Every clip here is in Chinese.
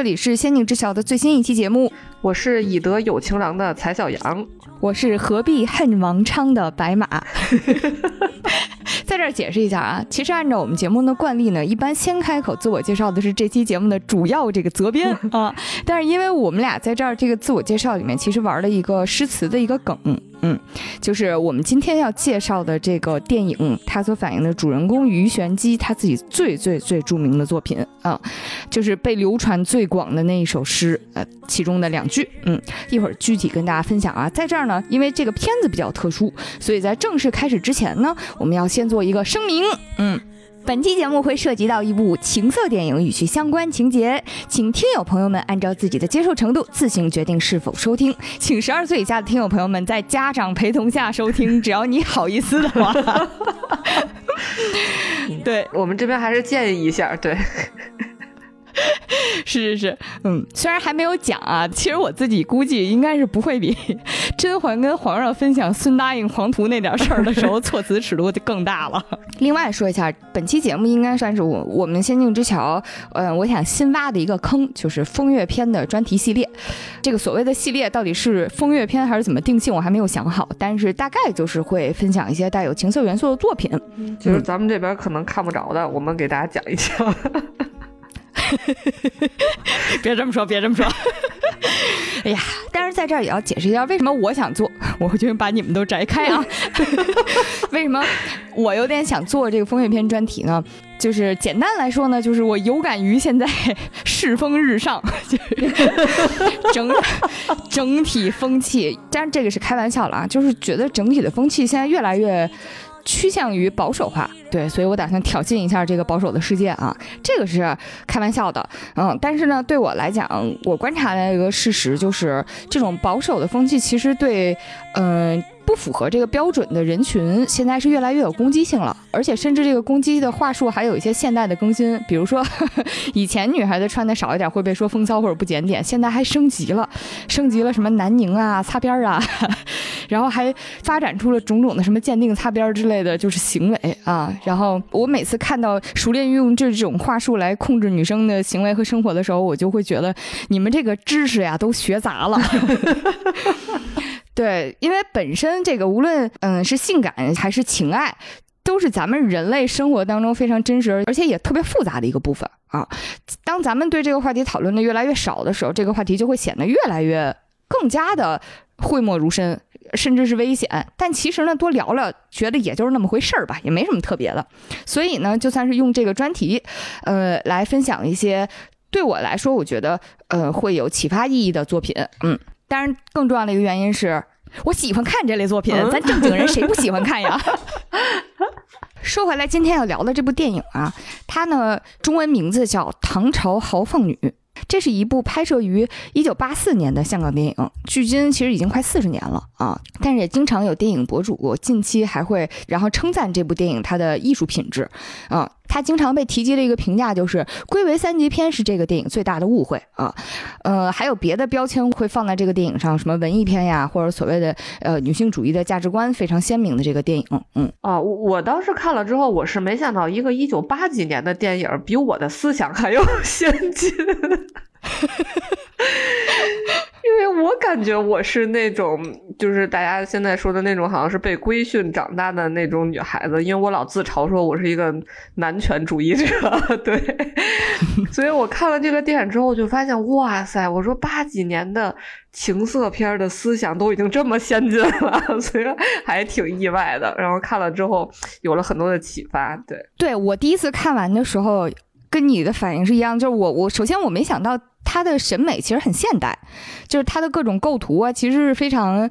这里是仙境之桥的最新一期节目，我是以德有情郎的柴小杨，我是何必恨王昌的白马。在这儿解释一下啊，其实按照我们节目的惯例呢，一般先开口自我介绍的是这期节目的主要这个责编啊。但是因为我们俩在这儿这个自我介绍里面，其实玩了一个诗词的一个梗，嗯，就是我们今天要介绍的这个电影，它所反映的主人公鱼玄机他自己最最最著名的作品啊，就是被流传最广的那一首诗，呃，其中的两句，嗯，一会儿具体跟大家分享啊。在这儿呢，因为这个片子比较特殊，所以在正式开始之前呢，我们要先做一个声明，嗯。本期节目会涉及到一部情色电影与其相关情节，请听友朋友们按照自己的接受程度自行决定是否收听。请十二岁以下的听友朋友们在家长陪同下收听，只要你好意思的话。对我们这边还是建议一下，对。是是是，嗯，虽然还没有讲啊，其实我自己估计应该是不会比甄嬛跟皇上分享孙答应黄图那点事儿的时候措辞尺度就更大了。另外说一下，本期节目应该算是我我们仙境之桥，嗯，我想新挖的一个坑，就是风月篇的专题系列。这个所谓的系列到底是风月篇还是怎么定性，我还没有想好，但是大概就是会分享一些带有情色元素的作品，就是咱们这边可能看不着的，我们给大家讲一讲。别这么说，别这么说。哎呀，但是在这儿也要解释一下，为什么我想做，我决定把你们都摘开啊。为什么我有点想做这个风月片专题呢？就是简单来说呢，就是我有感于现在世风日上，就是整整体风气，当然这个是开玩笑了啊，就是觉得整体的风气现在越来越。趋向于保守化，对，所以我打算挑衅一下这个保守的世界啊，这个是开玩笑的，嗯，但是呢，对我来讲，我观察的一个事实就是，这种保守的风气其实对，嗯。不符合这个标准的人群，现在是越来越有攻击性了，而且甚至这个攻击的话术还有一些现代的更新。比如说，以前女孩子穿的少一点会被说风骚或者不检点，现在还升级了，升级了什么南宁啊、擦边啊，然后还发展出了种种的什么鉴定擦边之类的就是行为啊。然后我每次看到熟练运用这种话术来控制女生的行为和生活的时候，我就会觉得你们这个知识呀都学杂了。对，因为本身这个无论嗯是性感还是情爱，都是咱们人类生活当中非常真实而且也特别复杂的一个部分啊。当咱们对这个话题讨论的越来越少的时候，这个话题就会显得越来越更加的讳莫如深，甚至是危险。但其实呢，多聊聊，觉得也就是那么回事儿吧，也没什么特别的。所以呢，就算是用这个专题，呃，来分享一些对我来说我觉得呃会有启发意义的作品，嗯。当然，更重要的一个原因是我喜欢看这类作品。咱正经人谁不喜欢看呀？说回来，今天要聊的这部电影啊，它呢中文名字叫《唐朝豪放女》，这是一部拍摄于一九八四年的香港电影，距今其实已经快四十年了啊。但是也经常有电影博主近期还会然后称赞这部电影它的艺术品质啊。他经常被提及的一个评价就是归为三级片是这个电影最大的误会啊，呃，还有别的标签会放在这个电影上，什么文艺片呀，或者所谓的呃女性主义的价值观非常鲜明的这个电影，嗯。啊，我我当时看了之后，我是没想到一个一九八几年的电影比我的思想还要 先进。我感觉我是那种，就是大家现在说的那种，好像是被规训长大的那种女孩子。因为我老自嘲说我是一个男权主义者，对。所以我看了这个电影之后，就发现，哇塞！我说八几年的情色片的思想都已经这么先进了，所以还挺意外的。然后看了之后，有了很多的启发。对，对我第一次看完的时候。跟你的反应是一样，就是我我首先我没想到他的审美其实很现代，就是他的各种构图啊，其实是非常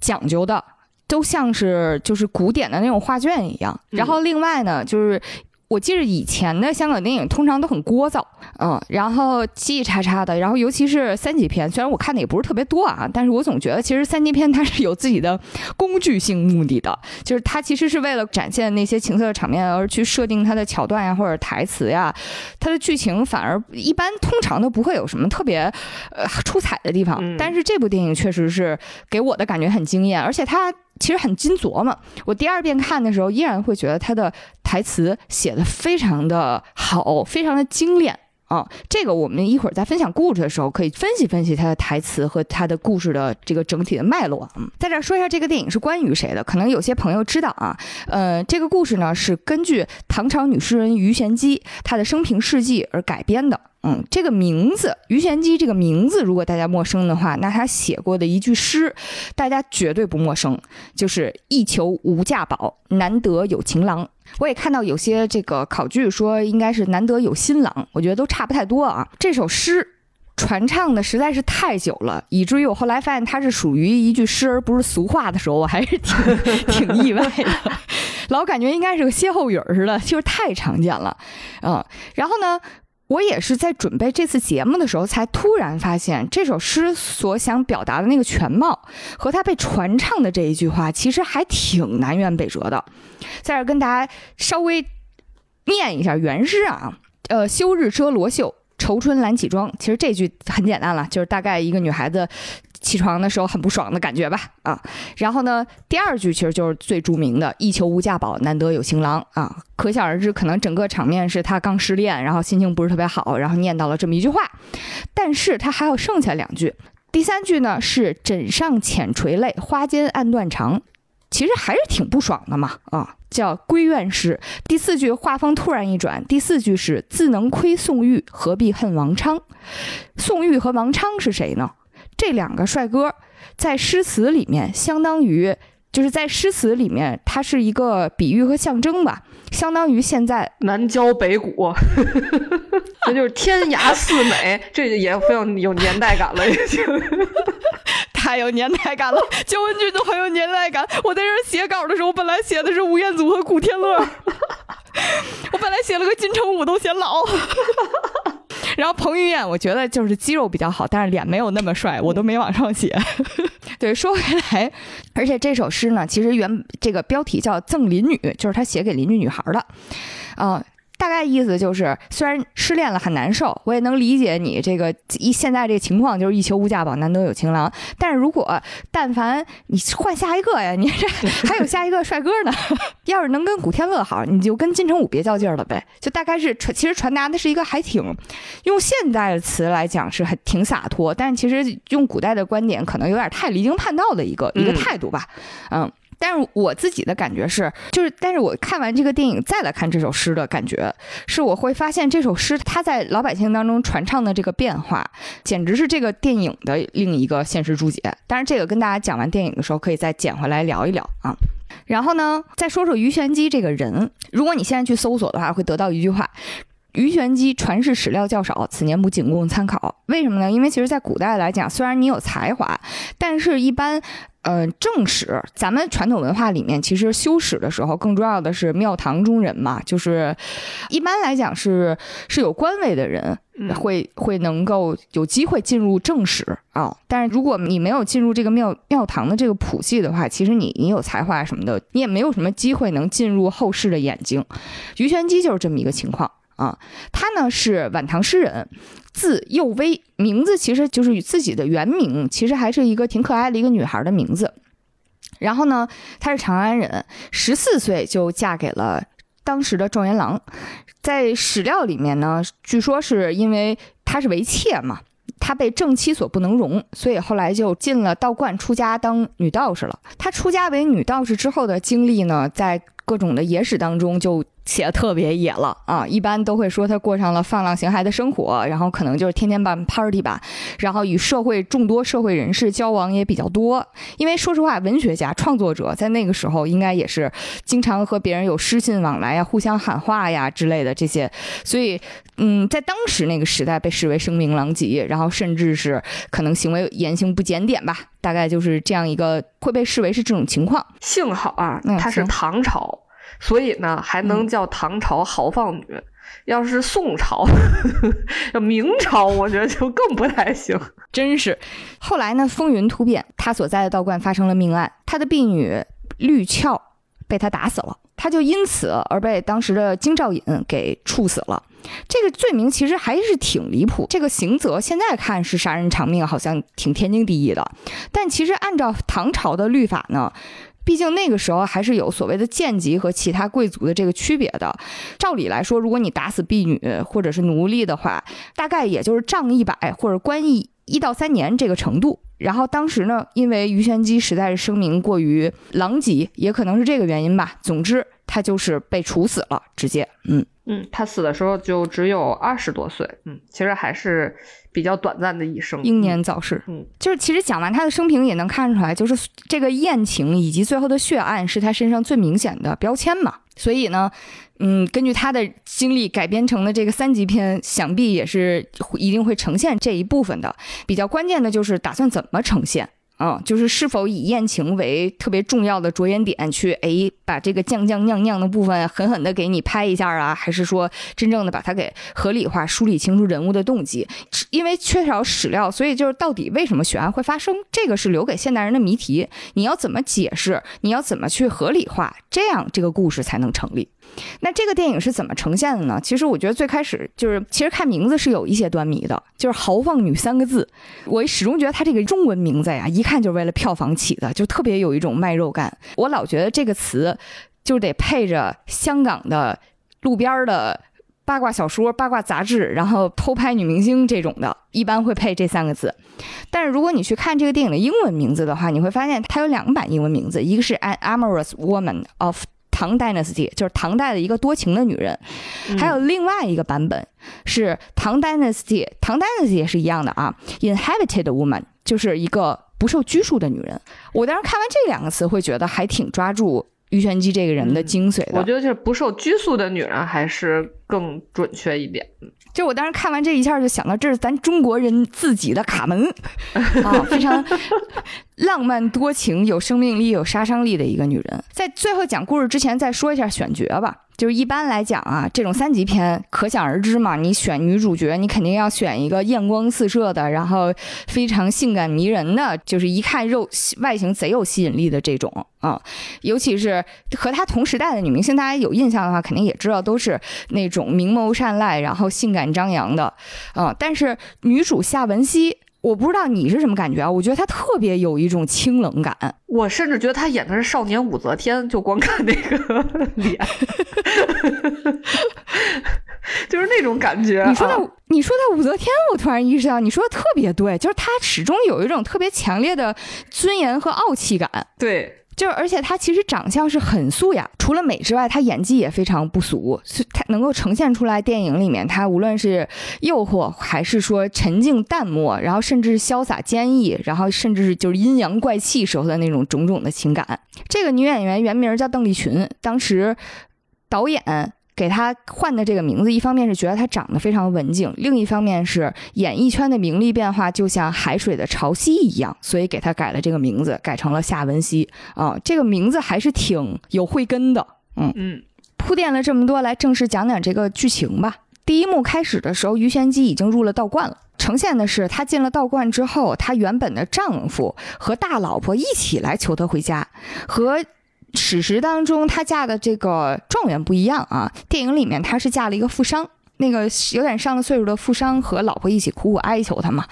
讲究的，都像是就是古典的那种画卷一样。然后另外呢，就是。我记得以前的香港电影通常都很聒噪，嗯，然后叽叽喳喳的，然后尤其是三级片，虽然我看的也不是特别多啊，但是我总觉得其实三级片它是有自己的工具性目的的，就是它其实是为了展现那些情色场面而去设定它的桥段呀或者台词呀，它的剧情反而一般通常都不会有什么特别呃出彩的地方，但是这部电影确实是给我的感觉很惊艳，而且它。其实很精琢磨。我第二遍看的时候，依然会觉得他的台词写的非常的好，非常的精炼啊。这个我们一会儿在分享故事的时候可以分析分析他的台词和他的故事的这个整体的脉络。嗯，在这说一下这个电影是关于谁的，可能有些朋友知道啊。呃，这个故事呢是根据唐朝女诗人鱼玄机她的生平事迹而改编的。嗯，这个名字鱼玄机这个名字，如果大家陌生的话，那他写过的一句诗，大家绝对不陌生，就是“一求无价宝，难得有情郎”。我也看到有些这个考据说应该是“难得有新郎”，我觉得都差不太多啊。这首诗传唱的实在是太久了，以至于我后来发现它是属于一句诗而不是俗话的时候，我还是挺挺意外的，老感觉应该是个歇后语似的，就是太常见了，嗯，然后呢？我也是在准备这次节目的时候，才突然发现这首诗所想表达的那个全貌，和他被传唱的这一句话，其实还挺南辕北辙的。在这跟大家稍微念一下原诗啊，呃，休日遮罗袖，愁春懒起妆。其实这句很简单了，就是大概一个女孩子。起床的时候很不爽的感觉吧，啊，然后呢，第二句其实就是最著名的“一求无价宝，难得有情郎”啊，可想而知，可能整个场面是他刚失恋，然后心情不是特别好，然后念到了这么一句话，但是他还有剩下两句，第三句呢是“枕上浅垂泪，花间暗断肠”，其实还是挺不爽的嘛，啊，叫“闺怨诗”。第四句画风突然一转，第四句是“自能窥宋玉，何必恨王昌”。宋玉和王昌是谁呢？这两个帅哥在诗词里面，相当于就是在诗词里面，它是一个比喻和象征吧，相当于现在南郊北谷，那就是天涯四美，这也非常有年代感了，已经太有年代感了。焦文俊都很有年代感。我在这写稿的时候，本来写的是吴彦祖和古天乐，我本来写了个金城武都显老。然后彭于晏，我觉得就是肌肉比较好，但是脸没有那么帅，我都没往上写。对，说回来，而且这首诗呢，其实原这个标题叫《赠邻女》，就是他写给邻居女孩的，啊。大概意思就是，虽然失恋了很难受，我也能理解你这个一现在这个情况，就是一求无价宝，难得有情郎。但是如果但凡你换下一个呀，你这 还有下一个帅哥呢。要是能跟古天乐好，你就跟金城武别较劲了呗。就大概是传，其实传达的是一个还挺用现代的词来讲是很挺洒脱，但其实用古代的观点可能有点太离经叛道的一个一个态度吧。嗯。但是我自己的感觉是，就是，但是我看完这个电影再来看这首诗的感觉，是我会发现这首诗它在老百姓当中传唱的这个变化，简直是这个电影的另一个现实注解。但是这个跟大家讲完电影的时候，可以再捡回来聊一聊啊。然后呢，再说说鱼玄机这个人，如果你现在去搜索的话，会得到一句话：鱼玄机传世史料较少，此年不仅供参考。为什么呢？因为其实，在古代来讲，虽然你有才华，但是一般。嗯，正史，咱们传统文化里面，其实修史的时候，更重要的是庙堂中人嘛，就是一般来讲是是有官位的人会会能够有机会进入正史啊。但是如果你没有进入这个庙庙堂的这个谱系的话，其实你你有才华什么的，你也没有什么机会能进入后世的眼睛。于玄机就是这么一个情况。啊，他呢是晚唐诗人，字幼薇，名字其实就是与自己的原名，其实还是一个挺可爱的一个女孩的名字。然后呢，她是长安人，十四岁就嫁给了当时的状元郎。在史料里面呢，据说是因为她是为妾嘛，她被正妻所不能容，所以后来就进了道观出家当女道士了。她出家为女道士之后的经历呢，在各种的野史当中就。写的特别野了啊！一般都会说他过上了放浪形骸的生活，然后可能就是天天办 party 吧，然后与社会众多社会人士交往也比较多。因为说实话，文学家、创作者在那个时候应该也是经常和别人有诗信往来呀、互相喊话呀之类的这些，所以嗯，在当时那个时代被视为声名狼藉，然后甚至是可能行为言行不检点吧，大概就是这样一个会被视为是这种情况。幸好啊，他是唐朝。所以呢，还能叫唐朝豪放女。要是宋朝、要明朝，我觉得就更不太行。真是，后来呢，风云突变，他所在的道观发生了命案，他的婢女绿俏被他打死了，他就因此而被当时的京兆尹给处死了。这个罪名其实还是挺离谱。这个刑责现在看是杀人偿命，好像挺天经地义的，但其实按照唐朝的律法呢。毕竟那个时候还是有所谓的贱籍和其他贵族的这个区别的。照理来说，如果你打死婢女或者是奴隶的话，大概也就是杖一百或者关一一到三年这个程度。然后当时呢，因为鱼玄机实在是声名过于狼藉，也可能是这个原因吧。总之，他就是被处死了，直接，嗯嗯，他死的时候就只有二十多岁，嗯，其实还是比较短暂的一生，英年早逝。嗯，就是其实讲完他的生平，也能看出来，就是这个艳情以及最后的血案是他身上最明显的标签嘛。所以呢。嗯，根据他的经历改编成的这个三级片，想必也是一定会呈现这一部分的。比较关键的就是打算怎么呈现。嗯，就是是否以艳情为特别重要的着眼点去，哎，把这个酱酱酿酿的部分狠狠的给你拍一下啊？还是说真正的把它给合理化、梳理清楚人物的动机？因为缺少史料，所以就是到底为什么血案会发生，这个是留给现代人的谜题。你要怎么解释？你要怎么去合理化？这样这个故事才能成立。那这个电影是怎么呈现的呢？其实我觉得最开始就是，其实看名字是有一些端倪的，就是“豪放女”三个字，我始终觉得它这个中文名字呀，一看就是为了票房起的，就特别有一种卖肉感。我老觉得这个词就得配着香港的路边的八卦小说、八卦杂志，然后偷拍女明星这种的，一般会配这三个字。但是如果你去看这个电影的英文名字的话，你会发现它有两个版英文名字，一个是《An Amorous Woman of》。唐 Dynasty 就是唐代的一个多情的女人，还有另外一个版本是唐 Dynasty，唐 Dynasty 也是一样的啊，Inhabited Woman 就是一个不受拘束的女人。我当时看完这两个词，会觉得还挺抓住于玄机这个人的精髓的。我觉得就是不受拘束的女人还是更准确一点。就我当时看完这一下，就想到这是咱中国人自己的卡门 啊，非常浪漫多情、有生命力、有杀伤力的一个女人。在最后讲故事之前，再说一下选角吧。就是一般来讲啊，这种三级片可想而知嘛。你选女主角，你肯定要选一个艳光四射的，然后非常性感迷人的，就是一看肉外形贼有吸引力的这种啊。尤其是和她同时代的女明星，大家有印象的话，肯定也知道都是那种明眸善睐，然后性感张扬的啊。但是女主夏文熙。我不知道你是什么感觉啊？我觉得他特别有一种清冷感。我甚至觉得他演的是少年武则天，就光看那个脸 就是那种感觉。你说的，你说的武则天，我突然意识到，你说的特别对，就是他始终有一种特别强烈的尊严和傲气感。对。就是而且她其实长相是很素雅，除了美之外，她演技也非常不俗，她能够呈现出来电影里面她无论是诱惑还是说沉静淡漠，然后甚至是潇洒坚毅，然后甚至是就是阴阳怪气时候的那种种种的情感。这个女演员原名叫邓丽群，当时导演。给他换的这个名字，一方面是觉得他长得非常文静，另一方面是演艺圈的名利变化就像海水的潮汐一样，所以给他改了这个名字，改成了夏文熙啊。这个名字还是挺有慧根的，嗯嗯。铺垫了这么多，来正式讲讲这个剧情吧。第一幕开始的时候，于玄机已经入了道观了，呈现的是她进了道观之后，她原本的丈夫和大老婆一起来求她回家，和。史实当中，她嫁的这个状元不一样啊。电影里面，她是嫁了一个富商，那个有点上了岁数的富商和老婆一起苦苦哀求他嘛。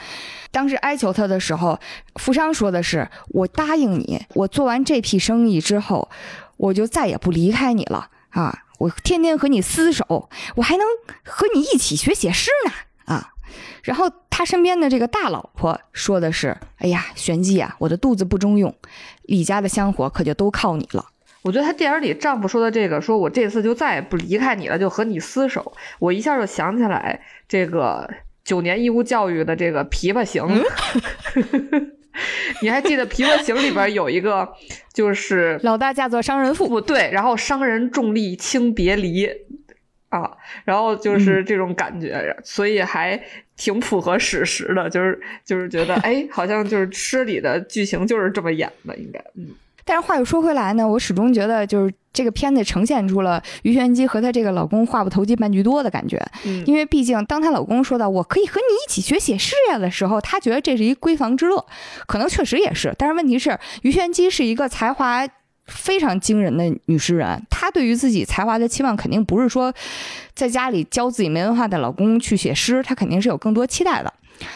当时哀求他的时候，富商说的是：“我答应你，我做完这批生意之后，我就再也不离开你了啊！我天天和你厮守，我还能和你一起学写诗呢啊！”然后他身边的这个大老婆说的是：“哎呀，玄机啊，我的肚子不中用，李家的香火可就都靠你了。”我觉得他电影里丈夫说的这个，说我这次就再也不离开你了，就和你厮守。我一下就想起来这个九年义务教育的这个《琵琶行》，你还记得《琵琶行》里边有一个就是老大嫁作商人妇，不对，然后商人重利轻别离啊，然后就是这种感觉，所以还挺符合史实的，就是就是觉得哎，好像就是诗里的剧情就是这么演的，应该嗯。但是话又说回来呢，我始终觉得就是这个片子呈现出了于玄机和她这个老公话不投机半句多的感觉。嗯，因为毕竟当她老公说到“我可以和你一起学写诗呀”的时候，她觉得这是一闺房之乐，可能确实也是。但是问题是，于玄机是一个才华非常惊人的女诗人，她对于自己才华的期望肯定不是说在家里教自己没文化的老公去写诗，她肯定是有更多期待的。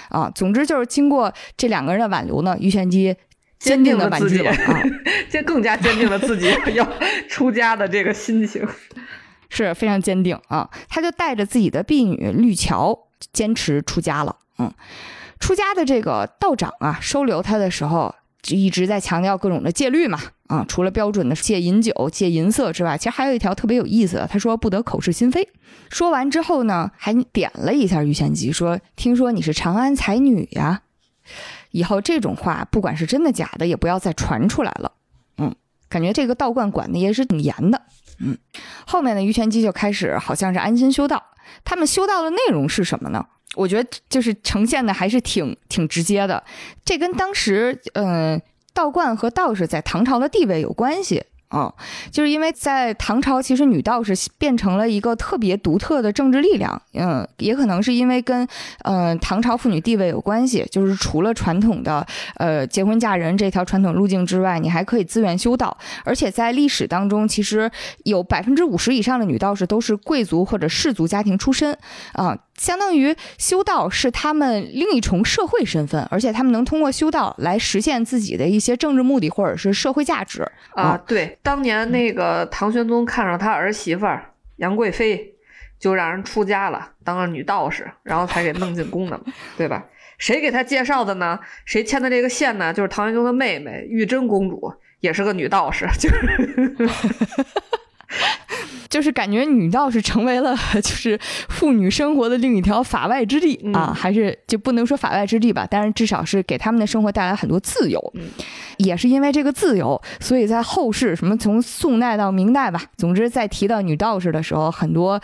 啊，总之就是经过这两个人的挽留呢，于玄机。坚定的自己，啊，这更加坚定了自己要出家的这个心情。是非常坚定啊。他就带着自己的婢女绿乔坚持出家了。嗯，出家的这个道长啊，收留他的时候就就一直在强调各种的戒律嘛。啊，除了标准的戒饮酒、戒淫色之外，其实还有一条特别有意思的，他说不得口是心非。说完之后呢，还点了一下于玄机，说：“听说你是长安才女呀，以后这种话不管是真的假的，也不要再传出来了。”嗯，感觉这个道观管的也是挺严的。嗯，后面的于玄机就开始好像是安心修道。他们修道的内容是什么呢？我觉得就是呈现的还是挺挺直接的。这跟当时嗯。道观和道士在唐朝的地位有关系啊，就是因为在唐朝，其实女道士变成了一个特别独特的政治力量。嗯，也可能是因为跟嗯唐朝妇女地位有关系，就是除了传统的呃结婚嫁人这条传统路径之外，你还可以自愿修道。而且在历史当中，其实有百分之五十以上的女道士都是贵族或者士族家庭出身啊。相当于修道是他们另一重社会身份，而且他们能通过修道来实现自己的一些政治目的或者是社会价值啊。对，当年那个唐玄宗看上他儿媳妇杨贵妃，就让人出家了，当了女道士，然后才给弄进宫的嘛，对吧？谁给他介绍的呢？谁牵的这个线呢？就是唐玄宗的妹妹玉真公主，也是个女道士，就是。就是感觉女道士成为了就是妇女生活的另一条法外之地啊，还是就不能说法外之地吧，但是至少是给他们的生活带来很多自由。也是因为这个自由，所以在后世什么从宋代到明代吧，总之在提到女道士的时候，很多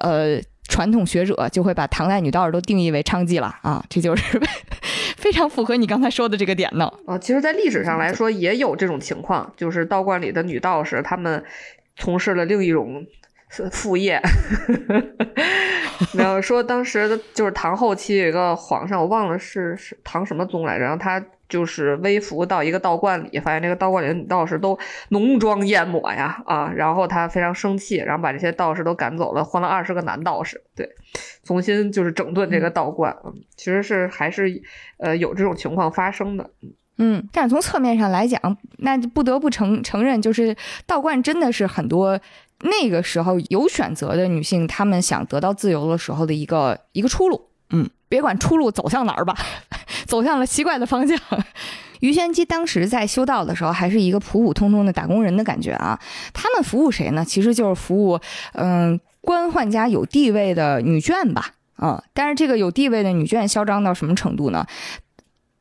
呃传统学者就会把唐代女道士都定义为娼妓了啊，这就是 非常符合你刚才说的这个点呢。啊，其实，在历史上来说也有这种情况，就是道观里的女道士，她们。从事了另一种副业，然后说当时就是唐后期有一个皇上，我忘了是是唐什么宗来着，然后他就是微服到一个道观里，发现这个道观里的女道士都浓妆艳抹呀啊，然后他非常生气，然后把这些道士都赶走了，换了二十个男道士，对，重新就是整顿这个道观，嗯，其实是还是呃有这种情况发生的，嗯。嗯，但是从侧面上来讲，那不得不承承认，就是道观真的是很多那个时候有选择的女性，她们想得到自由的时候的一个一个出路。嗯，别管出路走向哪儿吧，走向了奇怪的方向。于玄机当时在修道的时候，还是一个普普通通的打工人的感觉啊。他们服务谁呢？其实就是服务嗯官宦家有地位的女眷吧。啊，但是这个有地位的女眷嚣张到什么程度呢？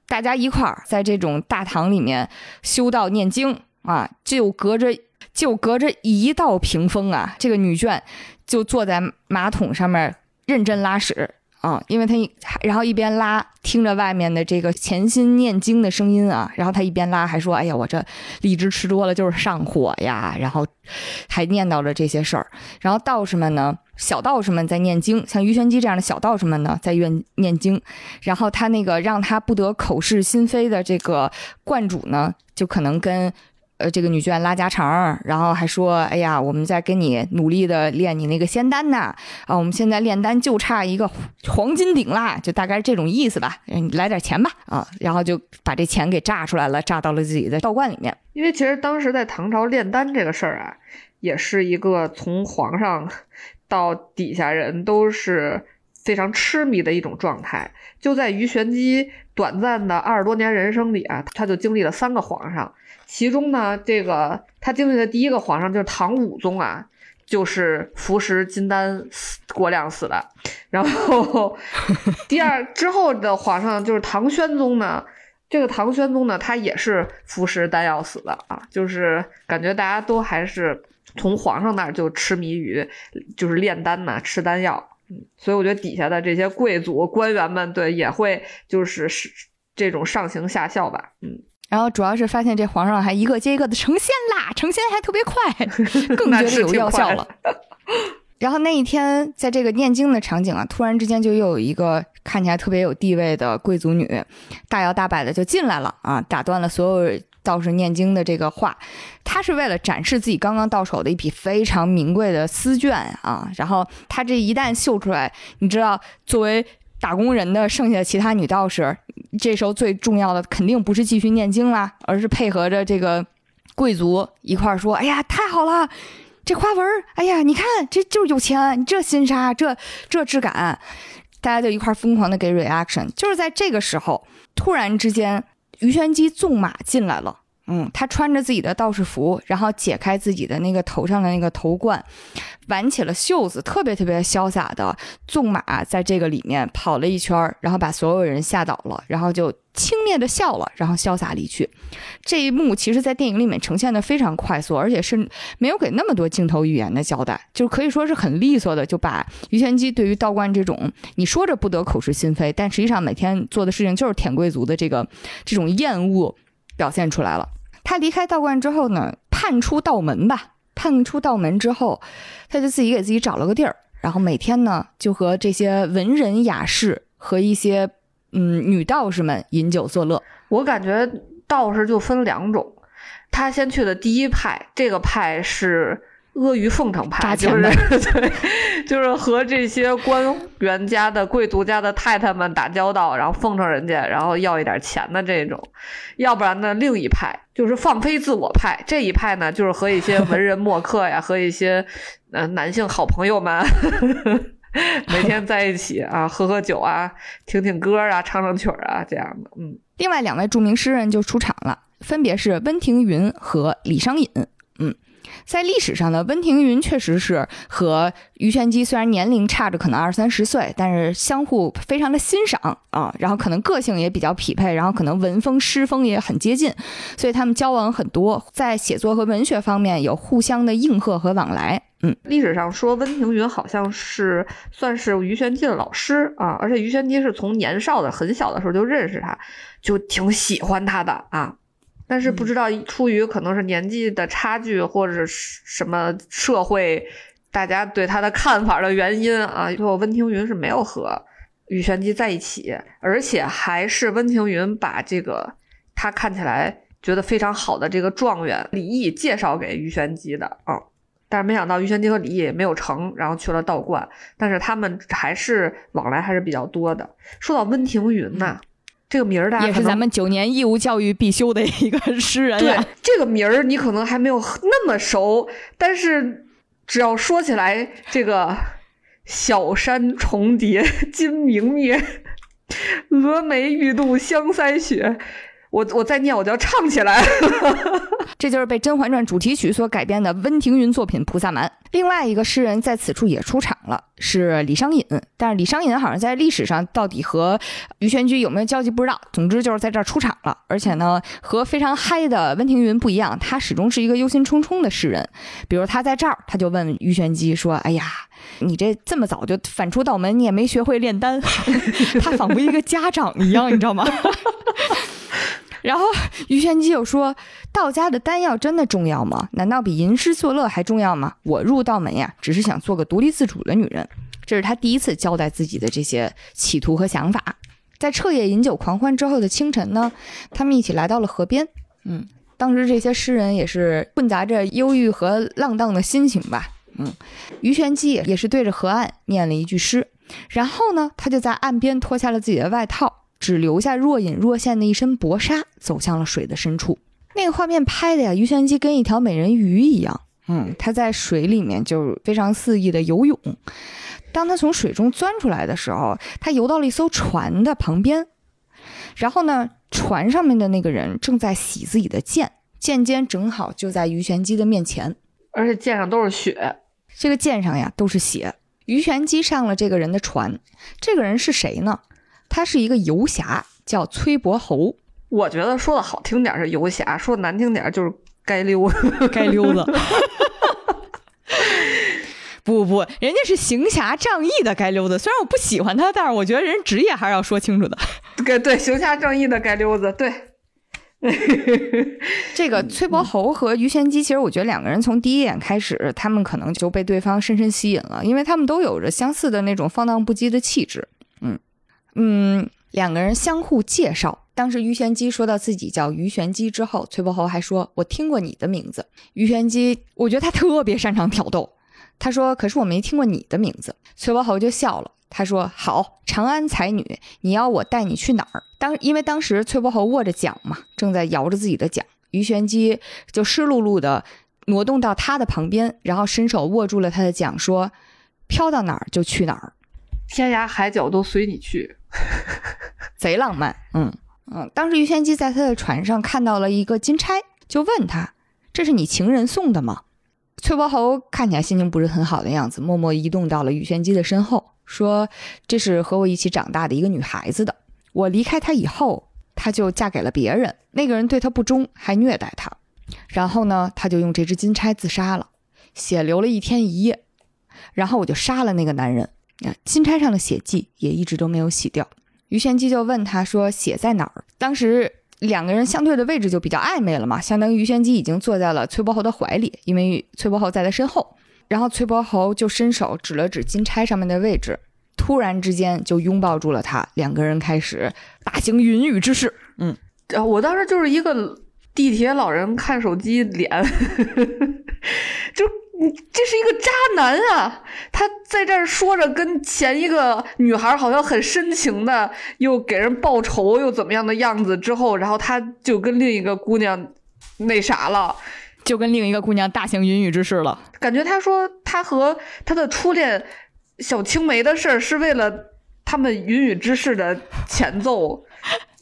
大家一块儿在这种大堂里面修道念经啊，就隔着就隔着一道屏风啊，这个女眷就坐在马桶上面认真拉屎啊，因为她然后一边拉，听着外面的这个潜心念经的声音啊，然后她一边拉还说：“哎呀，我这荔枝吃多了就是上火呀。”然后还念叨着这些事儿，然后道士们呢。小道士们在念经，像于玄机这样的小道士们呢，在愿念经。然后他那个让他不得口是心非的这个观主呢，就可能跟呃这个女眷拉家常，然后还说：“哎呀，我们在跟你努力的练你那个仙丹呐，啊，我们现在炼丹就差一个黄金鼎啦，就大概这种意思吧。你来点钱吧，啊，然后就把这钱给榨出来了，榨到了自己的道观里面。因为其实当时在唐朝炼丹这个事儿啊，也是一个从皇上。到底下人都是非常痴迷的一种状态。就在于玄机短暂的二十多年人生里啊，他就经历了三个皇上。其中呢，这个他经历的第一个皇上就是唐武宗啊，就是服食金丹过量死的。然后 第二之后的皇上就是唐宣宗呢，这个唐宣宗呢，他也是服食丹药死的啊，就是感觉大家都还是。从皇上那儿就痴迷于就是炼丹呐，吃丹药，嗯，所以我觉得底下的这些贵族官员们，对也会就是是这种上行下效吧，嗯，然后主要是发现这皇上还一个接一个的成仙啦，成仙还特别快，更觉得有药效了。然后那一天在这个念经的场景啊，突然之间就又有一个看起来特别有地位的贵族女，大摇大摆的就进来了啊，打断了所有。道士念经的这个话，他是为了展示自己刚刚到手的一笔非常名贵的丝绢啊。然后他这一旦绣出来，你知道，作为打工人的剩下的其他女道士，这时候最重要的肯定不是继续念经啦，而是配合着这个贵族一块儿说：“哎呀，太好了，这花纹，哎呀，你看这就是有钱，你这新纱，这这质感。”大家就一块疯狂的给 reaction。就是在这个时候，突然之间，鱼玄机纵马进来了。嗯，他穿着自己的道士服，然后解开自己的那个头上的那个头冠，挽起了袖子，特别特别潇洒的纵马在这个里面跑了一圈，然后把所有人吓倒了，然后就轻蔑的笑了，然后潇洒离去。这一幕其实，在电影里面呈现的非常快速，而且是没有给那么多镜头语言的交代，就可以说是很利索的，就把于玄机对于道观这种你说着不得口是心非，但实际上每天做的事情就是舔贵族的这个这种厌恶表现出来了。他离开道观之后呢，叛出道门吧。叛出道门之后，他就自己给自己找了个地儿，然后每天呢就和这些文人雅士和一些嗯女道士们饮酒作乐。我感觉道士就分两种，他先去的第一派，这个派是。阿谀奉承派，就是对，就是和这些官员家的贵族家的太太们打交道，然后奉承人家，然后要一点钱的这种。要不然呢，另一派就是放飞自我派。这一派呢，就是和一些文人墨客呀，和一些呃男性好朋友们 每天在一起啊，喝喝酒啊，听听歌啊，唱唱曲啊，这样的。嗯，另外两位著名诗人就出场了，分别是温庭筠和李商隐。在历史上呢，温庭筠确实是和于玄机虽然年龄差着可能二三十岁，但是相互非常的欣赏啊，然后可能个性也比较匹配，然后可能文风诗风也很接近，所以他们交往很多，在写作和文学方面有互相的应和和往来。嗯，历史上说温庭筠好像是算是于玄机的老师啊，而且于玄机是从年少的很小的时候就认识他，就挺喜欢他的啊。但是不知道出于可能是年纪的差距，或者是什么社会大家对他的看法的原因啊，最后温庭筠是没有和羽玄机在一起，而且还是温庭筠把这个他看起来觉得非常好的这个状元李毅介绍给于玄机的啊。但是没想到于玄机和李毅没有成，然后去了道观，但是他们还是往来还是比较多的。说到温庭筠呐。这个名儿，也是咱们九年义务教育必修的一个诗人。对，这个名儿你可能还没有那么熟，但是只要说起来，这个小山重叠金明灭，峨眉玉度香腮雪。我我再念，我就要唱起来。这就是被《甄嬛传》主题曲所改编的温庭筠作品《菩萨蛮》。另外一个诗人在此处也出场了，是李商隐。但是李商隐好像在历史上到底和于玄机有没有交集不知道。总之就是在这儿出场了，而且呢，和非常嗨的温庭筠不一样，他始终是一个忧心忡忡的诗人。比如他在这儿，他就问于玄机说：“哎呀，你这这么早就反出道门，你也没学会炼丹。” 他仿佛一个家长一样，你知道吗？然后于玄机又说：“道家的丹药真的重要吗？难道比吟诗作乐还重要吗？我入道门呀，只是想做个独立自主的女人。”这是他第一次交代自己的这些企图和想法。在彻夜饮酒狂欢之后的清晨呢，他们一起来到了河边。嗯，当时这些诗人也是混杂着忧郁和浪荡的心情吧。嗯，于玄机也是对着河岸念了一句诗，然后呢，他就在岸边脱下了自己的外套。只留下若隐若现的一身薄纱，走向了水的深处。那个画面拍的呀，鱼玄机跟一条美人鱼一样。嗯，他在水里面就非常肆意的游泳。当他从水中钻出来的时候，他游到了一艘船的旁边。然后呢，船上面的那个人正在洗自己的剑，剑尖正好就在鱼玄机的面前，而且剑上都是血。这个剑上呀都是血。鱼玄机上了这个人的船，这个人是谁呢？他是一个游侠，叫崔伯侯。我觉得说的好听点是游侠，说的难听点就是该溜 该溜子。不不，人家是行侠仗义的该溜子。虽然我不喜欢他，但是我觉得人职业还是要说清楚的。对对，行侠仗义的该溜子。对，这个崔伯侯和于玄机，其实我觉得两个人从第一眼开始，他们可能就被对方深深吸引了，因为他们都有着相似的那种放荡不羁的气质。嗯。两个人相互介绍。当时于玄机说到自己叫于玄机之后，崔伯侯还说：“我听过你的名字。”于玄机，我觉得他特别擅长挑逗。他说：“可是我没听过你的名字。”崔伯侯就笑了，他说：“好，长安才女，你要我带你去哪儿？”当因为当时崔伯侯握着桨嘛，正在摇着自己的桨，于玄机就湿漉漉的挪动到他的旁边，然后伸手握住了他的桨，说：“飘到哪儿就去哪儿，天涯海角都随你去。”贼浪漫。嗯嗯，当时于玄机在他的船上看到了一个金钗，就问他：“这是你情人送的吗？”崔伯侯看起来心情不是很好的样子，默默移动到了于玄机的身后，说：“这是和我一起长大的一个女孩子的。我离开她以后，她就嫁给了别人。那个人对她不忠，还虐待她。然后呢，他就用这支金钗自杀了，血流了一天一夜。然后我就杀了那个男人。啊，金钗上的血迹也一直都没有洗掉。于玄机就问他说：‘血在哪儿？’当时。”两个人相对的位置就比较暧昧了嘛，相当于于玄机已经坐在了崔伯侯的怀里，因为崔伯侯在他身后。然后崔伯侯就伸手指了指金钗上面的位置，突然之间就拥抱住了他，两个人开始大型云雨之事。嗯，啊我当时就是一个地铁老人看手机脸，就。你这是一个渣男啊！他在这儿说着跟前一个女孩好像很深情的，又给人报仇又怎么样的样子之后，然后他就跟另一个姑娘那啥了，就跟另一个姑娘大行云雨之事了。感觉他说他和他的初恋小青梅的事儿是为了他们云雨之事的前奏，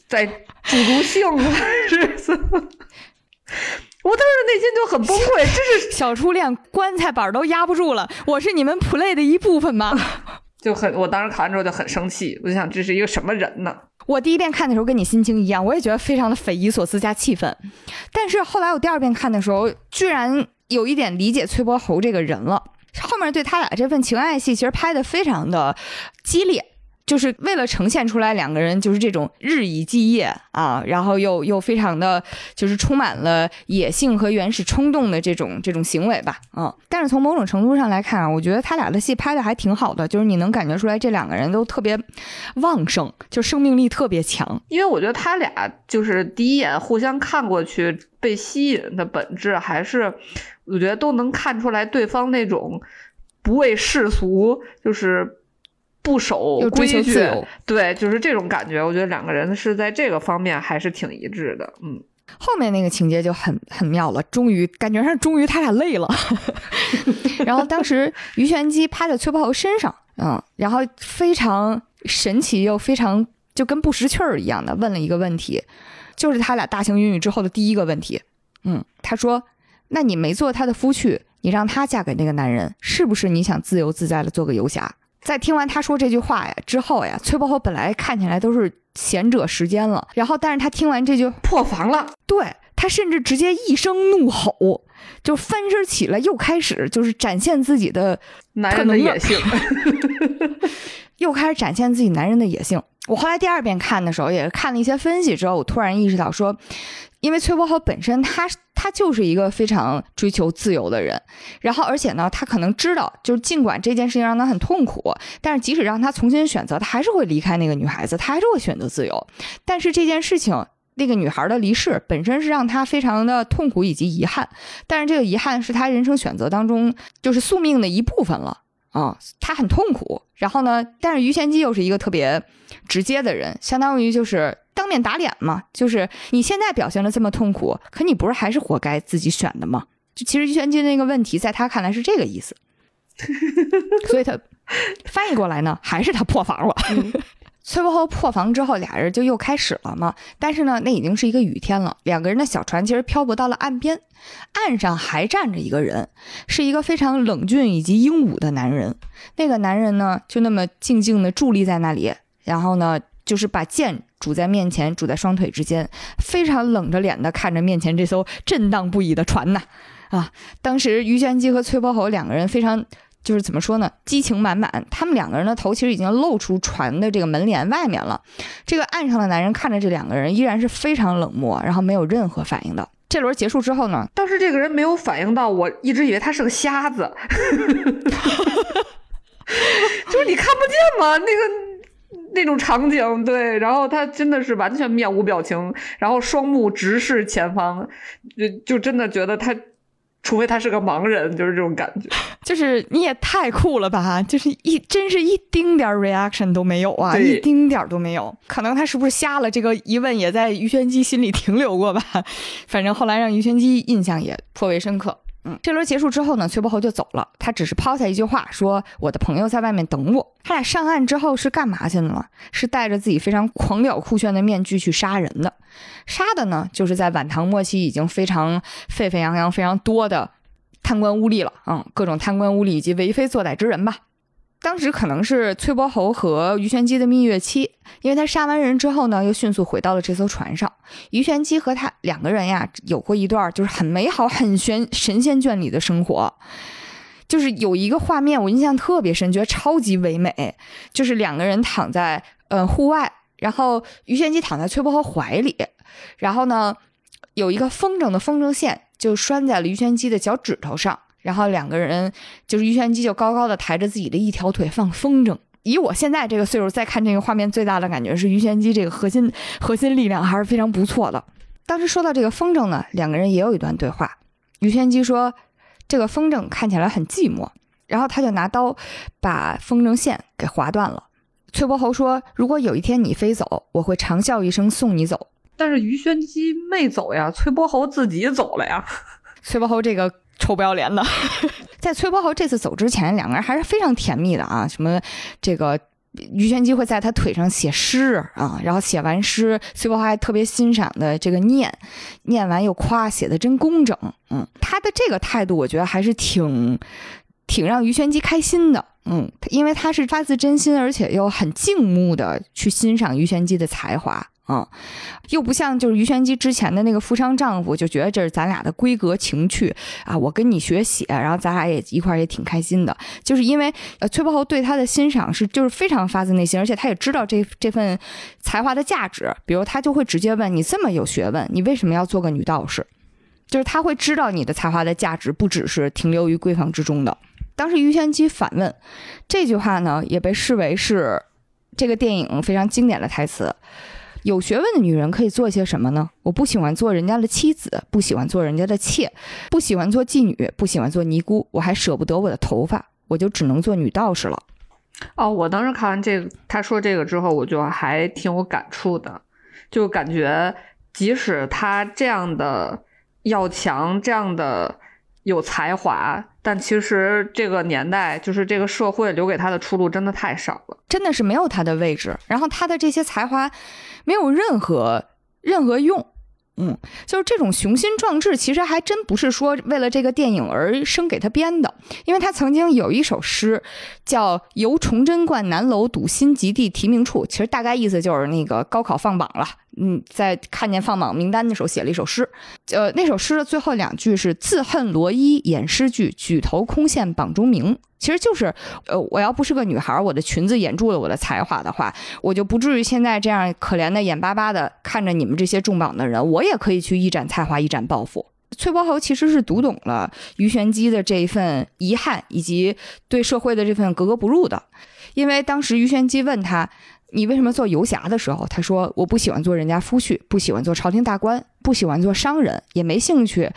在助助兴还是什么？我当时内心就很崩溃，这是小初恋，棺材板都压不住了。我是你们 play 的一部分吗？就很，我当时看完之后就很生气，我就想这是一个什么人呢？我第一遍看的时候跟你心情一样，我也觉得非常的匪夷所思加气愤。但是后来我第二遍看的时候，居然有一点理解崔伯侯这个人了。后面对他俩这份情爱戏，其实拍的非常的激烈。就是为了呈现出来两个人就是这种日以继夜啊，然后又又非常的就是充满了野性和原始冲动的这种这种行为吧，嗯，但是从某种程度上来看啊，我觉得他俩的戏拍的还挺好的，就是你能感觉出来这两个人都特别旺盛，就生命力特别强。因为我觉得他俩就是第一眼互相看过去被吸引的本质，还是我觉得都能看出来对方那种不畏世俗，就是。不守规矩，对，就是这种感觉。我觉得两个人是在这个方面还是挺一致的。嗯，后面那个情节就很很妙了，终于感觉上，终于他俩累了。然后当时于玄机趴在崔伯侯身上，嗯，然后非常神奇又非常就跟不识趣儿一样的问了一个问题，就是他俩大型云雨之后的第一个问题。嗯，他说：“那你没做他的夫婿，你让他嫁给那个男人，是不是你想自由自在的做个游侠？”在听完他说这句话呀之后呀，崔伯侯本来看起来都是贤者时间了，然后但是他听完这句破防了，对他甚至直接一声怒吼，就翻身起来，又开始就是展现自己的男人的野性，又开始展现自己男人的野性。我后来第二遍看的时候，也是看了一些分析之后，我突然意识到说。因为崔伯豪本身，他他就是一个非常追求自由的人，然后而且呢，他可能知道，就是尽管这件事情让他很痛苦，但是即使让他重新选择，他还是会离开那个女孩子，他还是会选择自由。但是这件事情，那个女孩的离世本身是让他非常的痛苦以及遗憾，但是这个遗憾是他人生选择当中就是宿命的一部分了啊，他很痛苦。然后呢，但是于贤基又是一个特别直接的人，相当于就是。当面打脸嘛，就是你现在表现的这么痛苦，可你不是还是活该自己选的吗？就其实于玄机那个问题，在他看来是这个意思，所以他翻译过来呢，还是他破防了。崔伯侯破防之后，俩人就又开始了嘛。但是呢，那已经是一个雨天了，两个人的小船其实漂泊到了岸边，岸上还站着一个人，是一个非常冷峻以及英武的男人。那个男人呢，就那么静静的伫立在那里，然后呢。就是把剑拄在面前，拄在双腿之间，非常冷着脸的看着面前这艘震荡不已的船呐，啊！当时于玄机和崔伯侯两个人非常，就是怎么说呢，激情满满。他们两个人的头其实已经露出船的这个门帘外面了。这个岸上的男人看着这两个人，依然是非常冷漠，然后没有任何反应的。这轮结束之后呢，当时这个人没有反应到，我一直以为他是个瞎子，就是你看不见吗？那个。那种场景，对，然后他真的是完全面无表情，然后双目直视前方，就就真的觉得他除非他是个盲人，就是这种感觉。就是你也太酷了吧！就是一真是一丁点儿 reaction 都没有啊，一丁点儿都没有。可能他是不是瞎了？这个疑问也在于玄机心里停留过吧。反正后来让于玄机印象也颇为深刻。嗯，这轮结束之后呢，崔伯侯就走了。他只是抛下一句话，说：“我的朋友在外面等我。”他俩上岸之后是干嘛去了呢？是带着自己非常狂屌酷炫的面具去杀人的。杀的呢，就是在晚唐末期已经非常沸沸扬扬、非常多的贪官污吏了，嗯，各种贪官污吏以及为非作歹之人吧。当时可能是崔伯侯和于玄机的蜜月期，因为他杀完人之后呢，又迅速回到了这艘船上。于玄机和他两个人呀，有过一段就是很美好、很玄神仙眷侣的生活。就是有一个画面我印象特别深，觉得超级唯美，就是两个人躺在呃户外，然后于玄机躺在崔伯侯怀里，然后呢有一个风筝的风筝线就拴在了于玄机的脚趾头上。然后两个人就是于玄机就高高的抬着自己的一条腿放风筝。以我现在这个岁数再看这个画面，最大的感觉是于玄机这个核心 核心力量还是非常不错的。当时说到这个风筝呢，两个人也有一段对话。于玄机说：“这个风筝看起来很寂寞。”然后他就拿刀把风筝线给划断了。崔伯侯说：“如果有一天你飞走，我会长啸一声送你走。但是于玄机没走呀，崔伯侯自己走了呀。”崔伯侯这个臭不要脸的，在崔伯豪这次走之前，两个人还是非常甜蜜的啊。什么这个于玄机会在他腿上写诗啊，然后写完诗，崔伯豪还特别欣赏的这个念，念完又夸，写的真工整。嗯，他的这个态度，我觉得还是挺挺让于玄机开心的。嗯，因为他是发自真心，而且又很敬慕的去欣赏于玄机的才华。嗯，又不像就是于玄机之前的那个富商丈夫，就觉得这是咱俩的闺阁情趣啊，我跟你学写，然后咱俩也一块儿也挺开心的。就是因为呃，崔伯侯对他的欣赏是就是非常发自内心，而且他也知道这这份才华的价值。比如他就会直接问你这么有学问，你为什么要做个女道士？就是他会知道你的才华的价值不只是停留于闺房之中的。当时于玄机反问这句话呢，也被视为是这个电影非常经典的台词。有学问的女人可以做些什么呢？我不喜欢做人家的妻子，不喜欢做人家的妾，不喜欢做妓女，不喜欢做尼姑，我还舍不得我的头发，我就只能做女道士了。哦，我当时看完这个他说这个之后，我就还挺有感触的，就感觉即使他这样的要强，这样的有才华，但其实这个年代就是这个社会留给他的出路真的太少了。真的是没有他的位置，然后他的这些才华没有任何任何用。嗯，就是这种雄心壮志，其实还真不是说为了这个电影而生给他编的，因为他曾经有一首诗叫“游崇祯观南楼堵心极地提名处”，其实大概意思就是那个高考放榜了，嗯，在看见放榜名单的时候写了一首诗，呃，那首诗的最后两句是“自恨罗衣掩诗句，举头空羡榜中名”。其实就是，呃，我要不是个女孩，我的裙子掩住了我的才华的话，我就不至于现在这样可怜的眼巴巴的看着你们这些中榜的人，我也可以去一展才华，一展抱负。崔伯侯其实是读懂了于玄机的这一份遗憾，以及对社会的这份格格不入的，因为当时于玄机问他。你为什么做游侠的时候？他说：“我不喜欢做人家夫婿，不喜欢做朝廷大官，不喜欢做商人，也没兴趣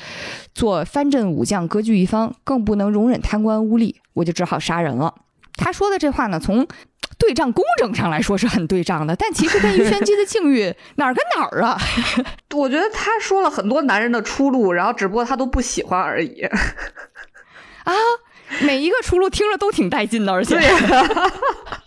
做藩镇武将，割据一方，更不能容忍贪官污吏，我就只好杀人了。”他说的这话呢，从对仗工整上来说是很对仗的，但其实跟于玄机的境遇 哪儿跟哪儿啊？我觉得他说了很多男人的出路，然后只不过他都不喜欢而已。啊，每一个出路听着都挺带劲的，而且。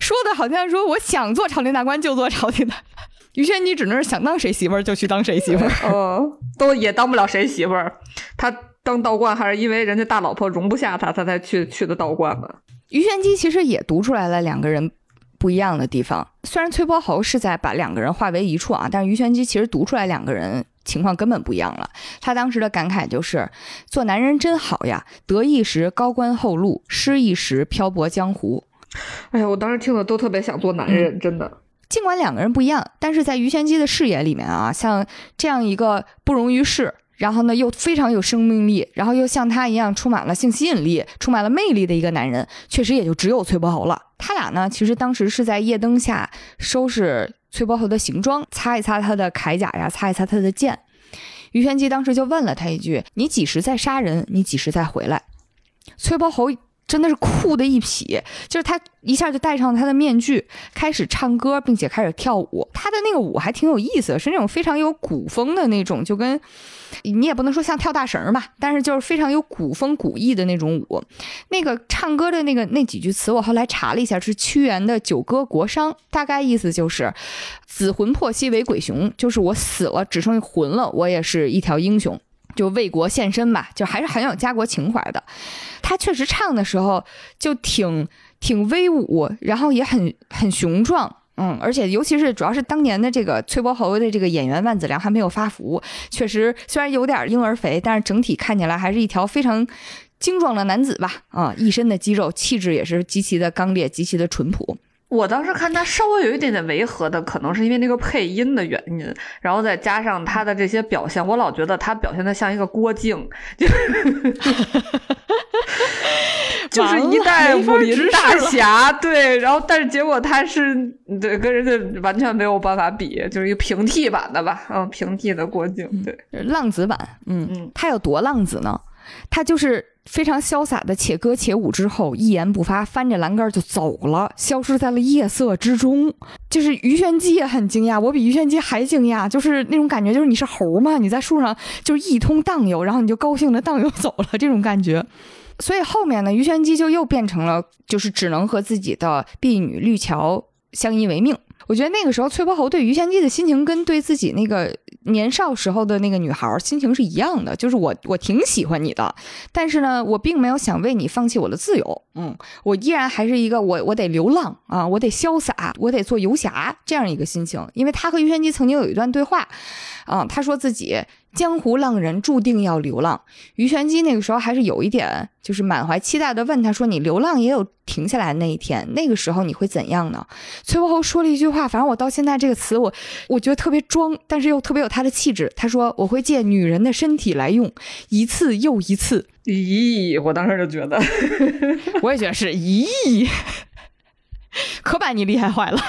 说的好像说我想做朝廷大官就做朝廷的，于玄机只能是想当谁媳妇儿就去当谁媳妇儿，嗯，都也当不了谁媳妇儿。他当道观还是因为人家大老婆容不下他，他才去去的道观嘛。于玄机其实也读出来了两个人不一样的地方，虽然崔伯侯是在把两个人化为一处啊，但是于玄机其实读出来两个人情况根本不一样了。他当时的感慨就是：做男人真好呀，得意时高官厚禄，失意时漂泊江湖。哎呀，我当时听了都特别想做男人，真的。尽管两个人不一样，但是在于玄机的视野里面啊，像这样一个不容于世，然后呢又非常有生命力，然后又像他一样充满了性吸引力、充满了魅力的一个男人，确实也就只有崔伯侯了。他俩呢，其实当时是在夜灯下收拾崔伯侯的行装，擦一擦他的铠甲呀，擦一擦他的剑。于玄机当时就问了他一句：“你几时再杀人？你几时再回来？”崔伯侯。真的是酷的一匹，就是他一下就戴上他的面具，开始唱歌，并且开始跳舞。他的那个舞还挺有意思，是那种非常有古风的那种，就跟你也不能说像跳大绳吧，但是就是非常有古风古意的那种舞。那个唱歌的那个那几句词，我后来查了一下，是屈原的《九歌·国殇》，大概意思就是“子魂魄兮为鬼雄”，就是我死了只剩魂了，我也是一条英雄。就为国献身吧，就还是很有家国情怀的。他确实唱的时候就挺挺威武，然后也很很雄壮，嗯，而且尤其是主要是当年的这个崔伯侯的这个演员万梓良还没有发福，确实虽然有点婴儿肥，但是整体看起来还是一条非常精壮的男子吧，啊，一身的肌肉，气质也是极其的刚烈，极其的淳朴。我当时看他稍微有一点点违和的，可能是因为那个配音的原因，然后再加上他的这些表现，我老觉得他表现的像一个郭靖，就 就是一代武林大侠，对，然后但是结果他是对跟人家完全没有办法比，就是一个平替版的吧，嗯，平替的郭靖，对，浪子版，嗯嗯，他有多浪子呢？他就是非常潇洒的且歌且舞之后，一言不发，翻着栏杆就走了，消失在了夜色之中。就是于玄机也很惊讶，我比于玄机还惊讶，就是那种感觉，就是你是猴吗？你在树上就是一通荡悠，然后你就高兴的荡悠走了，这种感觉。所以后面呢，于玄机就又变成了，就是只能和自己的婢女绿桥相依为命。我觉得那个时候，崔伯侯对于玄机的心情跟对自己那个年少时候的那个女孩心情是一样的，就是我我挺喜欢你的，但是呢，我并没有想为你放弃我的自由，嗯，我依然还是一个我我得流浪啊，我得潇洒，我得做游侠这样一个心情。因为他和于玄机曾经有一段对话，啊，他说自己。江湖浪人注定要流浪。于玄机那个时候还是有一点，就是满怀期待的问他说：“你流浪也有停下来那一天，那个时候你会怎样呢？”崔伯侯说了一句话，反正我到现在这个词我我觉得特别装，但是又特别有他的气质。他说：“我会借女人的身体来用，一次又一次。”咦，我当时就觉得，我也觉得是咦。可把你厉害坏了，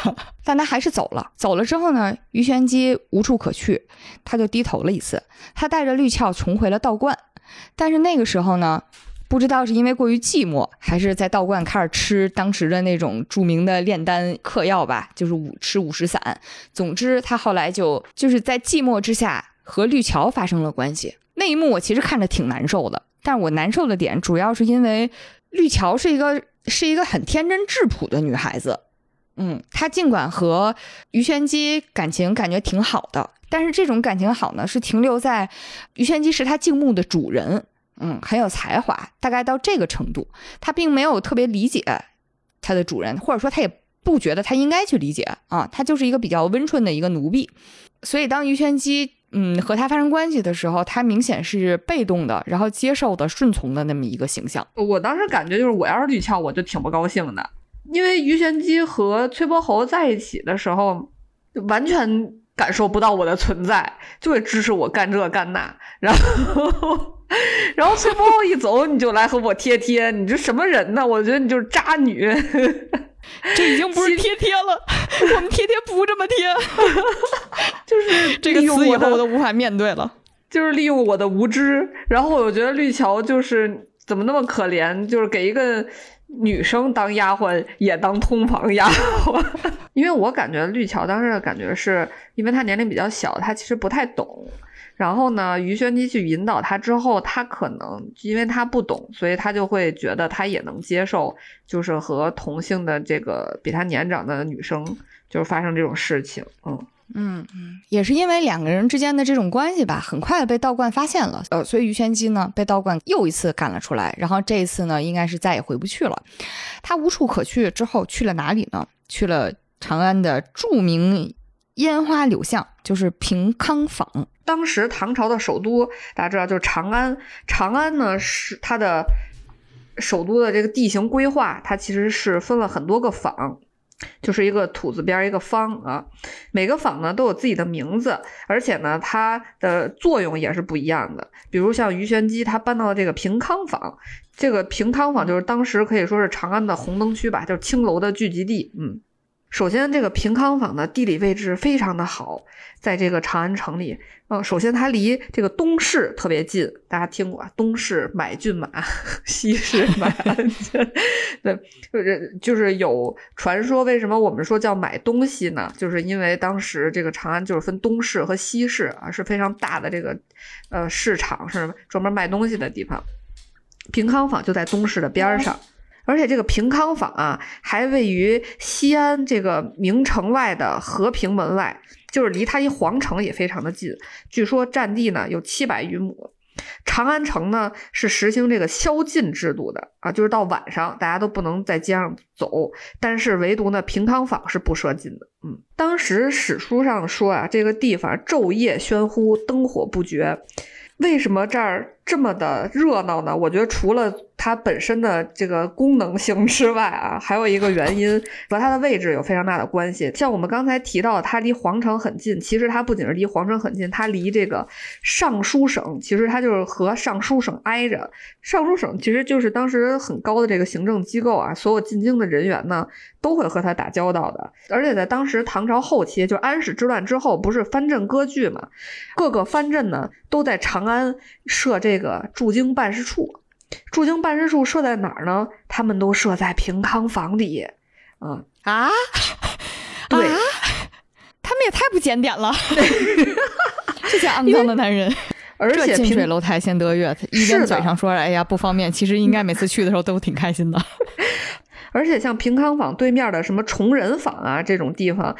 但他还是走了。走了之后呢，于玄机无处可去，他就低头了一次。他带着绿鞘重回了道观，但是那个时候呢，不知道是因为过于寂寞，还是在道观开始吃当时的那种著名的炼丹嗑药吧，就是五吃五石散。总之，他后来就就是在寂寞之下和绿桥发生了关系。那一幕我其实看着挺难受的，但我难受的点主要是因为绿桥是一个。是一个很天真质朴的女孩子，嗯，她尽管和于玄机感情感觉挺好的，但是这种感情好呢，是停留在于玄机是她敬慕的主人，嗯，很有才华，大概到这个程度，他并没有特别理解他的主人，或者说他也不觉得他应该去理解啊，他就是一个比较温顺的一个奴婢，所以当于玄机。嗯，和他发生关系的时候，他明显是被动的，然后接受的、顺从的那么一个形象。我当时感觉就是，我要是绿鞘，我就挺不高兴的，因为于玄机和崔伯侯在一起的时候，完全感受不到我的存在，就会支持我干这干那，然后，然后崔伯侯一走，你就来和我贴贴，你这什么人呢？我觉得你就是渣女。这已经不是贴贴了，我们贴贴不这么贴，就是这个词以后我都无法面对了。就是利用我的无知，然后我觉得绿桥就是怎么那么可怜，就是给一个女生当丫鬟也当通房丫鬟。因为我感觉绿桥当时的感觉是，因为她年龄比较小，她其实不太懂。然后呢，于玄机去引导她之后，她可能因为她不懂，所以她就会觉得她也能接受，就是和同性的这个比她年长的女生就是发生这种事情。嗯嗯嗯，也是因为两个人之间的这种关系吧，很快被道观发现了。呃，所以于玄机呢被道观又一次赶了出来。然后这一次呢，应该是再也回不去了。他无处可去之后去了哪里呢？去了长安的著名烟花柳巷，就是平康坊。当时唐朝的首都，大家知道就是长安。长安呢是它的首都的这个地形规划，它其实是分了很多个坊，就是一个土字边一个方啊。每个坊呢都有自己的名字，而且呢它的作用也是不一样的。比如像鱼玄机，他搬到了这个平康坊，这个平康坊就是当时可以说是长安的红灯区吧，就是青楼的聚集地。嗯，首先，这个平康坊的地理位置非常的好，在这个长安城里。嗯，首先它离这个东市特别近，大家听过啊？东市买骏马，西市买鞍。对，就是就是有传说，为什么我们说叫买东西呢？就是因为当时这个长安就是分东市和西市啊，是非常大的这个呃市场，是专门卖东西的地方。平康坊就在东市的边儿上。而且这个平康坊啊，还位于西安这个名城外的和平门外，就是离它一皇城也非常的近。据说占地呢有七百余亩。长安城呢是实行这个宵禁制度的啊，就是到晚上大家都不能在街上走，但是唯独呢平康坊是不设禁的。嗯，当时史书上说啊，这个地方昼夜喧呼，灯火不绝。为什么这儿这么的热闹呢？我觉得除了它本身的这个功能性之外啊，还有一个原因和它的位置有非常大的关系。像我们刚才提到，它离皇城很近，其实它不仅是离皇城很近，它离这个尚书省，其实它就是和尚书省挨着。尚书省其实就是当时很高的这个行政机构啊，所有进京的人员呢都会和它打交道的。而且在当时唐朝后期，就安史之乱之后，不是藩镇割据嘛，各个藩镇呢都在长安设这个驻京办事处。驻京办事处设在哪儿呢？他们都设在平康坊里。嗯啊，对，他们也太不检点了。这些肮脏的男人，而且近水楼台先得月，一边嘴上说着“哎呀不方便”，其实应该每次去的时候都挺开心的。而且像平康坊对面的什么崇仁坊啊这种地方，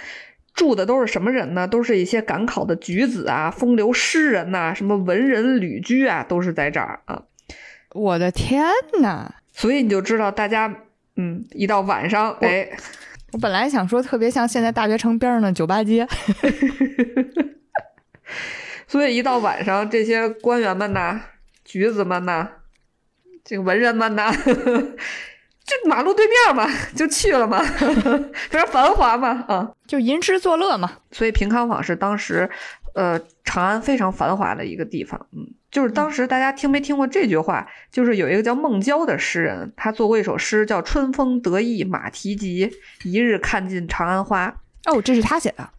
住的都是什么人呢？都是一些赶考的举子啊、风流诗人呐、什么文人旅居啊，都是在这儿啊。我的天呐！所以你就知道，大家嗯，一到晚上，哎，我本来想说特别像现在大学城边上的酒吧街，所以一到晚上，这些官员们呐、举子们呐、这个文人们呐，就马路对面嘛，就去了嘛，非常繁华嘛，啊，就吟诗作乐嘛。所以平康坊是当时呃长安非常繁华的一个地方，嗯。就是当时大家听没听过这句话？就是有一个叫孟郊的诗人，他做过一首诗叫《春风得意马蹄疾，一日看尽长安花》。哦，这是他写的。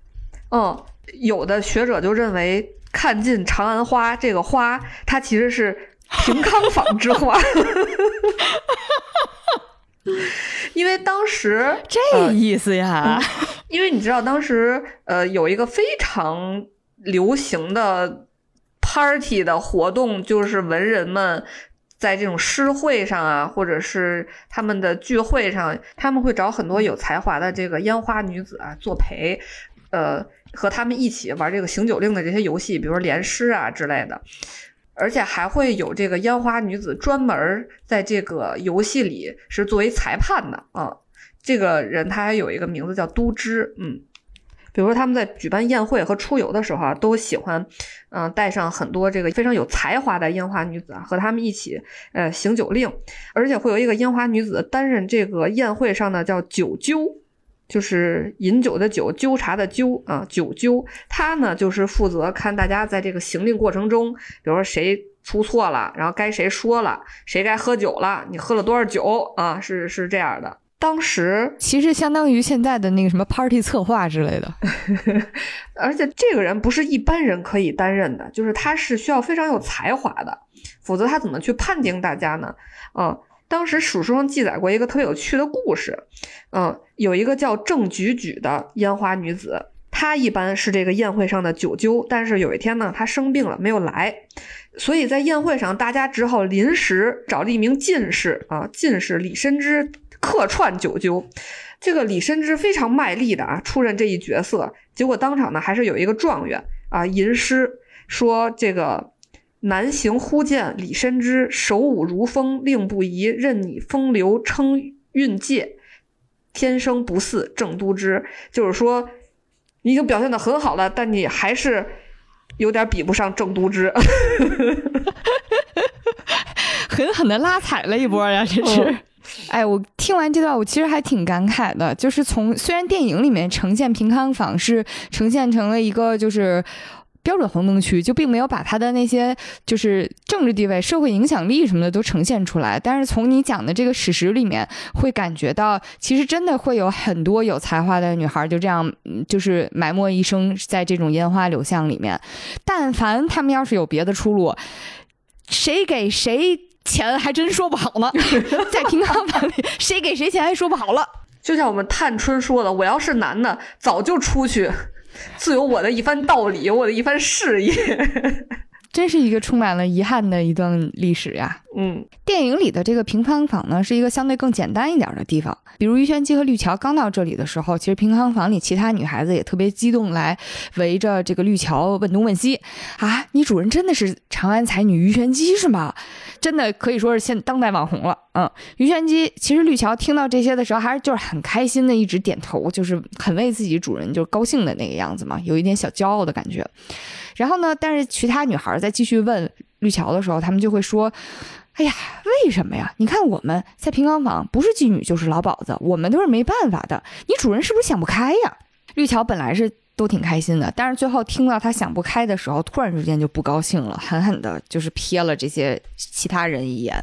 嗯，有的学者就认为“看尽长安花”这个花，它其实是平康坊之花，因为当时 这意思呀。因为你知道，当时呃有一个非常流行的。party 的活动就是文人们在这种诗会上啊，或者是他们的聚会上，他们会找很多有才华的这个烟花女子啊作陪，呃，和他们一起玩这个行酒令的这些游戏，比如说联诗啊之类的，而且还会有这个烟花女子专门在这个游戏里是作为裁判的啊。这个人他还有一个名字叫都知，嗯。比如说他们在举办宴会和出游的时候啊，都喜欢，嗯，带上很多这个非常有才华的烟花女子啊，和他们一起，呃，行酒令，而且会有一个烟花女子担任这个宴会上的叫酒纠，就是饮酒的酒，纠察的纠啊，酒纠，他呢就是负责看大家在这个行令过程中，比如说谁出错了，然后该谁说了，谁该喝酒了，你喝了多少酒啊，是是这样的。当时其实相当于现在的那个什么 party 策划之类的，而且这个人不是一般人可以担任的，就是他是需要非常有才华的，否则他怎么去判定大家呢？嗯，当时史书上记载过一个特别有趣的故事，嗯，有一个叫郑举举的烟花女子，她一般是这个宴会上的酒究，但是有一天呢，她生病了没有来，所以在宴会上大家只好临时找了一名进士啊，进士李深之。客串九究，这个李深之非常卖力的啊，出任这一角色。结果当场呢，还是有一个状元啊吟诗说：“这个南行忽见李深之，手舞如风，令不疑，任你风流称韵界，天生不似郑都之。”就是说，你已经表现的很好了，但你还是有点比不上郑都之，狠狠的拉踩了一波呀！这是。哎，我听完这段，我其实还挺感慨的。就是从虽然电影里面呈现平康坊是呈现成了一个就是标准红灯区，就并没有把他的那些就是政治地位、社会影响力什么的都呈现出来。但是从你讲的这个史实里面，会感觉到其实真的会有很多有才华的女孩就这样，就是埋没一生在这种烟花柳巷里面。但凡他们要是有别的出路，谁给谁钱还真说不好呢。在平康房里，谁给谁钱还说不好了。就像我们探春说的：“我要是男的，早就出去，自有我的一番道理，我的一番事业。”真是一个充满了遗憾的一段历史呀。嗯，电影里的这个平康坊呢，是一个相对更简单一点的地方。比如于玄机和绿桥刚到这里的时候，其实平康坊里其他女孩子也特别激动，来围着这个绿桥问东问西。啊，你主人真的是长安才女于玄机是吗？真的可以说是现当代网红了。嗯，于玄机其实绿桥听到这些的时候，还是就是很开心的，一直点头，就是很为自己主人就是高兴的那个样子嘛，有一点小骄傲的感觉。然后呢？但是其他女孩在继续问绿桥的时候，他们就会说：“哎呀，为什么呀？你看我们在平冈坊，不是妓女就是老鸨子，我们都是没办法的。你主人是不是想不开呀？”绿桥本来是都挺开心的，但是最后听到他想不开的时候，突然之间就不高兴了，狠狠的就是瞥了这些其他人一眼。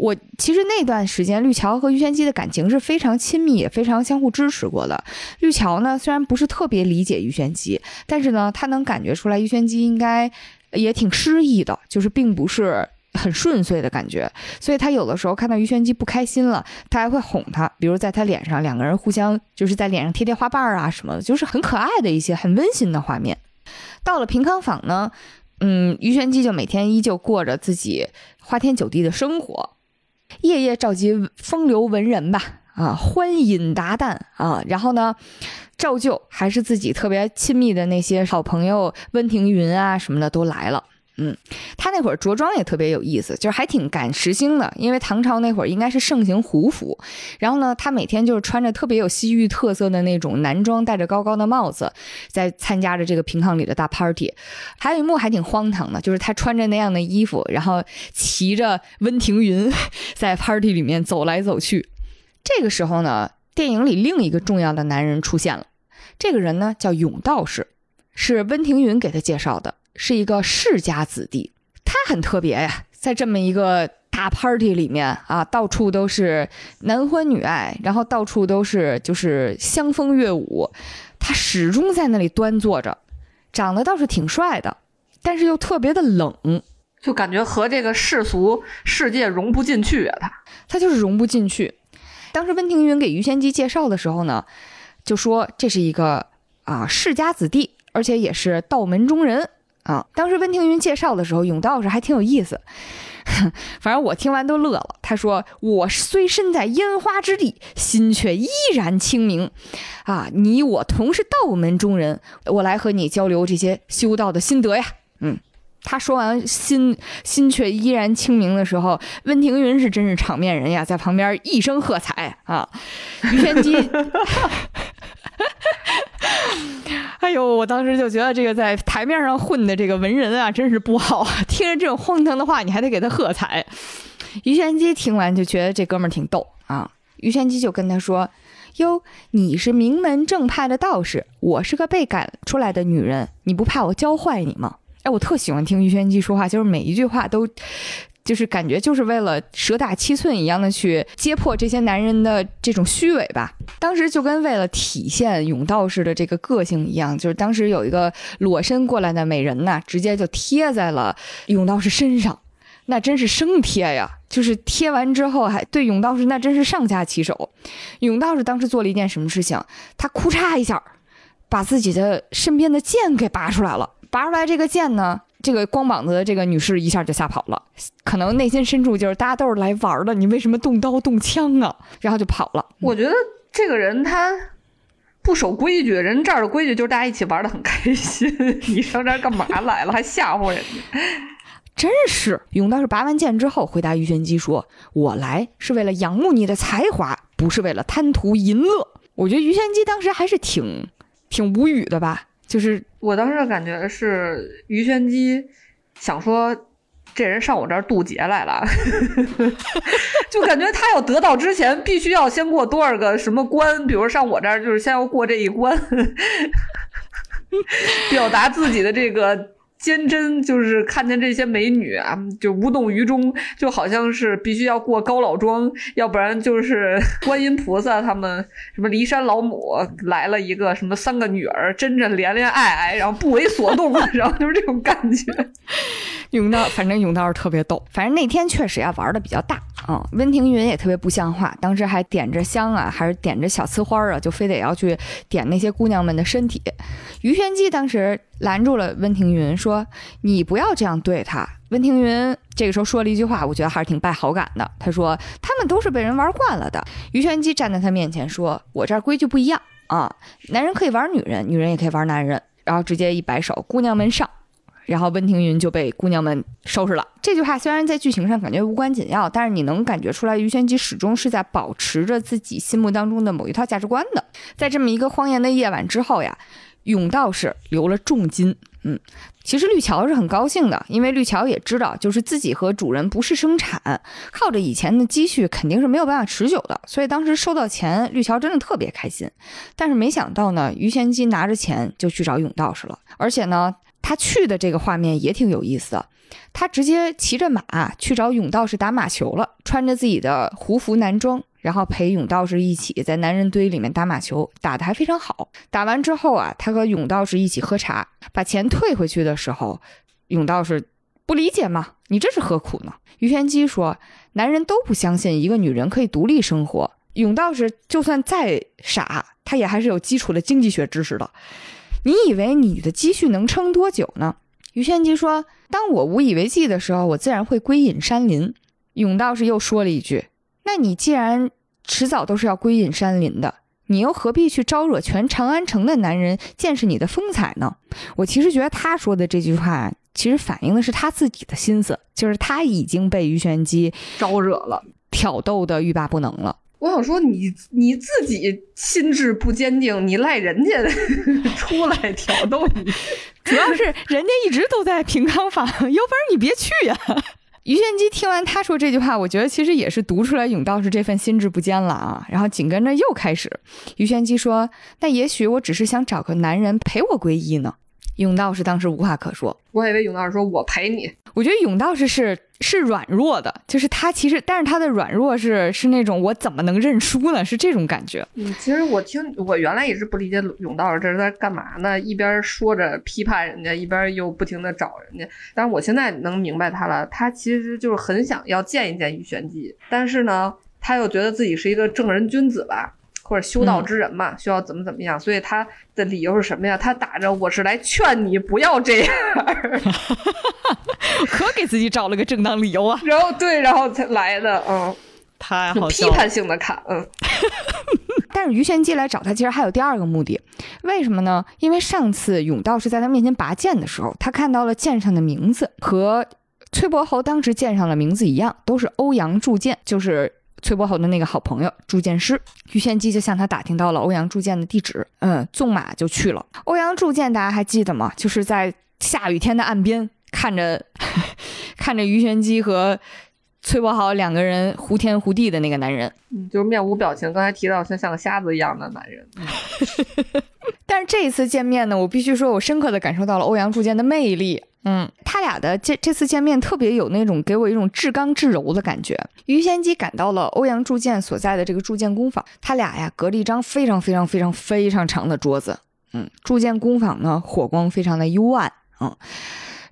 我其实那段时间，绿桥和于玄机的感情是非常亲密，也非常相互支持过的。绿桥呢，虽然不是特别理解于玄机，但是呢，他能感觉出来于玄机应该也挺失意的，就是并不是很顺遂的感觉。所以他有的时候看到于玄机不开心了，他还会哄他，比如在他脸上，两个人互相就是在脸上贴贴花瓣啊什么的，就是很可爱的一些很温馨的画面。到了平康坊呢，嗯，于玄机就每天依旧过着自己花天酒地的生活。夜夜召集风流文人吧，啊，欢饮达旦啊，然后呢，照旧还是自己特别亲密的那些好朋友温庭筠啊什么的都来了。嗯，他那会儿着装也特别有意思，就是还挺赶时兴的，因为唐朝那会儿应该是盛行胡服。然后呢，他每天就是穿着特别有西域特色的那种男装，戴着高高的帽子，在参加着这个平康里的大 party。还有一幕还挺荒唐的，就是他穿着那样的衣服，然后骑着温庭筠 在 party 里面走来走去。这个时候呢，电影里另一个重要的男人出现了，这个人呢叫永道士，是温庭筠给他介绍的。是一个世家子弟，他很特别呀，在这么一个大 party 里面啊，到处都是男欢女爱，然后到处都是就是香风乐舞，他始终在那里端坐着，长得倒是挺帅的，但是又特别的冷，就感觉和这个世俗世界融不进去啊，他他就是融不进去。当时温庭筠给于谦机介绍的时候呢，就说这是一个啊世家子弟，而且也是道门中人。啊，当时温庭筠介绍的时候，永道士还挺有意思，反正我听完都乐了。他说：“我虽身在烟花之地，心却依然清明。啊，你我同是道门中人，我来和你交流这些修道的心得呀。”嗯，他说完心心却依然清明的时候，温庭筠是真是场面人呀，在旁边一声喝彩啊，于玄机。哎呦，我当时就觉得这个在台面上混的这个文人啊，真是不好。听着这种荒唐的话，你还得给他喝彩。于玄机听完就觉得这哥们儿挺逗啊。于玄机就跟他说：“哟，你是名门正派的道士，我是个被赶出来的女人，你不怕我教坏你吗？”哎，我特喜欢听于玄机说话，就是每一句话都。就是感觉就是为了蛇打七寸一样的去揭破这些男人的这种虚伪吧。当时就跟为了体现永道士的这个个性一样，就是当时有一个裸身过来的美人呐，直接就贴在了永道士身上，那真是生贴呀！就是贴完之后还对永道士那真是上下其手。永道士当时做了一件什么事情？他哭嚓一下，把自己的身边的剑给拔出来了。拔出来这个剑呢？这个光膀子的这个女士一下就吓跑了，可能内心深处就是大家都是来玩的，你为什么动刀动枪啊？然后就跑了。我觉得这个人他不守规矩，人这儿的规矩就是大家一起玩的很开心。你上这儿干嘛来了？还吓唬人家？真是。永道士拔完剑之后回答于玄机说：“我来是为了仰慕你的才华，不是为了贪图淫乐。”我觉得于玄机当时还是挺挺无语的吧。就是我当时感觉是于玄机想说，这人上我这儿渡劫来了，就感觉他要得道之前，必须要先过多少个什么关，比如上我这儿就是先要过这一关。表达自己的这个。坚贞就是看见这些美女啊，就无动于衷，就好像是必须要过高老庄，要不然就是 观音菩萨他们什么骊山老母来了一个什么三个女儿，真真连连爱爱，然后不为所动，然后就是这种感觉。永道，反正永道是特别逗。反正那天确实呀玩的比较大嗯。温庭筠也特别不像话，当时还点着香啊，还是点着小呲花啊，就非得要去点那些姑娘们的身体。于玄机当时拦住了温庭筠，说：“你不要这样对他。”温庭筠这个时候说了一句话，我觉得还是挺败好感的。他说：“他们都是被人玩惯了的。”于玄机站在他面前说：“我这儿规矩不一样啊，男人可以玩女人，女人也可以玩男人。”然后直接一摆手，姑娘们上。然后温庭筠就被姑娘们收拾了。这句话虽然在剧情上感觉无关紧要，但是你能感觉出来，于玄机始终是在保持着自己心目当中的某一套价值观的。在这么一个荒烟的夜晚之后呀，永道士留了重金。嗯，其实绿桥是很高兴的，因为绿桥也知道，就是自己和主人不是生产，靠着以前的积蓄肯定是没有办法持久的。所以当时收到钱，绿桥真的特别开心。但是没想到呢，于玄机拿着钱就去找永道士了，而且呢。他去的这个画面也挺有意思的，他直接骑着马去找甬道士打马球了，穿着自己的胡服男装，然后陪甬道士一起在男人堆里面打马球，打得还非常好。打完之后啊，他和甬道士一起喝茶，把钱退回去的时候，甬道士不理解吗？你这是何苦呢？于玄机说，男人都不相信一个女人可以独立生活，甬道士就算再傻，他也还是有基础的经济学知识的。你以为你的积蓄能撑多久呢？于玄机说：“当我无以为继的时候，我自然会归隐山林。”永道士又说了一句：“那你既然迟早都是要归隐山林的，你又何必去招惹全长安城的男人见识你的风采呢？”我其实觉得他说的这句话，其实反映的是他自己的心思，就是他已经被于玄机招惹了，挑逗的欲罢不能了。我想说，你你自己心智不坚定，你赖人家 出来挑逗你，主要是人家一直都在平康坊，有本事你别去呀。于玄机听完他说这句话，我觉得其实也是读出来永道士这份心智不坚了啊。然后紧跟着又开始，于玄机说：“那也许我只是想找个男人陪我皈依呢。”甬道士当时无话可说，我以为甬道士说我陪你。我觉得甬道士是是软弱的，就是他其实，但是他的软弱是是那种我怎么能认输呢？是这种感觉。嗯，其实我听我原来也是不理解甬道士这是在干嘛呢？一边说着批判人家，一边又不停的找人家。但是我现在能明白他了，他其实就是很想要见一见于玄机，但是呢，他又觉得自己是一个正人君子吧。或者修道之人嘛，需要怎么怎么样，所以他的理由是什么呀？他打着我是来劝你不要这样，可给自己找了个正当理由啊。然后对，然后才来的，嗯，太好批判性的看，嗯。但是于玄机来找他，其实还有第二个目的，为什么呢？因为上次甬道士在他面前拔剑的时候，他看到了剑上的名字和崔伯侯当时剑上的名字一样，都是欧阳铸剑，就是。崔伯侯的那个好朋友铸剑师于玄机就向他打听到了欧阳铸剑的地址，嗯，纵马就去了。欧阳铸剑大家还记得吗？就是在下雨天的岸边，看着 看着于玄机和崔伯豪两个人胡天胡地的那个男人，嗯，就是面无表情。刚才提到像像个瞎子一样的男人。但是这一次见面呢，我必须说，我深刻的感受到了欧阳铸剑的魅力。嗯，他俩的这这次见面特别有那种给我一种至刚至柔的感觉。于仙姬赶到了欧阳铸剑所在的这个铸剑工坊，他俩呀隔着一张非常非常非常非常长的桌子。嗯，铸剑工坊呢火光非常的幽暗。嗯，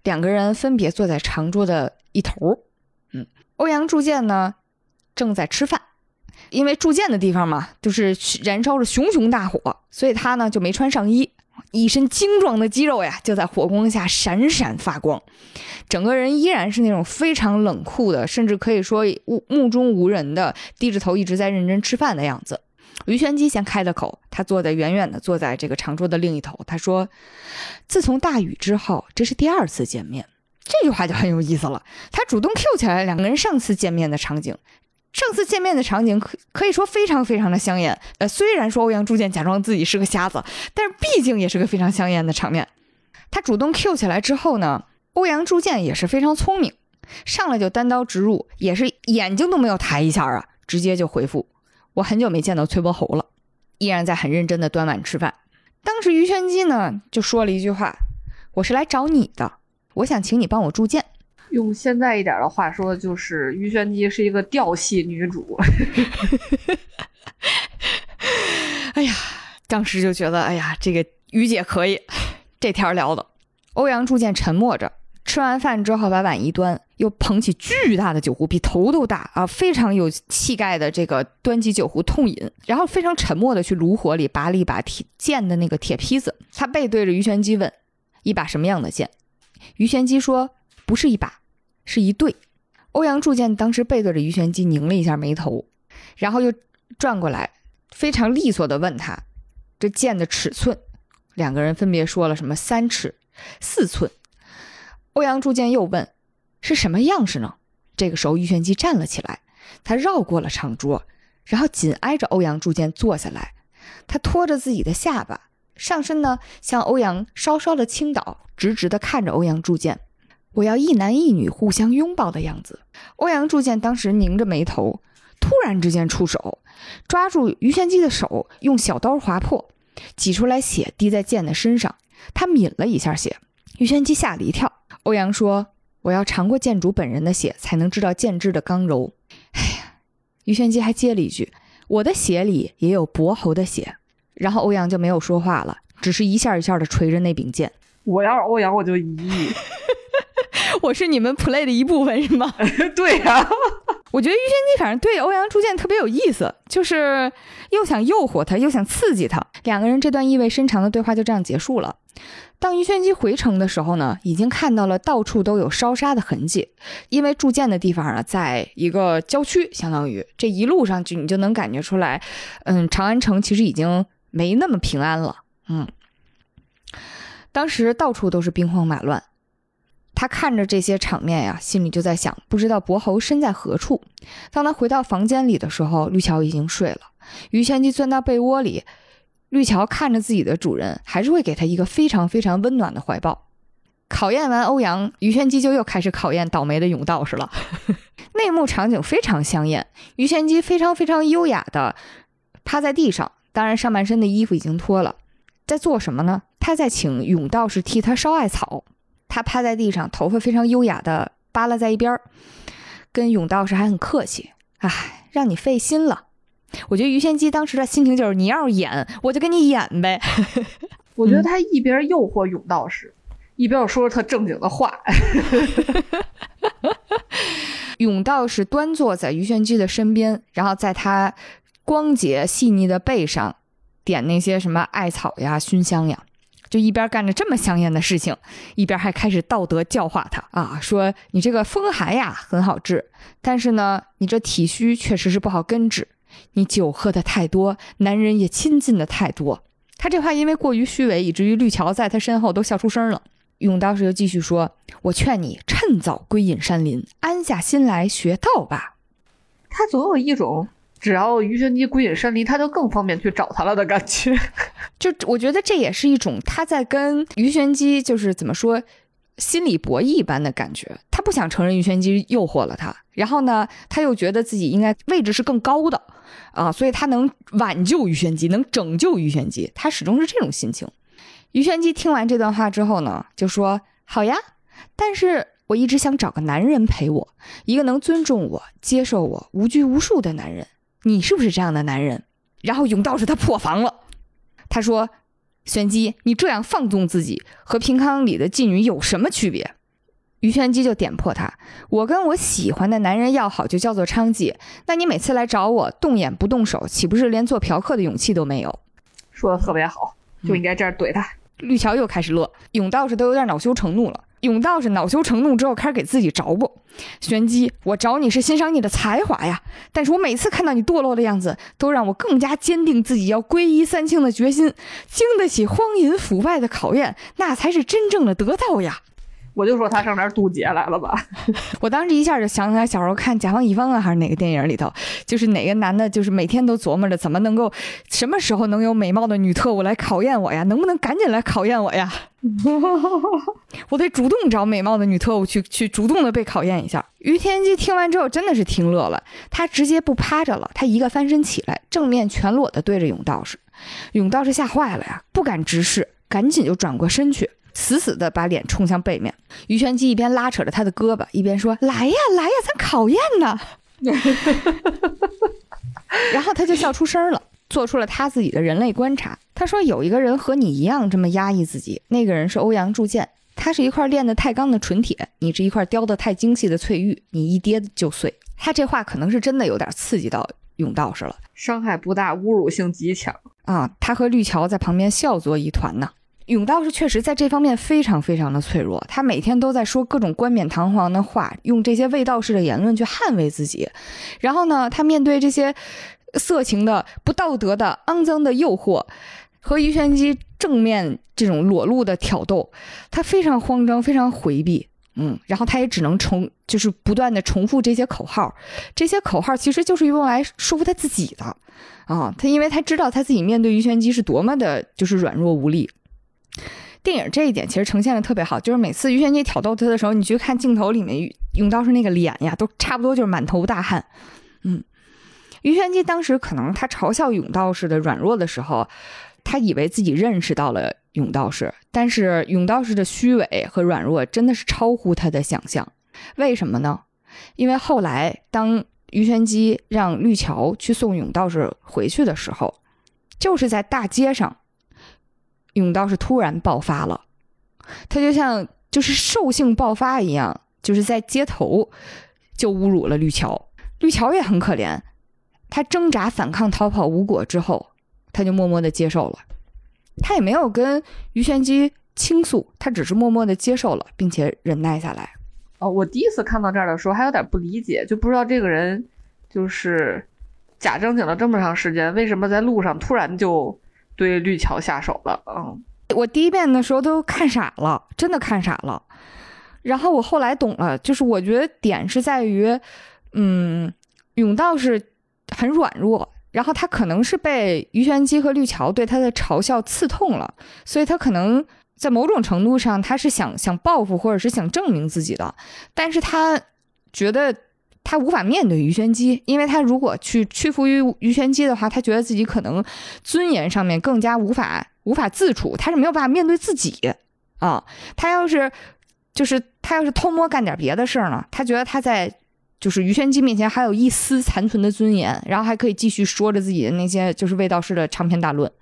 两个人分别坐在长桌的一头。嗯，欧阳铸剑呢正在吃饭，因为铸剑的地方嘛就是燃烧着熊熊大火，所以他呢就没穿上衣。一身精壮的肌肉呀，就在火光下闪闪发光，整个人依然是那种非常冷酷的，甚至可以说目目中无人的，低着头一直在认真吃饭的样子。于玄机先开的口，他坐在远远的，坐在这个长桌的另一头。他说：“自从大雨之后，这是第二次见面。”这句话就很有意思了。他主动 Q 起来两个人上次见面的场景。上次见面的场景可可以说非常非常的香艳，呃，虽然说欧阳铸剑假装自己是个瞎子，但是毕竟也是个非常香艳的场面。他主动 Q 起来之后呢，欧阳铸剑也是非常聪明，上来就单刀直入，也是眼睛都没有抬一下啊，直接就回复：我很久没见到崔伯侯了，依然在很认真的端碗吃饭。当时于玄机呢就说了一句话：“我是来找你的，我想请你帮我铸剑。”用现在一点的话说，就是于玄机是一个调戏女主。哎呀，当时就觉得，哎呀，这个于姐可以，这天聊的。欧阳铸剑沉默着，吃完饭之后把碗一端，又捧起巨大的酒壶，比头都大啊，非常有气概的这个端起酒壶痛饮，然后非常沉默的去炉火里拔了一把铁剑的那个铁坯子。他背对着于玄机问：“一把什么样的剑？”于玄机说：“不是一把，是一对。”欧阳铸剑当时背对着于玄机，拧了一下眉头，然后又转过来。非常利索的问他：“这剑的尺寸？”两个人分别说了什么三尺、四寸。欧阳铸剑又问：“是什么样式呢？”这个时候，于玄机站了起来，他绕过了长桌，然后紧挨着欧阳铸剑坐下来。他托着自己的下巴，上身呢向欧阳稍稍的倾倒，直直的看着欧阳铸剑。我要一男一女互相拥抱的样子。欧阳铸剑当时拧着眉头，突然之间出手。抓住于玄机的手，用小刀划破，挤出来血滴在剑的身上。他抿了一下血，于玄机吓了一跳。欧阳说：“我要尝过剑主本人的血，才能知道剑质的刚柔。”哎呀，于玄机还接了一句：“我的血里也有伯侯的血。”然后欧阳就没有说话了，只是一下一下的捶着那柄剑。我要是欧阳，我就一亿。我是你们 play 的一部分，是吗？对呀。我觉得于玄机反正对欧阳铸剑特别有意思，就是又想诱惑他，又想刺激他。两个人这段意味深长的对话就这样结束了。当于玄机回城的时候呢，已经看到了到处都有烧杀的痕迹，因为铸剑的地方啊，在一个郊区，相当于这一路上就你就能感觉出来，嗯，长安城其实已经没那么平安了。嗯，当时到处都是兵荒马乱。他看着这些场面呀，心里就在想，不知道伯侯身在何处。当他回到房间里的时候，绿桥已经睡了。于仙姬钻到被窝里，绿桥看着自己的主人，还是会给他一个非常非常温暖的怀抱。考验完欧阳，于仙姬就又开始考验倒霉的勇道士了。内幕场景非常香艳，于仙姬非常非常优雅的趴在地上，当然上半身的衣服已经脱了，在做什么呢？他在请勇道士替他烧艾草。他趴在地上，头发非常优雅的扒拉在一边儿，跟勇道士还很客气。哎，让你费心了。我觉得于仙姬当时的心情就是，你要是演，我就跟你演呗。我觉得他一边诱惑勇道士，一边又说着他正经的话。勇道士端坐在于玄机的身边，然后在他光洁细腻的背上点那些什么艾草呀、熏香呀。就一边干着这么香艳的事情，一边还开始道德教化他啊，说你这个风寒呀很好治，但是呢，你这体虚确实是不好根治。你酒喝的太多，男人也亲近的太多。他这话因为过于虚伪，以至于绿桥在他身后都笑出声了。永道士又继续说：“我劝你趁早归隐山林，安下心来学道吧。”他总有一种。只要鱼玄机归隐山林，他就更方便去找他了的感觉。就我觉得这也是一种他在跟鱼玄机就是怎么说心理博弈般的感觉。他不想承认鱼玄机诱惑了他，然后呢，他又觉得自己应该位置是更高的啊，所以他能挽救鱼玄机，能拯救鱼玄机。他始终是这种心情。鱼玄机听完这段话之后呢，就说：“好呀，但是我一直想找个男人陪我，一个能尊重我、接受我、无拘无束的男人。”你是不是这样的男人？然后永道士他破防了，他说：“玄机，你这样放纵自己，和平康里的妓女有什么区别？”于玄机就点破他：“我跟我喜欢的男人要好，就叫做娼妓。那你每次来找我，动眼不动手，岂不是连做嫖客的勇气都没有？”说的特别好，就应该这样怼他。绿桥又开始乐，永道士都有点恼羞成怒了。永道士恼羞成怒之后，开始给自己找补。玄机，我找你是欣赏你的才华呀，但是我每次看到你堕落的样子，都让我更加坚定自己要皈依三清的决心。经得起荒淫腐败的考验，那才是真正的得道呀。我就说他上那儿渡劫来了吧。我当时一下就想起来小时候看《甲方乙方》啊，还是哪个电影里头，就是哪个男的，就是每天都琢磨着怎么能够，什么时候能有美貌的女特务来考验我呀？能不能赶紧来考验我呀？我得主动找美貌的女特务去，去主动的被考验一下。于天机听完之后真的是听乐了，他直接不趴着了，他一个翻身起来，正面全裸的对着永道士，甬道士吓坏了呀，不敢直视，赶紧就转过身去，死死的把脸冲向背面。于玄机一边拉扯着他的胳膊，一边说：“来呀，来呀，咱考验呢。”然后他就笑出声了，做出了他自己的人类观察。他说：“有一个人和你一样这么压抑自己，那个人是欧阳铸剑。他是一块炼得太钢的纯铁，你是一块雕得太精细的翠玉，你一跌就碎。”他这话可能是真的有点刺激到甬道士了，伤害不大，侮辱性极强啊！他和绿桥在旁边笑作一团呢。甬道士确实在这方面非常非常的脆弱，他每天都在说各种冠冕堂皇的话，用这些卫道士的言论去捍卫自己。然后呢，他面对这些色情的、不道德的、肮脏的诱惑，和于玄机正面这种裸露的挑逗，他非常慌张，非常回避。嗯，然后他也只能重，就是不断的重复这些口号，这些口号其实就是用来说服他自己的啊。他因为他知道他自己面对于玄机是多么的，就是软弱无力。电影这一点其实呈现的特别好，就是每次于玄机挑逗他的时候，你去看镜头里面用刀是那个脸呀，都差不多就是满头大汗。嗯，于玄机当时可能他嘲笑甬道士的软弱的时候，他以为自己认识到了甬道士，但是甬道士的虚伪和软弱真的是超乎他的想象。为什么呢？因为后来当于玄机让绿桥去送甬道士回去的时候，就是在大街上。甬道是突然爆发了，他就像就是兽性爆发一样，就是在街头就侮辱了绿桥。绿桥也很可怜，他挣扎反抗逃跑无果之后，他就默默的接受了。他也没有跟于玄机倾诉，他只是默默的接受了，并且忍耐下来。哦，我第一次看到这儿的时候还有点不理解，就不知道这个人就是假正经了这么长时间，为什么在路上突然就。对绿桥下手了，嗯，我第一遍的时候都看傻了，真的看傻了。然后我后来懂了，就是我觉得点是在于，嗯，甬道是很软弱，然后他可能是被于玄机和绿桥对他的嘲笑刺痛了，所以他可能在某种程度上他是想想报复或者是想证明自己的，但是他觉得。他无法面对于玄机，因为他如果去屈服于于玄机的话，他觉得自己可能尊严上面更加无法无法自处，他是没有办法面对自己啊。他要是就是他要是偷摸干点别的事儿呢，他觉得他在就是于玄机面前还有一丝残存的尊严，然后还可以继续说着自己的那些就是卫道士的长篇大论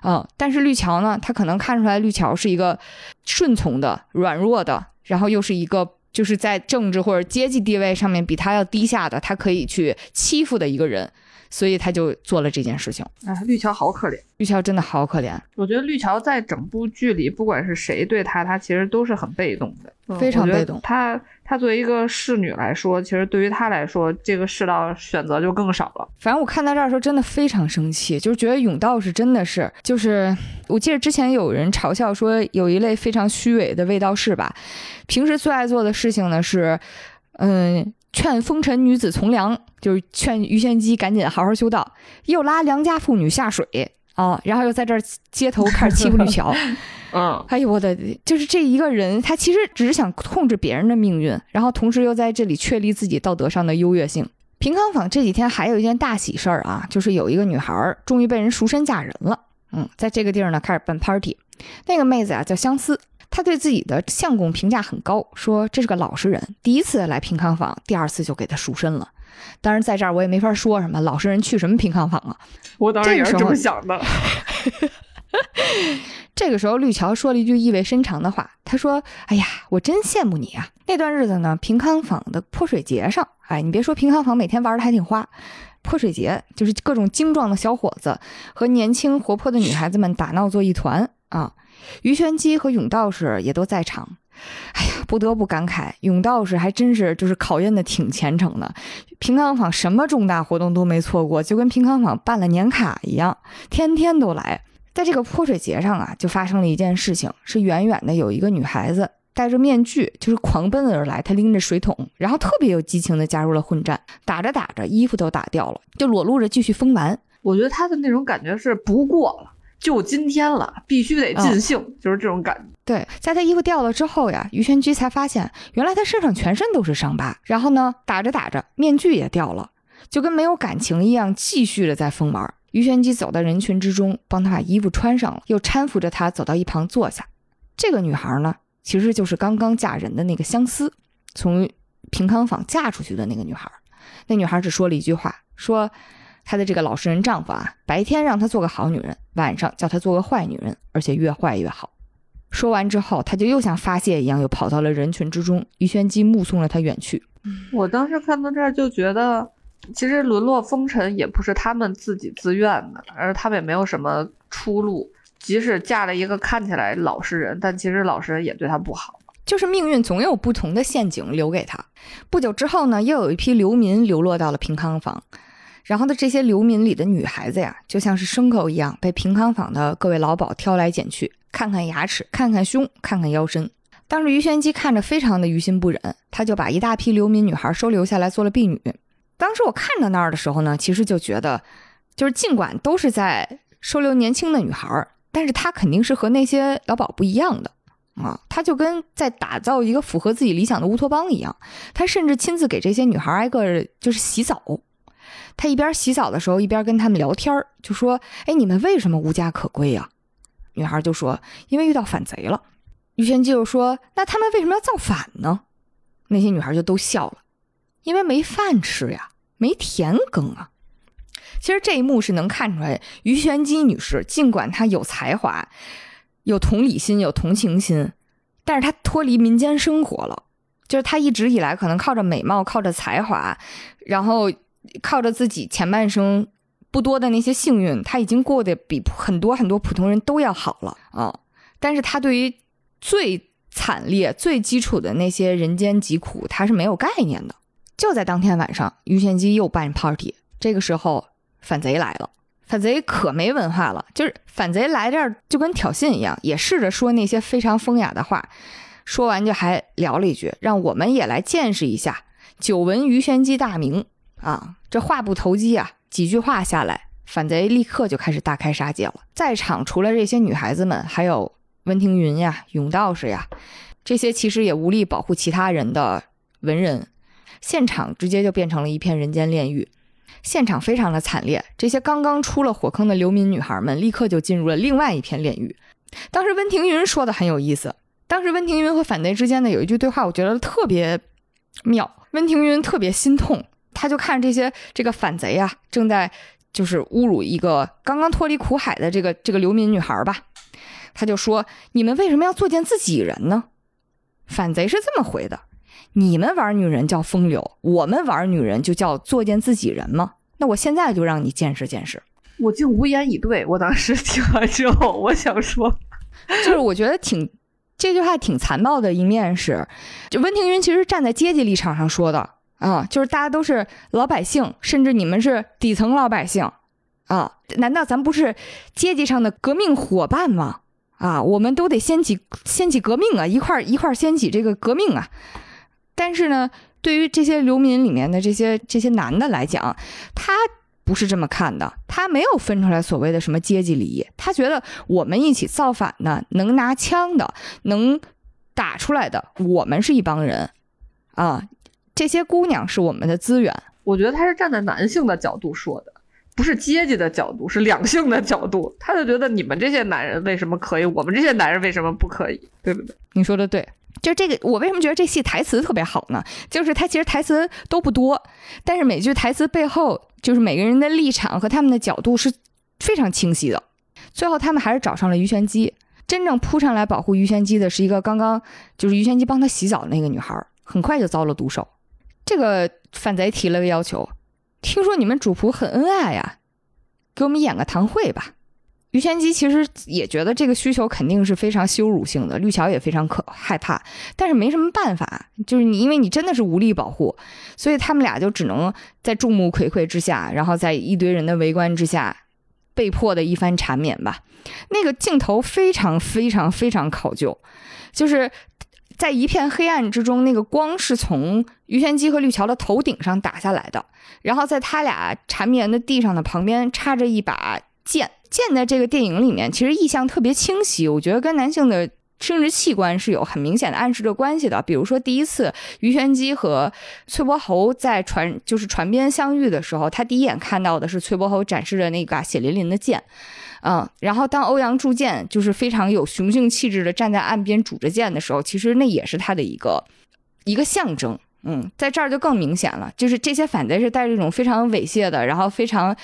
啊。但是绿桥呢，他可能看出来绿桥是一个顺从的、软弱的，然后又是一个。就是在政治或者阶级地位上面比他要低下的，他可以去欺负的一个人，所以他就做了这件事情。哎，绿桥好可怜，绿桥真的好可怜。我觉得绿桥在整部剧里，不管是谁对他，他其实都是很被动的，非常被动。他。她作为一个侍女来说，其实对于她来说，这个世道选择就更少了。反正我看到这儿的时候，真的非常生气，就是觉得甬道士真的是，就是我记得之前有人嘲笑说，有一类非常虚伪的卫道士吧，平时最爱做的事情呢是，嗯，劝风尘女子从良，就是劝于仙姬赶紧好好修道，又拉良家妇女下水啊，然后又在这儿街头开始欺负绿桥。嗯，哎呦我的，就是这一个人，他其实只是想控制别人的命运，然后同时又在这里确立自己道德上的优越性。平康坊这几天还有一件大喜事儿啊，就是有一个女孩终于被人赎身嫁人了。嗯，在这个地儿呢开始办 party，那个妹子啊叫相思，她对自己的相公评价很高，说这是个老实人，第一次来平康坊，第二次就给他赎身了。当然在这儿我也没法说什么，老实人去什么平康坊啊？我当然也是这么想的。这个时候，绿桥说了一句意味深长的话。他说：“哎呀，我真羡慕你啊！那段日子呢，平康坊的泼水节上，哎，你别说，平康坊每天玩的还挺花。泼水节就是各种精壮的小伙子和年轻活泼的女孩子们打闹作一团啊。于玄机和永道士也都在场。哎呀，不得不感慨，永道士还真是就是考验的挺虔诚的。平康坊什么重大活动都没错过，就跟平康坊办了年卡一样，天天都来。”在这个泼水节上啊，就发生了一件事情，是远远的有一个女孩子戴着面具，就是狂奔而来，她拎着水桶，然后特别有激情的加入了混战，打着打着衣服都打掉了，就裸露着继续疯玩。我觉得她的那种感觉是不过了，就今天了，必须得尽兴，就是这种感觉。对，在她衣服掉了之后呀，于玄机才发现，原来她身上全身都是伤疤，然后呢，打着打着面具也掉了，就跟没有感情一样，继续的在疯玩。于玄机走到人群之中，帮他把衣服穿上了，又搀扶着他走到一旁坐下。这个女孩呢，其实就是刚刚嫁人的那个相思，从平康坊嫁出去的那个女孩。那女孩只说了一句话，说她的这个老实人丈夫啊，白天让她做个好女人，晚上叫她做个坏女人，而且越坏越好。说完之后，她就又像发泄一样，又跑到了人群之中。于玄机目送了她远去。我当时看到这儿就觉得，其实沦落风尘也不是他们自己自愿的，而他们也没有什么出路。即使嫁了一个看起来老实人，但其实老实人也对他不好。就是命运总有不同的陷阱留给他。不久之后呢，又有一批流民流落到了平康坊，然后呢，这些流民里的女孩子呀，就像是牲口一样，被平康坊的各位老鸨挑来拣去，看看牙齿，看看胸，看看腰身。当时于玄机看着非常的于心不忍，他就把一大批流民女孩收留下来做了婢女。当时我看到那儿的时候呢，其实就觉得，就是尽管都是在收留年轻的女孩，但是她肯定是和那些老鸨不一样的。啊，她就跟在打造一个符合自己理想的乌托邦一样，她甚至亲自给这些女孩挨个就是洗澡。他一边洗澡的时候，一边跟他们聊天就说：“哎，你们为什么无家可归呀？”女孩就说：“因为遇到反贼了。”于玄机又说：“那他们为什么要造反呢？”那些女孩就都笑了：“因为没饭吃呀，没田耕啊。”其实这一幕是能看出来，于玄机女士尽管她有才华。有同理心，有同情心，但是他脱离民间生活了。就是他一直以来可能靠着美貌，靠着才华，然后靠着自己前半生不多的那些幸运，他已经过得比很多很多普通人都要好了啊。但是他对于最惨烈、最基础的那些人间疾苦，他是没有概念的。就在当天晚上，于玄机又办 party，这个时候反贼来了。反贼可没文化了，就是反贼来这儿就跟挑衅一样，也试着说那些非常风雅的话，说完就还聊了一句：“让我们也来见识一下，久闻于玄机大名啊！”这话不投机啊，几句话下来，反贼立刻就开始大开杀戒了。在场除了这些女孩子们，还有温庭筠呀、永道士呀，这些其实也无力保护其他人的文人，现场直接就变成了一片人间炼狱。现场非常的惨烈，这些刚刚出了火坑的流民女孩们立刻就进入了另外一片炼狱。当时温庭筠说的很有意思，当时温庭筠和反贼之间的有一句对话，我觉得特别妙。温庭筠特别心痛，他就看这些这个反贼啊，正在就是侮辱一个刚刚脱离苦海的这个这个流民女孩吧，他就说：“你们为什么要作践自己人呢？”反贼是这么回的。你们玩女人叫风流，我们玩女人就叫作践自己人吗？那我现在就让你见识见识。我竟无言以对。我当时听完之后，我想说，就是我觉得挺这句话挺残暴的一面是，就温庭筠其实站在阶级立场上说的啊，就是大家都是老百姓，甚至你们是底层老百姓啊，难道咱不是阶级上的革命伙伴吗？啊，我们都得掀起掀起革命啊，一块一块掀起这个革命啊。但是呢，对于这些流民里面的这些这些男的来讲，他不是这么看的，他没有分出来所谓的什么阶级利益，他觉得我们一起造反的，能拿枪的，能打出来的，我们是一帮人啊，这些姑娘是我们的资源。我觉得他是站在男性的角度说的，不是阶级的角度，是两性的角度，他就觉得你们这些男人为什么可以，我们这些男人为什么不可以，对不对？你说的对。就这个，我为什么觉得这戏台词特别好呢？就是他其实台词都不多，但是每句台词背后，就是每个人的立场和他们的角度是非常清晰的。最后他们还是找上了于玄机，真正扑上来保护于玄机的是一个刚刚就是于玄机帮他洗澡的那个女孩，很快就遭了毒手。这个反贼提了个要求，听说你们主仆很恩爱呀，给我们演个堂会吧。于玄机其实也觉得这个需求肯定是非常羞辱性的，绿桥也非常可害怕，但是没什么办法，就是你因为你真的是无力保护，所以他们俩就只能在众目睽睽之下，然后在一堆人的围观之下，被迫的一番缠绵吧。那个镜头非常非常非常考究，就是在一片黑暗之中，那个光是从于玄机和绿桥的头顶上打下来的，然后在他俩缠绵的地上的旁边插着一把剑。剑在这个电影里面其实意象特别清晰，我觉得跟男性的生殖器官是有很明显的暗示的关系的。比如说，第一次于玄机和崔伯侯在船就是船边相遇的时候，他第一眼看到的是崔伯侯展示的那把血淋淋的剑，嗯，然后当欧阳铸剑就是非常有雄性气质的站在岸边拄着剑的时候，其实那也是他的一个一个象征。嗯，在这儿就更明显了，就是这些反贼是带着一种非常猥亵的，然后非常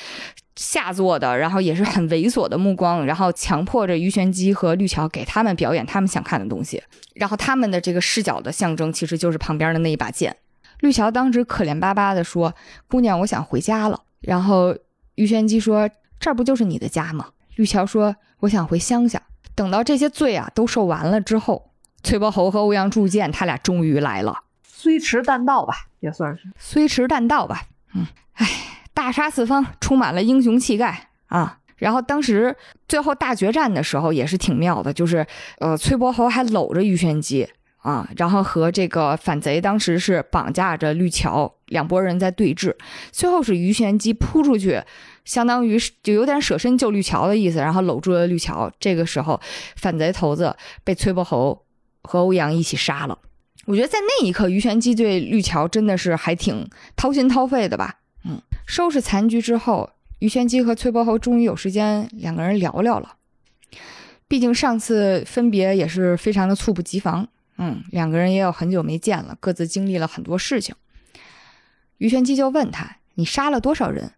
下作的，然后也是很猥琐的目光，然后强迫着于玄机和绿桥给他们表演他们想看的东西。然后他们的这个视角的象征其实就是旁边的那一把剑。绿桥当时可怜巴巴的说：“姑娘，我想回家了。”然后于玄机说：“这儿不就是你的家吗？”绿桥说：“我想回乡下。”等到这些罪啊都受完了之后，崔伯侯和欧阳铸剑他俩终于来了。虽迟但到吧，也算是虽迟但到吧。嗯，哎，大杀四方，充满了英雄气概啊。然后当时最后大决战的时候也是挺妙的，就是呃，崔伯侯还搂着于玄机啊，然后和这个反贼当时是绑架着绿桥，两拨人在对峙。最后是于玄机扑出去，相当于就有点舍身救绿桥的意思，然后搂住了绿桥。这个时候，反贼头子被崔伯侯和欧阳一起杀了。我觉得在那一刻，于玄机对绿桥真的是还挺掏心掏肺的吧。嗯，收拾残局之后，于玄机和崔伯侯终于有时间两个人聊聊了。毕竟上次分别也是非常的猝不及防。嗯，两个人也有很久没见了，各自经历了很多事情。于玄机就问他：“你杀了多少人？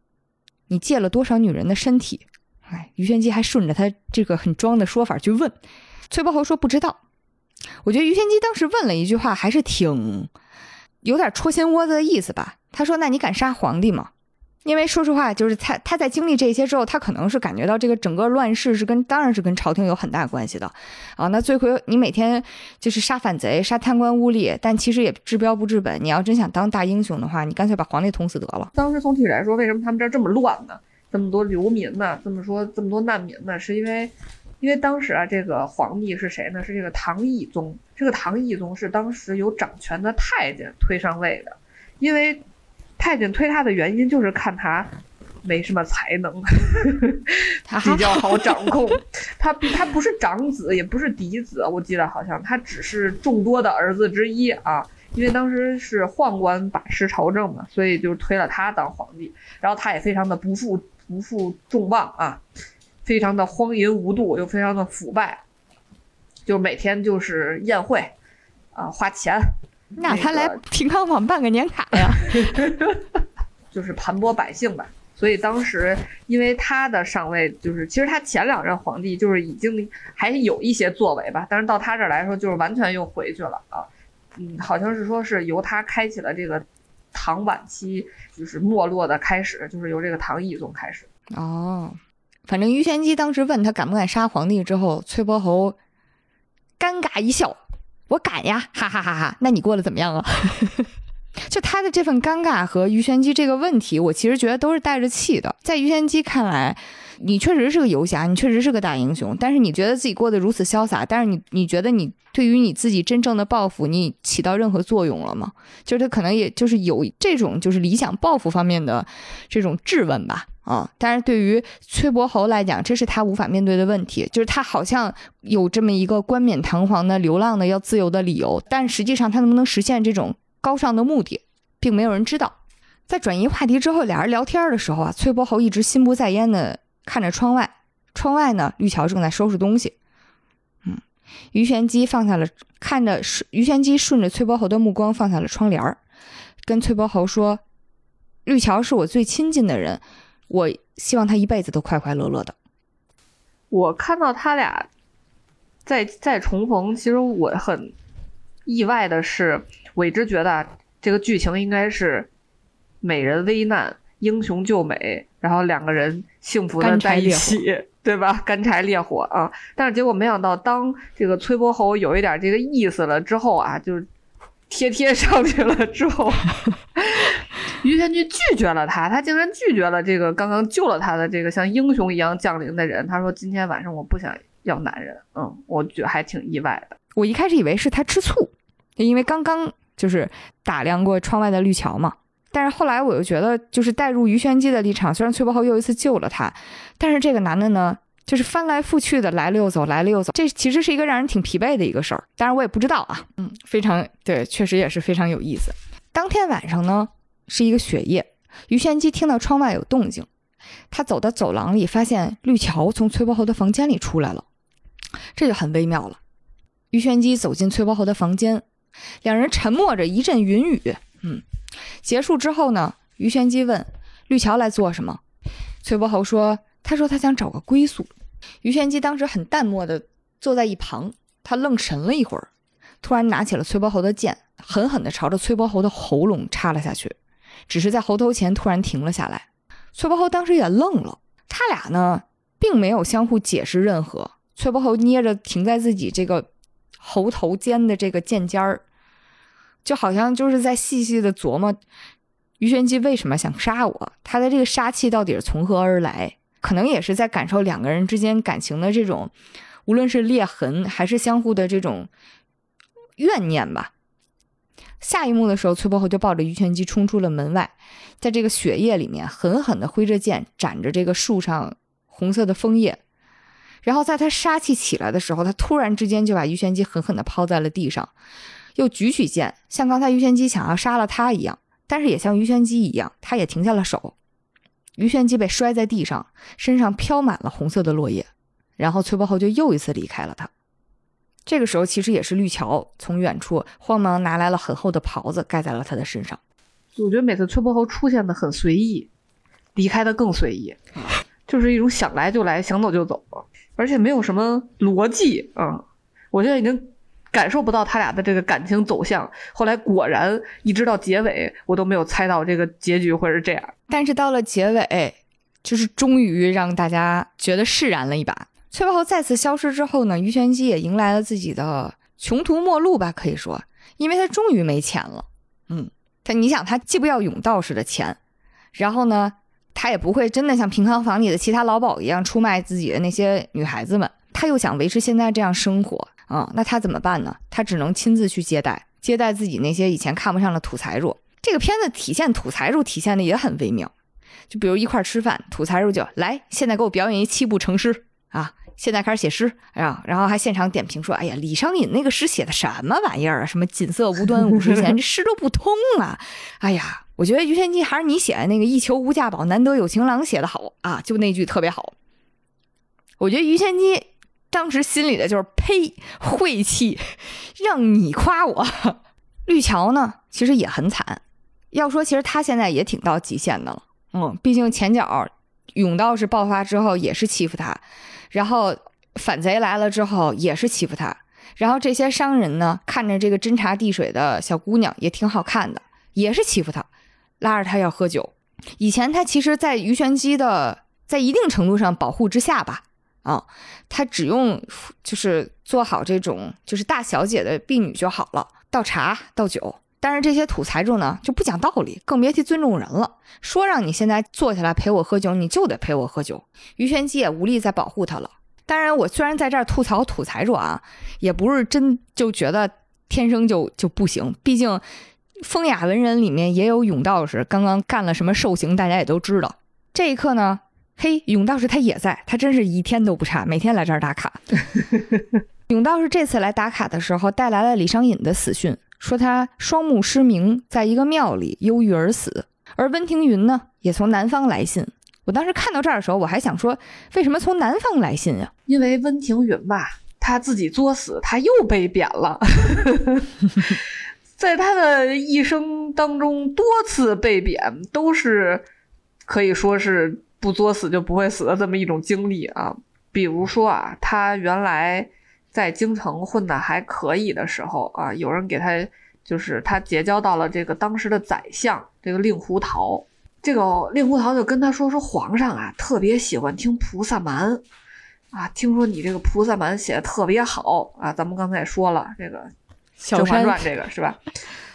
你借了多少女人的身体？”哎，于玄机还顺着他这个很装的说法去问。崔伯侯说：“不知道。”我觉得于玄机当时问了一句话，还是挺有点戳心窝子的意思吧。他说：“那你敢杀皇帝吗？”因为说实话，就是他他在经历这些之后，他可能是感觉到这个整个乱世是跟当然是跟朝廷有很大关系的啊。那罪魁你每天就是杀反贼、杀贪官污吏，但其实也治标不治本。你要真想当大英雄的话，你干脆把皇帝捅死得了。当时总体来说，为什么他们这儿这么乱呢？这么多流民呢？这么说这么多难民呢？是因为。因为当时啊，这个皇帝是谁呢？是这个唐懿宗。这个唐懿宗是当时有掌权的太监推上位的。因为太监推他的原因就是看他没什么才能，他比较好 掌控。他他不是长子，也不是嫡子，我记得好像他只是众多的儿子之一啊。因为当时是宦官把持朝政嘛，所以就推了他当皇帝。然后他也非常的不负不负众望啊。非常的荒淫无度，又非常的腐败，就每天就是宴会，啊，花钱。那他来平康坊办个年卡呀？就是盘剥百姓吧。所以当时因为他的上位，就是其实他前两任皇帝就是已经还有一些作为吧，但是到他这儿来说，就是完全又回去了啊。嗯，好像是说是由他开启了这个唐晚期就是没落的开始，就是由这个唐懿宗开始。哦。反正于玄机当时问他敢不敢杀皇帝之后，崔伯侯尴尬一笑：“我敢呀，哈哈哈哈！那你过得怎么样啊？” 就他的这份尴尬和于玄机这个问题，我其实觉得都是带着气的。在于玄机看来，你确实是个游侠，你确实是个大英雄，但是你觉得自己过得如此潇洒，但是你你觉得你对于你自己真正的抱负，你起到任何作用了吗？就是他可能也就是有这种就是理想抱负方面的这种质问吧。啊！但是对于崔伯侯来讲，这是他无法面对的问题，就是他好像有这么一个冠冕堂皇的流浪的要自由的理由，但实际上他能不能实现这种高尚的目的，并没有人知道。在转移话题之后，俩人聊天的时候啊，崔伯侯一直心不在焉的看着窗外，窗外呢，绿桥正在收拾东西。嗯，于玄机放下了看着是，于玄机顺着崔伯侯的目光放下了窗帘儿，跟崔伯侯说：“绿桥是我最亲近的人。”我希望他一辈子都快快乐乐的。我看到他俩再再重逢，其实我很意外的是，我一直觉得这个剧情应该是美人危难，英雄救美，然后两个人幸福的在一起，对吧？干柴烈火啊！但是结果没想到，当这个崔伯侯有一点这个意思了之后啊，就是贴贴上去了之后。于玄机拒绝了他，他竟然拒绝了这个刚刚救了他的这个像英雄一样降临的人。他说：“今天晚上我不想要男人。”嗯，我觉得还挺意外的。我一开始以为是他吃醋，因为刚刚就是打量过窗外的绿桥嘛。但是后来我又觉得，就是带入于玄机的立场，虽然崔伯侯又一次救了他，但是这个男的呢，就是翻来覆去的来了又走，来了又走，这其实是一个让人挺疲惫的一个事儿。当然我也不知道啊，嗯，非常对，确实也是非常有意思。当天晚上呢，是一个雪夜，于玄机听到窗外有动静，他走到走廊里，发现绿桥从崔伯侯的房间里出来了，这就很微妙了。于玄机走进崔伯侯的房间，两人沉默着一阵云雨，嗯，结束之后呢，于玄机问绿桥来做什么，崔伯侯说。他说他想找个归宿，于玄机当时很淡漠的坐在一旁，他愣神了一会儿，突然拿起了崔伯侯的剑，狠狠地朝着崔伯侯的喉咙插了下去，只是在喉头前突然停了下来。崔伯侯当时也愣了，他俩呢并没有相互解释任何。崔伯侯捏着停在自己这个喉头尖的这个剑尖儿，就好像就是在细细的琢磨于玄机为什么想杀我，他的这个杀气到底是从何而来。可能也是在感受两个人之间感情的这种，无论是裂痕还是相互的这种怨念吧。下一幕的时候，崔伯侯就抱着于玄机冲出了门外，在这个雪夜里面狠狠地挥着剑斩着这个树上红色的枫叶，然后在他杀气起来的时候，他突然之间就把于玄机狠狠地抛在了地上，又举起剑，像刚才于玄机想要杀了他一样，但是也像于玄机一样，他也停下了手。于玄机被摔在地上，身上飘满了红色的落叶，然后崔伯侯就又一次离开了他。这个时候，其实也是绿桥从远处慌忙拿来了很厚的袍子盖在了他的身上。我觉得每次崔伯侯出现的很随意，离开的更随意，就是一种想来就来，想走就走，而且没有什么逻辑啊。我现在已经。感受不到他俩的这个感情走向，后来果然一直到结尾，我都没有猜到这个结局会是这样。但是到了结尾，就是终于让大家觉得释然了一把。崔伯侯再次消失之后呢，于玄机也迎来了自己的穷途末路吧，可以说，因为他终于没钱了。嗯，他你想，他既不要永道士的钱，然后呢，他也不会真的像平康坊里的其他老鸨一样出卖自己的那些女孩子们，他又想维持现在这样生活。啊，那他怎么办呢？他只能亲自去接待，接待自己那些以前看不上的土财主。这个片子体现土财主体现的也很微妙，就比如一块吃饭，土财主就来，现在给我表演一七步成诗啊，现在开始写诗啊，然后还现场点评说，哎呀，李商隐那个诗写的什么玩意儿啊？什么锦瑟无端五十弦，这诗都不通啊！哎呀，我觉得于玄机还是你写的那个一求无价宝，难得有情郎写的好啊，就那句特别好。我觉得于玄机。当时心里的就是呸，晦气，让你夸我。绿桥呢，其实也很惨。要说，其实他现在也挺到极限的了。嗯，毕竟前脚甬道士爆发之后也是欺负他，然后反贼来了之后也是欺负他，然后这些商人呢，看着这个斟茶递水的小姑娘也挺好看的，也是欺负他，拉着他要喝酒。以前他其实，在于玄机的在一定程度上保护之下吧。啊，他只用就是做好这种就是大小姐的婢女就好了，倒茶倒酒。但是这些土财主呢就不讲道理，更别提尊重人了。说让你现在坐下来陪我喝酒，你就得陪我喝酒。于玄机也无力再保护他了。当然，我虽然在这儿吐槽土财主啊，也不是真就觉得天生就就不行。毕竟风雅文人里面也有甬道士，刚刚干了什么兽行，大家也都知道。这一刻呢。嘿，永道士他也在，他真是一天都不差，每天来这儿打卡。永道士这次来打卡的时候，带来了李商隐的死讯，说他双目失明，在一个庙里忧郁而死。而温庭筠呢，也从南方来信。我当时看到这儿的时候，我还想说，为什么从南方来信呀？因为温庭筠吧，他自己作死，他又被贬了。在他的一生当中，多次被贬，都是可以说是。不作死就不会死的这么一种经历啊，比如说啊，他原来在京城混的还可以的时候啊，有人给他就是他结交到了这个当时的宰相这个令狐桃，这个令狐桃就跟他说说皇上啊特别喜欢听菩萨蛮啊，听说你这个菩萨蛮写的特别好啊，咱们刚才也说了这个《甄嬛传》这个是吧？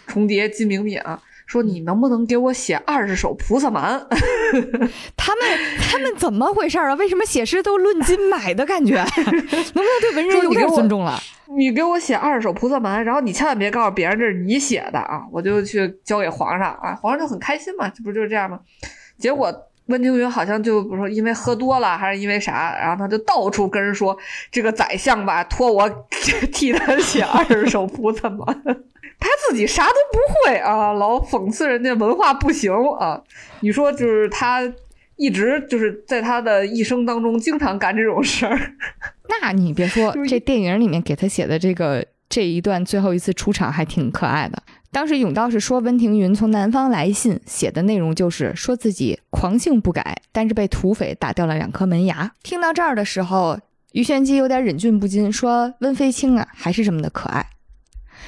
重叠金明敏啊。说你能不能给我写二十首菩萨蛮？他们他们怎么回事啊？为什么写诗都论斤买的感觉？能不能对文人有点尊重了？你给我写二十首菩萨蛮，然后你千万别告诉别人这是你写的啊！我就去交给皇上啊，皇上就很开心嘛，这不就是这样吗？结果温庭筠好像就比如说因为喝多了，还是因为啥，然后他就到处跟人说这个宰相吧，托我 替他写二十首谱怎么？他自己啥都不会啊，老讽刺人家文化不行啊。你说就是他一直就是在他的一生当中经常干这种事儿。那你别说，这电影里面给他写的这个这一段最后一次出场还挺可爱的。当时甬道是说温庭筠从南方来信，写的内容就是说自己狂性不改，但是被土匪打掉了两颗门牙。听到这儿的时候，于玄机有点忍俊不禁，说温飞卿啊，还是这么的可爱。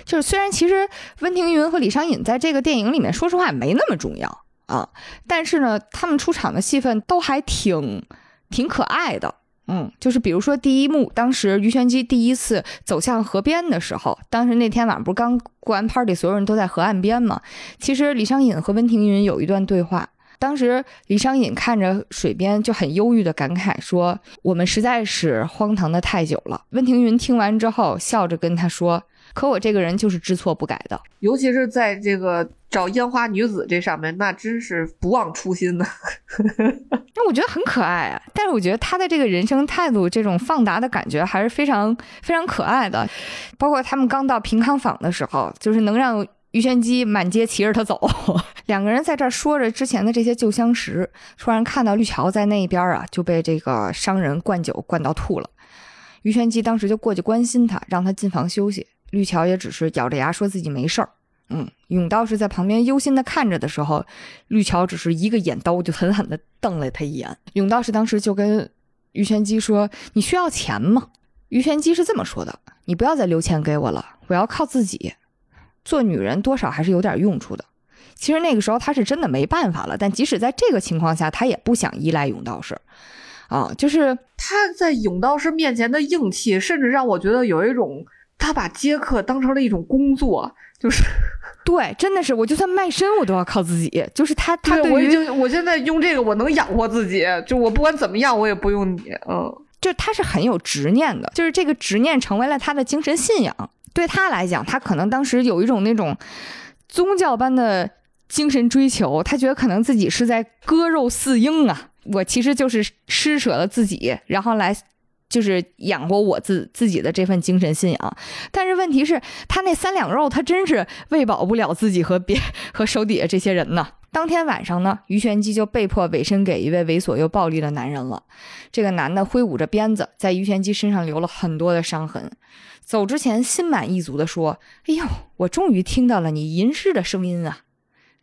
就是虽然其实温庭筠和李商隐在这个电影里面，说实话没那么重要啊，但是呢，他们出场的戏份都还挺挺可爱的。嗯，就是比如说第一幕，当时鱼玄机第一次走向河边的时候，当时那天晚上不是刚过完 party，所有人都在河岸边嘛。其实李商隐和温庭筠有一段对话，当时李商隐看着水边就很忧郁的感慨说：“我们实在是荒唐的太久了。”温庭筠听完之后，笑着跟他说。可我这个人就是知错不改的，尤其是在这个找烟花女子这上面，那真是不忘初心呢。那我觉得很可爱啊，但是我觉得他的这个人生态度，这种放达的感觉还是非常非常可爱的。包括他们刚到平康坊的时候，就是能让于玄机满街骑着他走，两个人在这说着之前的这些旧相识，突然看到绿桥在那一边啊，就被这个商人灌酒灌到吐了。于玄机当时就过去关心他，让他进房休息。绿桥也只是咬着牙说自己没事儿，嗯，永道士在旁边忧心的看着的时候，绿桥只是一个眼刀就狠狠的瞪了他一眼。永道士当时就跟于玄机说：“你需要钱吗？”于玄机是这么说的：“你不要再留钱给我了，我要靠自己。做女人多少还是有点用处的。”其实那个时候他是真的没办法了，但即使在这个情况下，他也不想依赖永道士。啊，就是他在永道士面前的硬气，甚至让我觉得有一种。他把接客当成了一种工作，就是 对，真的是我就算卖身我都要靠自己。就是他，他对我已经，我现在用这个我能养活自己，就我不管怎么样我也不用你。嗯，就他是很有执念的，就是这个执念成为了他的精神信仰。对他来讲，他可能当时有一种那种宗教般的精神追求，他觉得可能自己是在割肉饲鹰啊，我其实就是施舍了自己，然后来。就是养活我自自己的这份精神信仰，但是问题是，他那三两肉，他真是喂饱不了自己和别 和手底下这些人呢。当天晚上呢，于玄机就被迫委身给一位猥琐又暴力的男人了。这个男的挥舞着鞭子，在于玄机身上留了很多的伤痕。走之前，心满意足地说：“哎呦，我终于听到了你吟诗的声音啊！”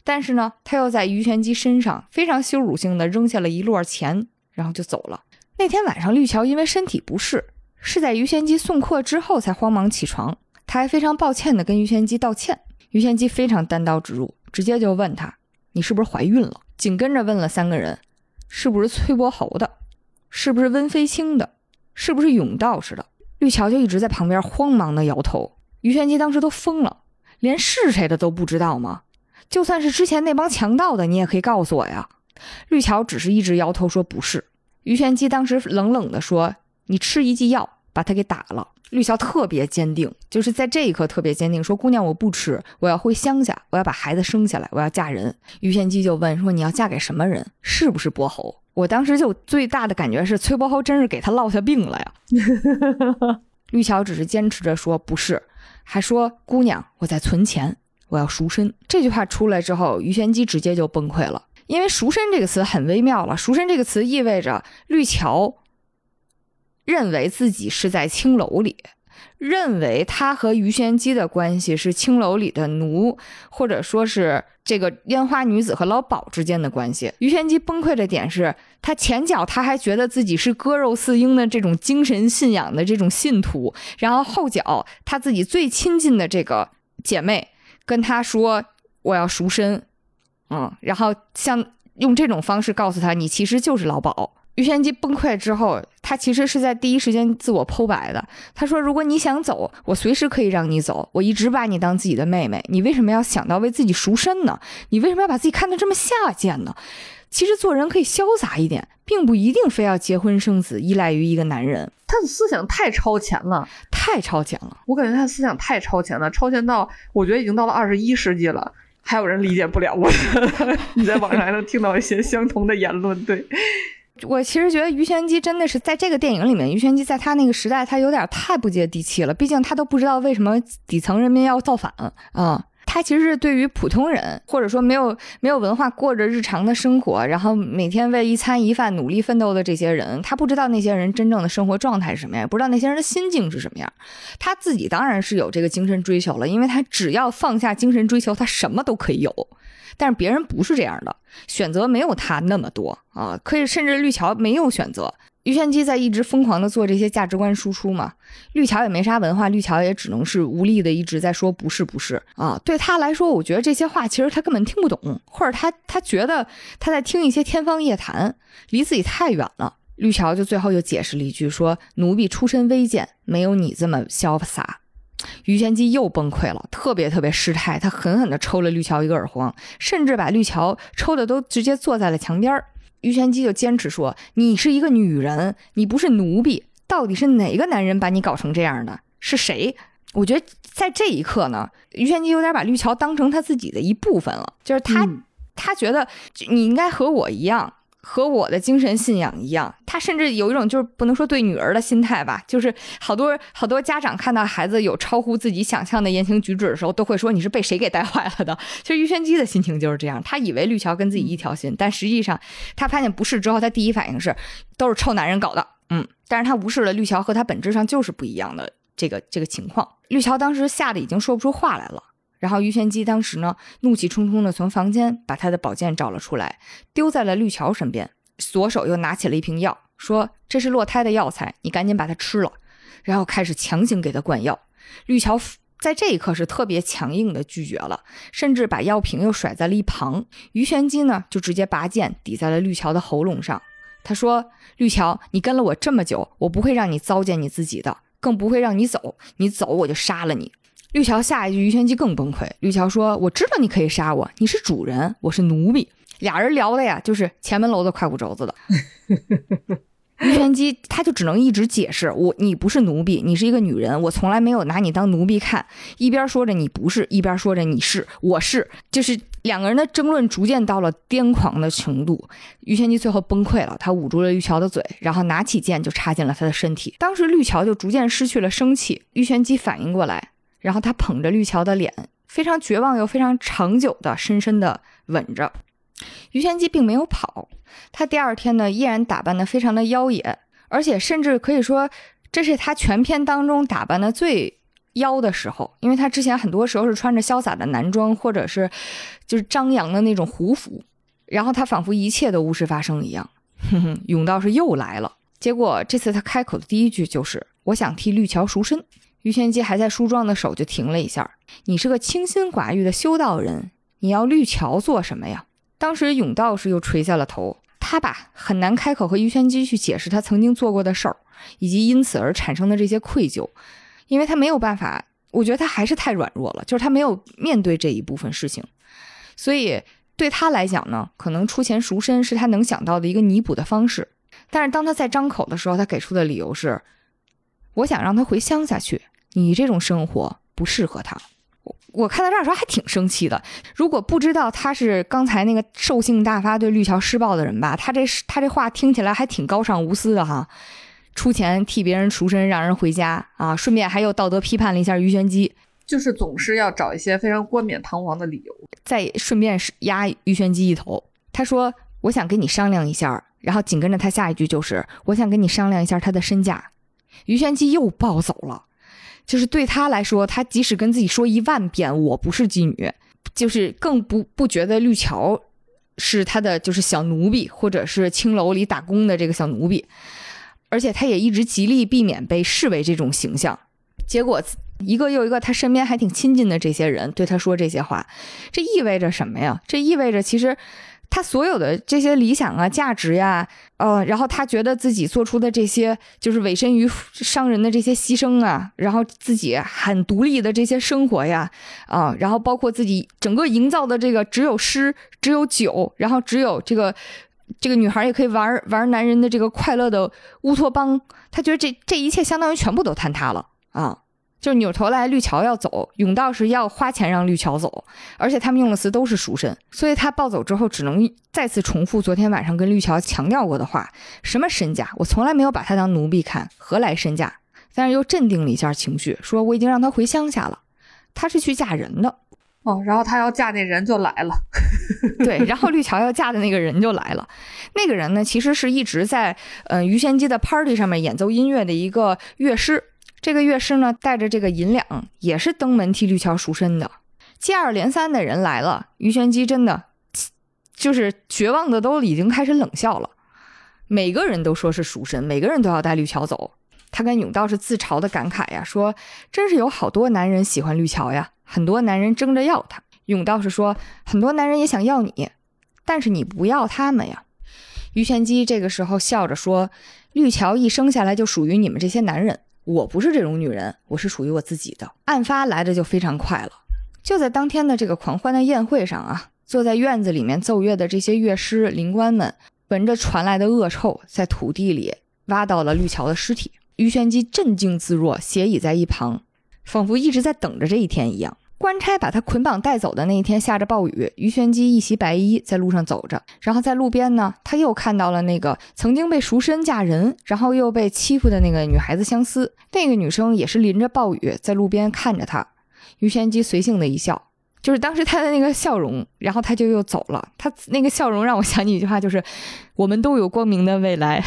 但是呢，他又在于玄机身上非常羞辱性地扔下了一摞钱，然后就走了。那天晚上，绿桥因为身体不适，是在于玄机送客之后才慌忙起床。他还非常抱歉地跟于玄机道歉。于玄机非常单刀直入，直接就问他：“你是不是怀孕了？”紧跟着问了三个人：“是不是崔伯侯的？是不是温飞卿的？是不是甬道士的？”绿桥就一直在旁边慌忙地摇头。于玄机当时都疯了，连是谁的都不知道吗？就算是之前那帮强盗的，你也可以告诉我呀。绿桥只是一直摇头说不是。于玄机当时冷冷地说：“你吃一剂药，把他给打了。”绿桥特别坚定，就是在这一刻特别坚定，说：“姑娘，我不吃，我要回乡下，我要把孩子生下来，我要嫁人。”于玄机就问说：“你要嫁给什么人？是不是伯侯？”我当时就最大的感觉是，崔伯侯真是给他落下病了呀。绿桥只是坚持着说：“不是。”还说：“姑娘，我在存钱，我要赎身。”这句话出来之后，于玄机直接就崩溃了。因为“赎身”这个词很微妙了，“赎身”这个词意味着绿桥认为自己是在青楼里，认为他和于玄机的关系是青楼里的奴，或者说是这个烟花女子和老鸨之间的关系。于玄机崩溃的点是他前脚他还觉得自己是割肉饲鹰的这种精神信仰的这种信徒，然后后脚他自己最亲近的这个姐妹跟他说：“我要赎身。”嗯，然后像用这种方式告诉他，你其实就是老鸨。于玄机崩溃之后，他其实是在第一时间自我剖白的。他说：“如果你想走，我随时可以让你走。我一直把你当自己的妹妹，你为什么要想到为自己赎身呢？你为什么要把自己看得这么下贱呢？其实做人可以潇洒一点，并不一定非要结婚生子，依赖于一个男人。他的思想太超前了，太超前了。我感觉他的思想太超前了，超前到我觉得已经到了二十一世纪了。”还有人理解不了我。你在网上还能听到一些相同的言论，对。我其实觉得于玄机真的是在这个电影里面，于玄机在他那个时代，他有点太不接地气了。毕竟他都不知道为什么底层人民要造反啊。他其实是对于普通人，或者说没有没有文化过着日常的生活，然后每天为一餐一饭努力奋斗的这些人，他不知道那些人真正的生活状态是什么样，不知道那些人的心境是什么样。他自己当然是有这个精神追求了，因为他只要放下精神追求，他什么都可以有。但是别人不是这样的，选择没有他那么多啊，可以甚至绿桥没有选择。于玄机在一直疯狂的做这些价值观输出嘛，绿桥也没啥文化，绿桥也只能是无力的一直在说不是不是啊。对他来说，我觉得这些话其实他根本听不懂，或者他他觉得他在听一些天方夜谭，离自己太远了。绿桥就最后又解释了一句说：“奴婢出身微贱，没有你这么潇洒。”于玄机又崩溃了，特别特别失态，他狠狠地抽了绿桥一个耳光，甚至把绿桥抽的都直接坐在了墙边儿。于玄机就坚持说：“你是一个女人，你不是奴婢。到底是哪个男人把你搞成这样的？是谁？”我觉得在这一刻呢，于玄机有点把绿桥当成他自己的一部分了，就是他，他觉得你应该和我一样。和我的精神信仰一样，他甚至有一种就是不能说对女儿的心态吧，就是好多好多家长看到孩子有超乎自己想象的言行举止的时候，都会说你是被谁给带坏了的。其实于玄机的心情就是这样，他以为绿桥跟自己一条心，但实际上他发现不是之后，他第一反应是都是臭男人搞的，嗯，但是他无视了绿桥和他本质上就是不一样的这个这个情况。绿桥当时吓得已经说不出话来了。然后于玄机当时呢，怒气冲冲的从房间把他的宝剑找了出来，丢在了绿桥身边，左手又拿起了一瓶药，说：“这是落胎的药材，你赶紧把它吃了。”然后开始强行给他灌药。绿桥在这一刻是特别强硬的拒绝了，甚至把药瓶又甩在了一旁。于玄机呢，就直接拔剑抵在了绿桥的喉咙上。他说：“绿桥，你跟了我这么久，我不会让你糟践你自己的，更不会让你走。你走，我就杀了你。”绿桥下一句，于玄机更崩溃。绿桥说：“我知道你可以杀我，你是主人，我是奴婢。”俩人聊的呀，就是前门楼的快骨轴子的。于玄机他就只能一直解释：“我你不是奴婢，你是一个女人，我从来没有拿你当奴婢看。”一边说着你不是，一边说着你是，我是，就是两个人的争论逐渐到了癫狂的程度。于玄机最后崩溃了，他捂住了绿桥的嘴，然后拿起剑就插进了他的身体。当时绿桥就逐渐失去了生气。于玄机反应过来。然后他捧着绿桥的脸，非常绝望又非常长久的深深的吻着。于玄机并没有跑，他第二天呢依然打扮的非常的妖冶，而且甚至可以说这是他全篇当中打扮的最妖的时候，因为他之前很多时候是穿着潇洒的男装或者是就是张扬的那种胡服，然后他仿佛一切都无事发生一样。哼哼，甬道是又来了，结果这次他开口的第一句就是：“我想替绿桥赎身。”于玄机还在梳妆的手就停了一下。你是个清心寡欲的修道人，你要绿桥做什么呀？当时永道士又垂下了头。他吧很难开口和于玄机去解释他曾经做过的事儿，以及因此而产生的这些愧疚，因为他没有办法。我觉得他还是太软弱了，就是他没有面对这一部分事情。所以对他来讲呢，可能出钱赎身是他能想到的一个弥补的方式。但是当他在张口的时候，他给出的理由是。我想让他回乡下去，你这种生活不适合他。我我看到这儿时候还挺生气的。如果不知道他是刚才那个兽性大发对绿桥施暴的人吧，他这他这话听起来还挺高尚无私的哈。出钱替别人赎身，让人回家啊，顺便还有道德批判了一下于玄机，就是总是要找一些非常冠冕堂皇的理由，再顺便压于玄机一头。他说：“我想跟你商量一下。”然后紧跟着他下一句就是：“我想跟你商量一下他的身价。”于玄机又暴走了，就是对他来说，他即使跟自己说一万遍我不是妓女，就是更不不觉得绿桥是他的就是小奴婢，或者是青楼里打工的这个小奴婢，而且他也一直极力避免被视为这种形象。结果一个又一个他身边还挺亲近的这些人对他说这些话，这意味着什么呀？这意味着其实。他所有的这些理想啊、价值呀，呃，然后他觉得自己做出的这些，就是委身于商人的这些牺牲啊，然后自己很独立的这些生活呀，啊，然后包括自己整个营造的这个只有诗、只有酒，然后只有这个这个女孩也可以玩玩男人的这个快乐的乌托邦，他觉得这这一切相当于全部都坍塌了啊！就扭头来，绿桥要走，甬道是要花钱让绿桥走，而且他们用的词都是赎身，所以他暴走之后，只能再次重复昨天晚上跟绿桥强调过的话：什么身价，我从来没有把他当奴婢看，何来身价？但是又镇定了一下情绪，说我已经让他回乡下了，他是去嫁人的。哦，然后他要嫁那人就来了，对，然后绿桥要嫁的那个人就来了，那个人呢，其实是一直在嗯于玄机的 party 上面演奏音乐的一个乐师。这个乐师呢，带着这个银两，也是登门替绿桥赎身的。接二连三的人来了，于玄机真的就是绝望的都已经开始冷笑了。每个人都说是赎身，每个人都要带绿桥走。他跟甬道是自嘲的感慨呀，说真是有好多男人喜欢绿桥呀，很多男人争着要他。甬道是说很多男人也想要你，但是你不要他们呀。于玄机这个时候笑着说：“绿桥一生下来就属于你们这些男人。”我不是这种女人，我是属于我自己的。案发来的就非常快了，就在当天的这个狂欢的宴会上啊，坐在院子里面奏乐的这些乐师、灵官们，闻着传来的恶臭，在土地里挖到了绿桥的尸体。于玄机镇静自若，斜倚在一旁，仿佛一直在等着这一天一样。官差把他捆绑带走的那一天下着暴雨，于玄机一袭白衣在路上走着，然后在路边呢，他又看到了那个曾经被赎身嫁人，然后又被欺负的那个女孩子相思。那个女生也是淋着暴雨在路边看着他，于玄机随性的一笑，就是当时他的那个笑容，然后他就又走了。他那个笑容让我想起一句话，就是我们都有光明的未来。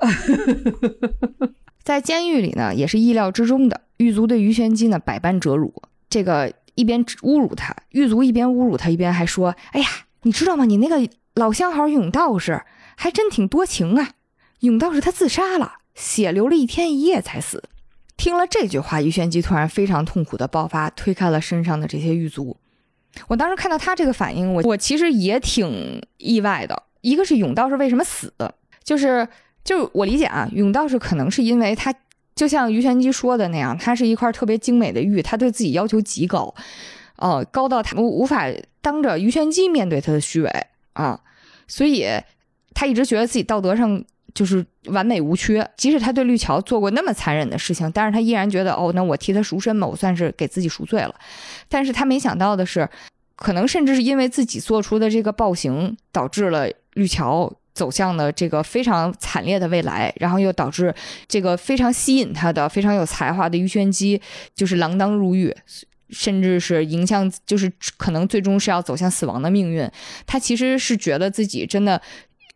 在监狱里呢，也是意料之中的，狱卒对于玄机呢百般折辱。这个一边侮辱他，狱卒一边侮辱他，一边还说：“哎呀，你知道吗？你那个老相好永道士还真挺多情啊！永道士他自杀了，血流了一天一夜才死。”听了这句话，于玄机突然非常痛苦的爆发，推开了身上的这些狱卒。我当时看到他这个反应，我我其实也挺意外的。一个是永道士为什么死，就是就我理解啊，永道士可能是因为他。就像于玄机说的那样，它是一块特别精美的玉，他对自己要求极高，哦，高到他无法当着于玄机面对他的虚伪啊，所以他一直觉得自己道德上就是完美无缺。即使他对绿桥做过那么残忍的事情，但是他依然觉得，哦，那我替他赎身嘛，我算是给自己赎罪了。但是他没想到的是，可能甚至是因为自己做出的这个暴行，导致了绿桥。走向了这个非常惨烈的未来，然后又导致这个非常吸引他的、非常有才华的于玄机就是锒铛入狱，甚至是影响，就是可能最终是要走向死亡的命运。他其实是觉得自己真的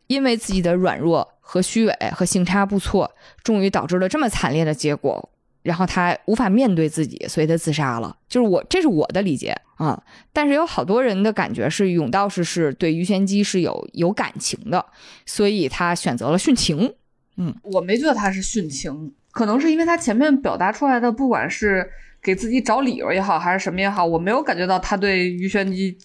因为自己的软弱和虚伪和性差不错，终于导致了这么惨烈的结果。然后他无法面对自己，所以他自杀了。就是我，这是我的理解啊。但是有好多人的感觉是，永道士是对于玄机是有有感情的，所以他选择了殉情。嗯，我没觉得他是殉情，可能是因为他前面表达出来的，不管是给自己找理由也好，还是什么也好，我没有感觉到他对于玄机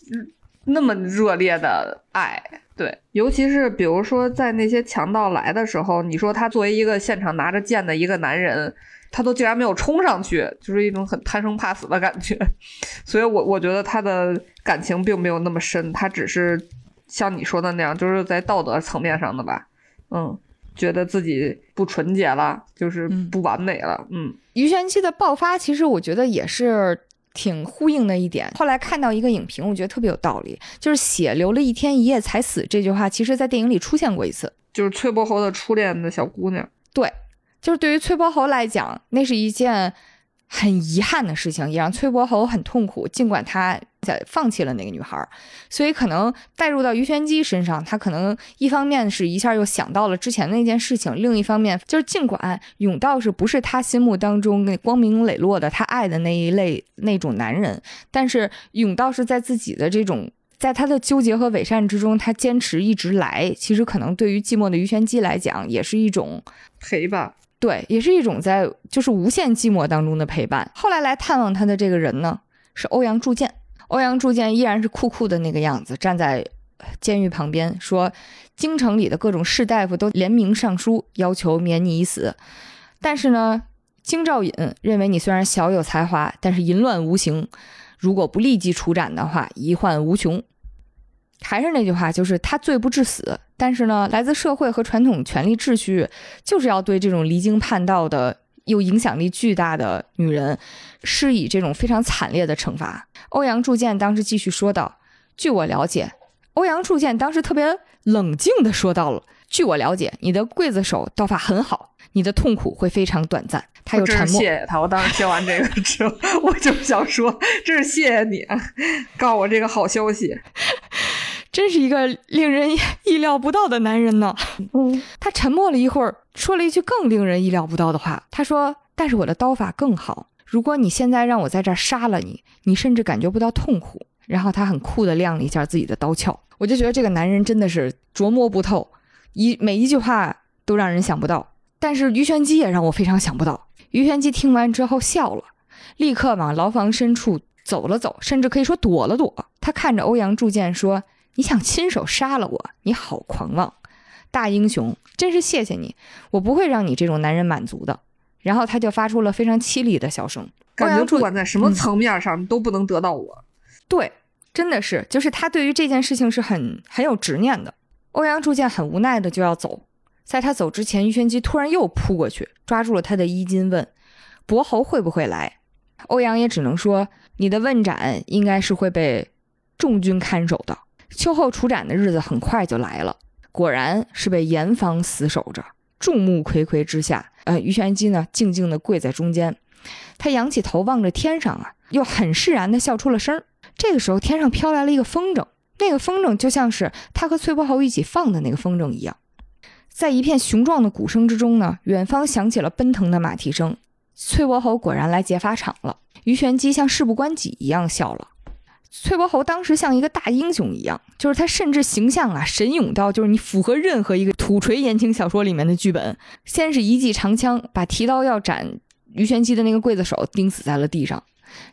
那么热烈的爱。对，尤其是比如说在那些强盗来的时候，你说他作为一个现场拿着剑的一个男人。他都竟然没有冲上去，就是一种很贪生怕死的感觉，所以我我觉得他的感情并没有那么深，他只是像你说的那样，就是在道德层面上的吧，嗯，觉得自己不纯洁了，就是不完美了，嗯。于玄机的爆发，其实我觉得也是挺呼应的一点。后来看到一个影评，我觉得特别有道理，就是“血流了一天一夜才死”这句话，其实在电影里出现过一次，就是崔伯侯的初恋的小姑娘，对。就是对于崔伯侯来讲，那是一件很遗憾的事情，也让崔伯侯很痛苦。尽管他在放弃了那个女孩，所以可能带入到于玄机身上，他可能一方面是一下又想到了之前那件事情，另一方面就是尽管永道是不是他心目当中那光明磊落的他爱的那一类那种男人，但是永道是在自己的这种在他的纠结和伪善之中，他坚持一直来，其实可能对于寂寞的于玄机来讲，也是一种陪吧。对，也是一种在就是无限寂寞当中的陪伴。后来来探望他的这个人呢，是欧阳铸剑。欧阳铸剑依然是酷酷的那个样子，站在监狱旁边说：“京城里的各种士大夫都联名上书，要求免你一死。但是呢，京兆尹认为你虽然小有才华，但是淫乱无形，如果不立即处斩的话，遗患无穷。”还是那句话，就是他罪不至死，但是呢，来自社会和传统权力秩序，就是要对这种离经叛道的又影响力巨大的女人，施以这种非常惨烈的惩罚。欧阳铸剑当时继续说道：“据我了解，欧阳铸剑当时特别冷静地说到了。据我了解，你的刽子手刀法很好，你的痛苦会非常短暂。”他又沉默。谢谢他，我当时听完这个 之后，我就想说，真是谢谢你，告诉我这个好消息。真是一个令人意料不到的男人呢。嗯，他沉默了一会儿，说了一句更令人意料不到的话。他说：“但是我的刀法更好。如果你现在让我在这儿杀了你，你甚至感觉不到痛苦。”然后他很酷的亮了一下自己的刀鞘。我就觉得这个男人真的是琢磨不透，一每一句话都让人想不到。但是于玄机也让我非常想不到。于玄机听完之后笑了，立刻往牢房深处走了走，甚至可以说躲了躲。他看着欧阳铸剑说：“你想亲手杀了我？你好狂妄，大英雄！真是谢谢你，我不会让你这种男人满足的。”然后他就发出了非常凄厉的笑声。感觉不管在什么层面上都不能得到我。对，真的是，就是他对于这件事情是很很有执念的。欧阳铸剑很无奈的就要走。在他走之前，于玄机突然又扑过去，抓住了他的衣襟，问：“伯侯会不会来？”欧阳也只能说：“你的问斩应该是会被众军看守的。”秋后处斩的日子很快就来了，果然是被严防死守着。众目睽睽之下，呃，于玄机呢，静静地跪在中间，他仰起头望着天上啊，又很释然地笑出了声。这个时候，天上飘来了一个风筝，那个风筝就像是他和崔伯侯一起放的那个风筝一样。在一片雄壮的鼓声之中呢，远方响起了奔腾的马蹄声。崔伯侯果然来劫法场了。于玄机像事不关己一样笑了。崔伯侯当时像一个大英雄一样，就是他甚至形象啊神勇到就是你符合任何一个土锤言情小说里面的剧本。先是一记长枪把提刀要斩于玄机的那个刽子手钉死在了地上，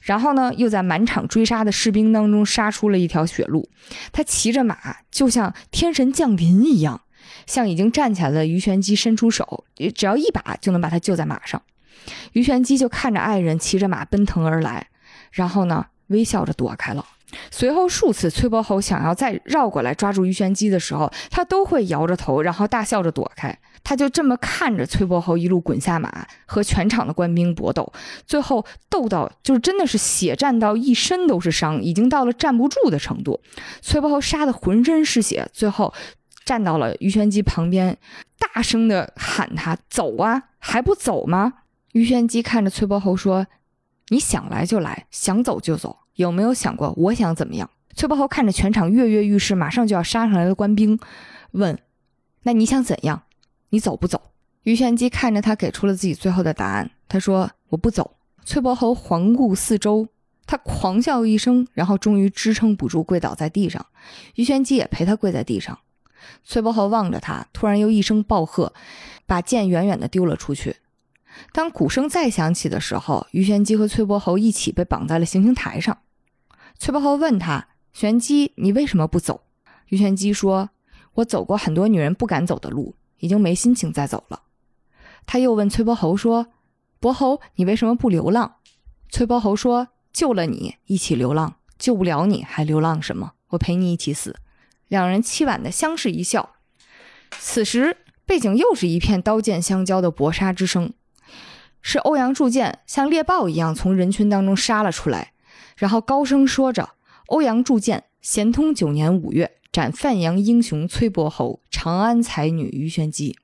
然后呢又在满场追杀的士兵当中杀出了一条血路。他骑着马就像天神降临一样。向已经站起来的于玄机伸出手，只要一把就能把他救在马上。于玄机就看着爱人骑着马奔腾而来，然后呢，微笑着躲开了。随后数次，崔伯侯想要再绕过来抓住于玄机的时候，他都会摇着头，然后大笑着躲开。他就这么看着崔伯侯一路滚下马，和全场的官兵搏斗，最后斗到就是真的是血战到一身都是伤，已经到了站不住的程度。崔伯侯杀得浑身是血，最后。站到了于玄机旁边，大声的喊他走啊，还不走吗？于玄机看着崔伯侯说：“你想来就来，想走就走，有没有想过我想怎么样？”崔伯侯看着全场跃跃欲试、马上就要杀上来的官兵，问：“那你想怎样？你走不走？”于玄机看着他，给出了自己最后的答案。他说：“我不走。”崔伯侯环顾四周，他狂笑一声，然后终于支撑不住，跪倒在地上。于玄机也陪他跪在地上。崔伯侯望着他，突然又一声暴喝，把剑远远地丢了出去。当鼓声再响起的时候，于玄机和崔伯侯一起被绑在了行刑台上。崔伯侯问他：“玄机，你为什么不走？”于玄机说：“我走过很多女人不敢走的路，已经没心情再走了。”他又问崔伯侯说：“伯侯，你为什么不流浪？”崔伯侯说：“救了你，一起流浪；救不了你，还流浪什么？我陪你一起死。”两人凄婉的相视一笑，此时背景又是一片刀剑相交的搏杀之声，是欧阳铸剑像猎豹一样从人群当中杀了出来，然后高声说着：“欧阳铸剑，咸通九年五月斩范阳英雄崔伯侯，长安才女于玄机。”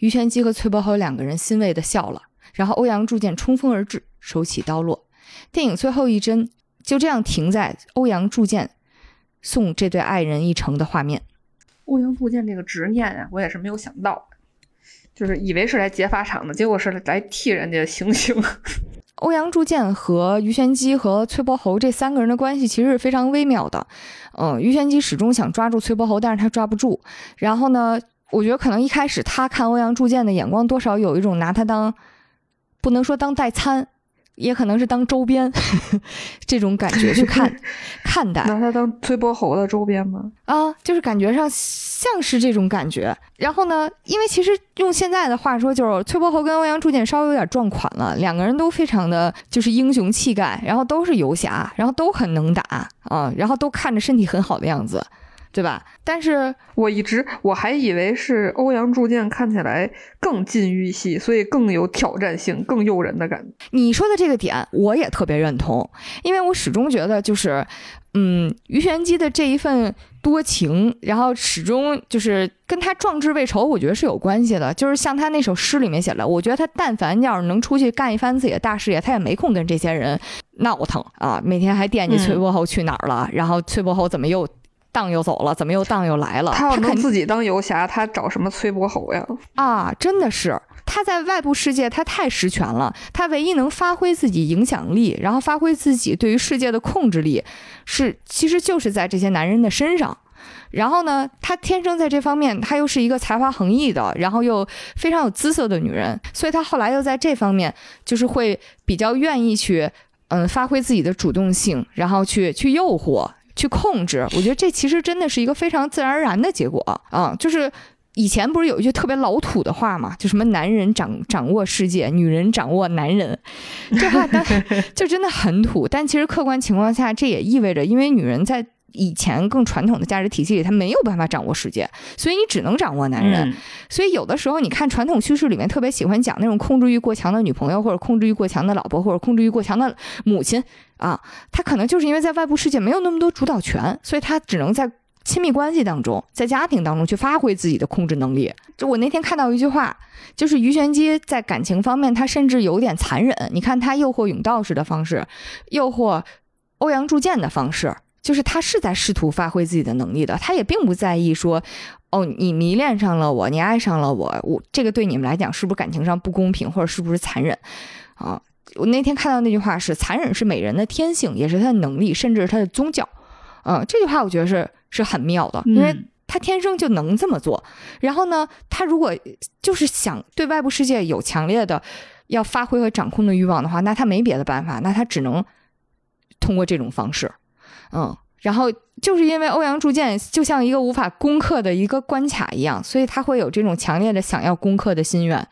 于玄机和崔伯侯两个人欣慰的笑了，然后欧阳铸剑冲锋而至，手起刀落，电影最后一帧就这样停在欧阳铸剑。送这对爱人一程的画面。欧阳铸剑这个执念啊，我也是没有想到，就是以为是来劫法场的，结果是来替人家行刑。欧阳铸剑和于玄机和崔伯侯这三个人的关系其实是非常微妙的。嗯，于玄机始终想抓住崔伯侯，但是他抓不住。然后呢，我觉得可能一开始他看欧阳铸剑的眼光，多少有一种拿他当，不能说当代餐。也可能是当周边这种感觉去看 看待，拿它当崔伯侯的周边吗？啊，就是感觉上像是这种感觉。然后呢，因为其实用现在的话说，就是崔伯侯跟欧阳铸剑稍微有点撞款了，两个人都非常的就是英雄气概，然后都是游侠，然后都很能打啊，然后都看着身体很好的样子。对吧？但是我一直我还以为是欧阳铸剑看起来更禁欲系，所以更有挑战性、更诱人的感觉。你说的这个点，我也特别认同，因为我始终觉得就是，嗯，于玄机的这一份多情，然后始终就是跟他壮志未酬，我觉得是有关系的。就是像他那首诗里面写的，我觉得他但凡要是能出去干一番自己的大事业，他也没空跟这些人闹腾啊，每天还惦记崔伯侯去哪儿了，然后崔伯侯怎么又。荡又走了，怎么又荡又来了？他要能自己当游侠，他找什么崔伯侯呀？啊，真的是他在外部世界，他太实权了。他唯一能发挥自己影响力，然后发挥自己对于世界的控制力，是其实就是在这些男人的身上。然后呢，他天生在这方面，他又是一个才华横溢的，然后又非常有姿色的女人，所以他后来又在这方面就是会比较愿意去，嗯，发挥自己的主动性，然后去去诱惑。去控制，我觉得这其实真的是一个非常自然而然的结果啊！就是以前不是有一句特别老土的话嘛，就什么男人掌掌握世界，女人掌握男人，这话当 就真的很土。但其实客观情况下，这也意味着，因为女人在以前更传统的价值体系里，他没有办法掌握世界，所以你只能掌握男人。所以有的时候，你看传统叙事里面特别喜欢讲那种控制欲过强的女朋友，或者控制欲过强的老婆，或者控制欲过强的母亲。啊，他可能就是因为在外部世界没有那么多主导权，所以他只能在亲密关系当中，在家庭当中去发挥自己的控制能力。就我那天看到一句话，就是于玄机在感情方面，他甚至有点残忍。你看他诱惑甬道士的方式，诱惑欧阳铸剑的方式，就是他是在试图发挥自己的能力的。他也并不在意说，哦，你迷恋上了我，你爱上了我，我这个对你们来讲是不是感情上不公平，或者是不是残忍啊？我那天看到那句话是：残忍是美人的天性，也是他的能力，甚至是他的宗教。嗯，这句话我觉得是是很妙的，因为他天生就能这么做。然后呢，他如果就是想对外部世界有强烈的要发挥和掌控的欲望的话，那他没别的办法，那他只能通过这种方式。嗯，然后就是因为欧阳铸剑就像一个无法攻克的一个关卡一样，所以他会有这种强烈的想要攻克的心愿，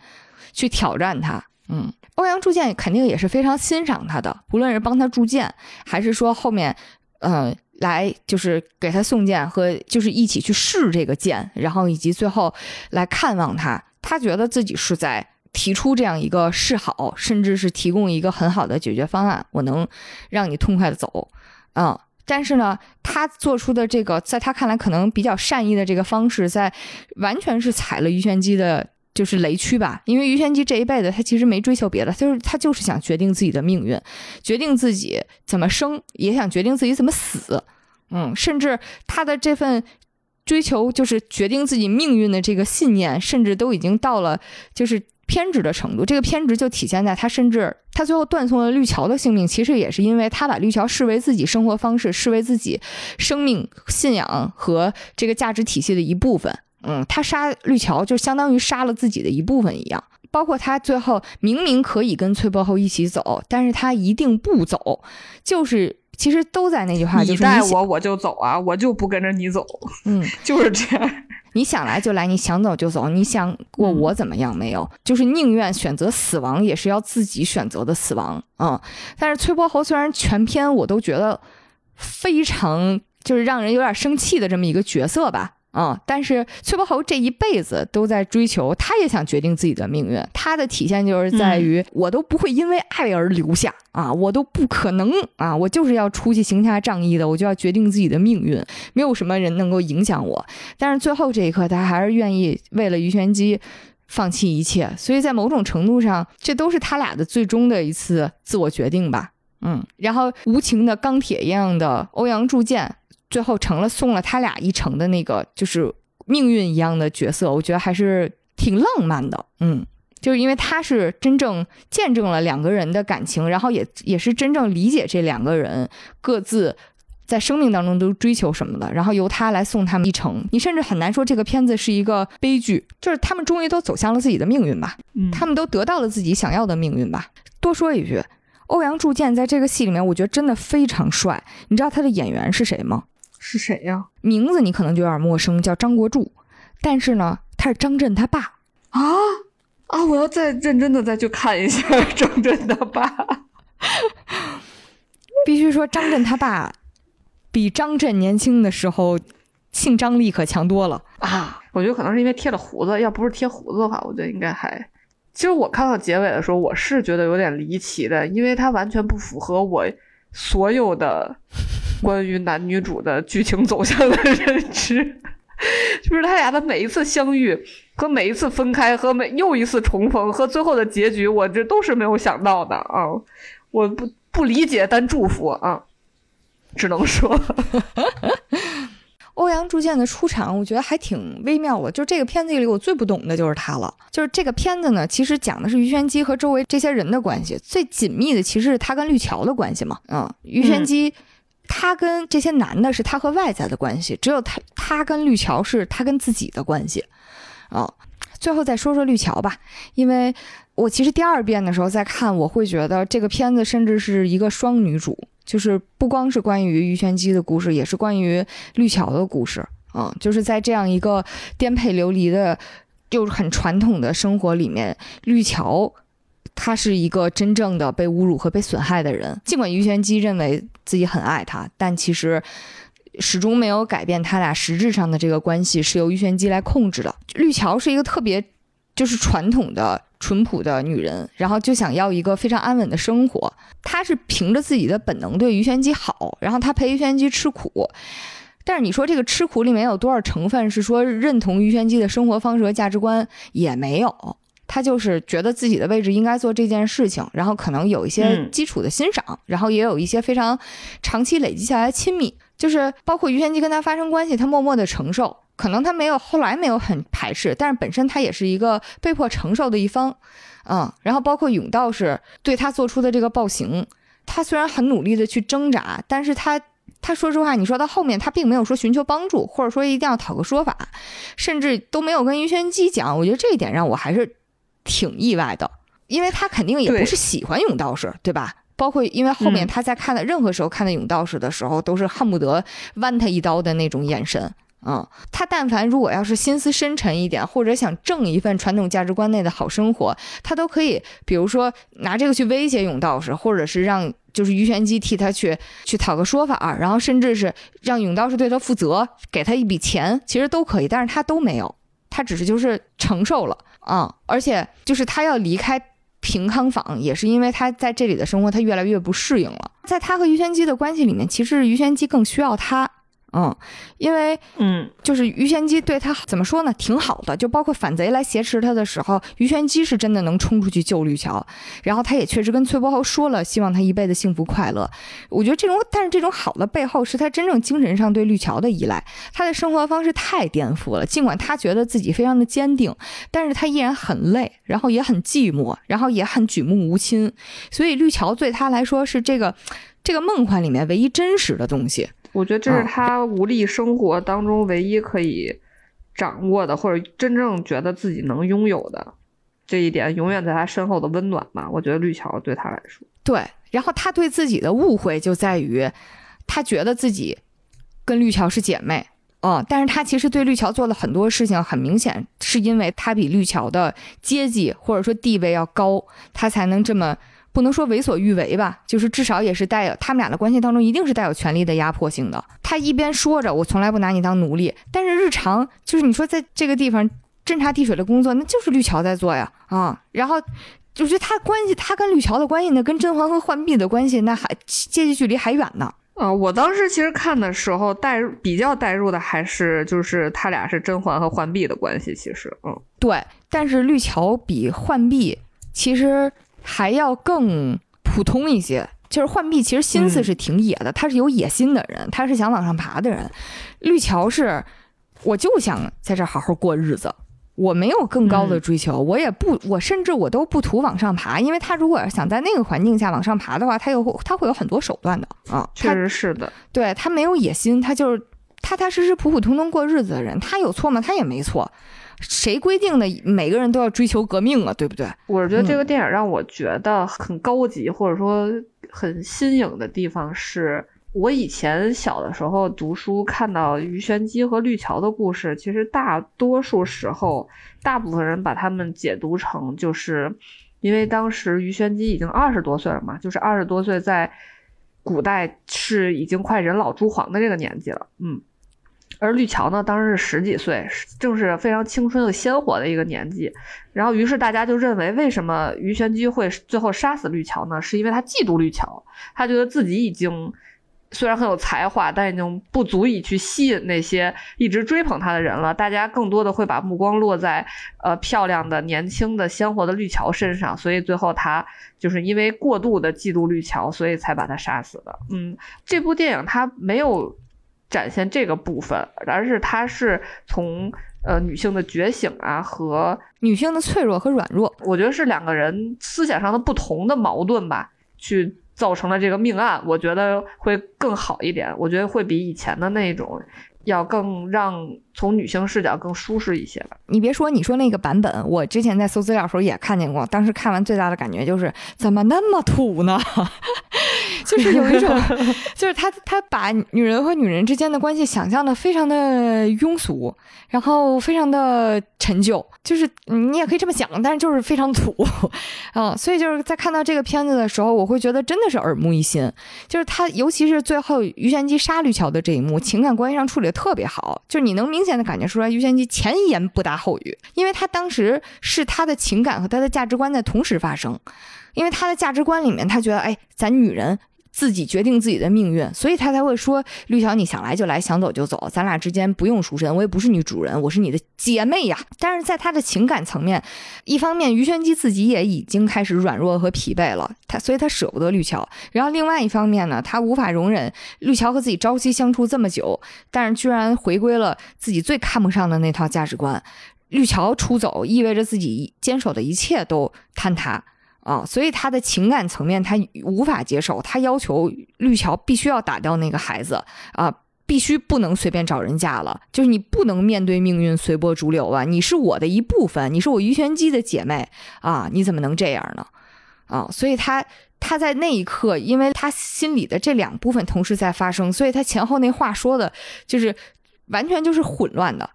去挑战他。嗯。欧阳铸剑肯定也是非常欣赏他的，无论是帮他铸剑，还是说后面，嗯，来就是给他送剑和就是一起去试这个剑，然后以及最后来看望他，他觉得自己是在提出这样一个示好，甚至是提供一个很好的解决方案，我能让你痛快的走，嗯，但是呢，他做出的这个在他看来可能比较善意的这个方式，在完全是踩了于玄机的。就是雷区吧，因为于玄机这一辈子他其实没追求别的，就是他就是想决定自己的命运，决定自己怎么生，也想决定自己怎么死，嗯，甚至他的这份追求就是决定自己命运的这个信念，甚至都已经到了就是偏执的程度。这个偏执就体现在他甚至他最后断送了绿桥的性命，其实也是因为他把绿桥视为自己生活方式，视为自己生命信仰和这个价值体系的一部分。嗯，他杀绿桥就相当于杀了自己的一部分一样，包括他最后明明可以跟崔伯侯一起走，但是他一定不走，就是其实都在那句话，就是你带我我就走啊，我就不跟着你走，嗯，就是这样，你想来就来，你想走就走，你想过我怎么样没有？就是宁愿选择死亡，也是要自己选择的死亡，嗯，但是崔伯侯虽然全篇我都觉得非常就是让人有点生气的这么一个角色吧。啊！但是崔伯侯这一辈子都在追求，他也想决定自己的命运。他的体现就是在于，我都不会因为爱而留下啊，我都不可能啊，我就是要出去行侠仗义的，我就要决定自己的命运，没有什么人能够影响我。但是最后这一刻，他还是愿意为了鱼玄机放弃一切。所以在某种程度上，这都是他俩的最终的一次自我决定吧。嗯，然后无情的钢铁一样的欧阳铸剑。最后成了送了他俩一程的那个，就是命运一样的角色，我觉得还是挺浪漫的。嗯，就是因为他是真正见证了两个人的感情，然后也也是真正理解这两个人各自在生命当中都追求什么的，然后由他来送他们一程。你甚至很难说这个片子是一个悲剧，就是他们终于都走向了自己的命运吧，他们都得到了自己想要的命运吧。多说一句，欧阳铸剑在这个戏里面，我觉得真的非常帅。你知道他的演员是谁吗？是谁呀？名字你可能就有点陌生，叫张国柱。但是呢，他是张震他爸啊啊！我要再认真的再去看一下 张震他爸。必须说，张震他爸比张震年轻的时候性张力可强多了啊！我觉得可能是因为贴了胡子，要不是贴胡子的话，我觉得应该还……其实我看到结尾的时候，我是觉得有点离奇的，因为它完全不符合我所有的关于男女主的剧情走向的认知。就是他俩的每一次相遇和每一次分开和每又一次重逢和最后的结局，我这都是没有想到的啊！我不不理解，但祝福啊，只能说。欧阳铸剑的出场，我觉得还挺微妙的。就这个片子里，我最不懂的就是他了。就是这个片子呢，其实讲的是于玄机和周围这些人的关系，最紧密的其实是他跟绿桥的关系嘛。嗯，于玄机。他跟这些男的是他和外在的关系，只有他他跟绿桥是他跟自己的关系，啊，最后再说说绿桥吧，因为我其实第二遍的时候再看，我会觉得这个片子甚至是一个双女主，就是不光是关于于玄机的故事，也是关于绿桥的故事，啊，就是在这样一个颠沛流离的又很传统的生活里面，绿桥。他是一个真正的被侮辱和被损害的人，尽管于玄机认为自己很爱他，但其实始终没有改变他俩实质上的这个关系是由于玄机来控制的。绿桥是一个特别就是传统的淳朴的女人，然后就想要一个非常安稳的生活。她是凭着自己的本能对于玄机好，然后她陪于玄机吃苦，但是你说这个吃苦里面有多少成分是说认同于玄机的生活方式和价值观也没有。他就是觉得自己的位置应该做这件事情，然后可能有一些基础的欣赏，然后也有一些非常长期累积下来的亲密，就是包括于玄机跟他发生关系，他默默的承受，可能他没有后来没有很排斥，但是本身他也是一个被迫承受的一方，嗯，然后包括永道士对他做出的这个暴行，他虽然很努力的去挣扎，但是他他说实话，你说到后面他并没有说寻求帮助，或者说一定要讨个说法，甚至都没有跟于玄机讲，我觉得这一点让我还是。挺意外的，因为他肯定也不是喜欢勇道士，对吧？包括因为后面他在看的任何时候看的勇道士的时候，都是恨不得剜他一刀的那种眼神。嗯，他但凡如果要是心思深沉一点，或者想挣一份传统价值观内的好生活，他都可以，比如说拿这个去威胁勇道士，或者是让就是于玄机替他去去讨个说法，然后甚至是让勇道士对他负责，给他一笔钱，其实都可以。但是他都没有，他只是就是承受了。啊，而且就是他要离开平康坊，也是因为他在这里的生活他越来越不适应了。在他和于玄机的关系里面，其实于玄机更需要他。嗯，因为嗯，就是于玄机对他怎么说呢，挺好的。就包括反贼来挟持他的时候，于玄机是真的能冲出去救绿桥，然后他也确实跟崔伯豪说了，希望他一辈子幸福快乐。我觉得这种，但是这种好的背后是他真正精神上对绿桥的依赖。他的生活方式太颠覆了，尽管他觉得自己非常的坚定，但是他依然很累，然后也很寂寞，然后也很举目无亲。所以绿桥对他来说是这个这个梦幻里面唯一真实的东西。我觉得这是他无力生活当中唯一可以掌握的，或者真正觉得自己能拥有的这一点，永远在他身后的温暖吧。我觉得绿桥对他来说，对。然后他对自己的误会就在于，他觉得自己跟绿桥是姐妹，嗯，但是他其实对绿桥做了很多事情，很明显是因为他比绿桥的阶级或者说地位要高，他才能这么。不能说为所欲为吧，就是至少也是带有他们俩的关系当中一定是带有权力的压迫性的。他一边说着我从来不拿你当奴隶，但是日常就是你说在这个地方侦察地水的工作，那就是绿桥在做呀啊。然后我觉得他关系，他跟绿桥的关系呢，跟甄嬛和浣碧的关系那还阶级距离还远呢。啊，我当时其实看的时候带入比较带入的还是就是他俩是甄嬛和浣碧的关系，其实嗯对，但是绿桥比浣碧其实。还要更普通一些，就是浣碧其实心思是挺野的，他是有野心的人，他是想往上爬的人。绿桥是，我就想在这好好过日子，我没有更高的追求，我也不，我甚至我都不图往上爬，因为他如果想在那个环境下往上爬的话，他有他会有很多手段的啊。确实是的，对他没有野心，他就是踏踏实实、普普通通过日子的人，他有错吗？他也没错。谁规定的每个人都要追求革命啊？对不对？我是觉得这个电影让我觉得很高级，或者说很新颖的地方是，我以前小的时候读书看到鱼玄机和绿桥的故事，其实大多数时候，大部分人把他们解读成就是因为当时鱼玄机已经二十多岁了嘛，就是二十多岁在古代是已经快人老珠黄的这个年纪了，嗯。而绿桥呢，当时是十几岁，正是非常青春又鲜活的一个年纪。然后，于是大家就认为，为什么于玄机会最后杀死绿桥呢？是因为他嫉妒绿桥，他觉得自己已经虽然很有才华，但已经不足以去吸引那些一直追捧他的人了。大家更多的会把目光落在呃漂亮的、年轻的、鲜活的绿桥身上，所以最后他就是因为过度的嫉妒绿桥，所以才把他杀死的。嗯，这部电影它没有。展现这个部分，而是它是从呃女性的觉醒啊和女性的脆弱和软弱，我觉得是两个人思想上的不同的矛盾吧，去造成了这个命案。我觉得会更好一点，我觉得会比以前的那种。要更让从女性视角更舒适一些吧。你别说，你说那个版本，我之前在搜资料的时候也看见过。当时看完最大的感觉就是，怎么那么土呢？就是有一种，就是他他把女人和女人之间的关系想象的非常的庸俗，然后非常的陈旧。就是你也可以这么想，但是就是非常土，嗯，所以就是在看到这个片子的时候，我会觉得真的是耳目一新。就是他，尤其是最后于玄机杀绿桥的这一幕，情感关系上处理的特别好，就是你能明显的感觉出来，于玄机前言不搭后语，因为他当时是他的情感和他的价值观在同时发生，因为他的价值观里面，他觉得，哎，咱女人。自己决定自己的命运，所以他才会说：“绿桥，你想来就来，想走就走，咱俩之间不用赎身，我也不是你主人，我是你的姐妹呀。”但是在他的情感层面，一方面于玄机自己也已经开始软弱和疲惫了，他所以他舍不得绿桥。然后另外一方面呢，他无法容忍绿桥和自己朝夕相处这么久，但是居然回归了自己最看不上的那套价值观。绿桥出走意味着自己坚守的一切都坍塌。啊，所以他的情感层面他无法接受，他要求绿桥必须要打掉那个孩子啊，必须不能随便找人嫁了，就是你不能面对命运随波逐流啊，你是我的一部分，你是我于玄机的姐妹啊，你怎么能这样呢？啊，所以他他在那一刻，因为他心里的这两部分同时在发生，所以他前后那话说的就是完全就是混乱的。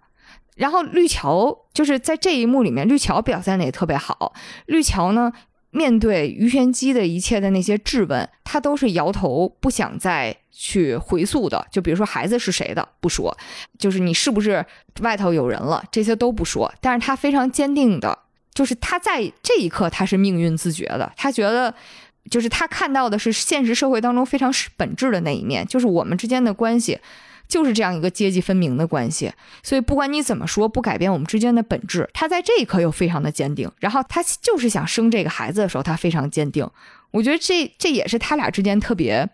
然后绿桥就是在这一幕里面，绿桥表现的也特别好，绿桥呢。面对于玄机的一切的那些质问，他都是摇头，不想再去回溯的。就比如说孩子是谁的，不说；就是你是不是外头有人了，这些都不说。但是他非常坚定的，就是他在这一刻他是命运自觉的，他觉得，就是他看到的是现实社会当中非常本质的那一面，就是我们之间的关系。就是这样一个阶级分明的关系，所以不管你怎么说，不改变我们之间的本质。他在这一刻又非常的坚定，然后他就是想生这个孩子的时候，他非常坚定。我觉得这这也是他俩之间特别，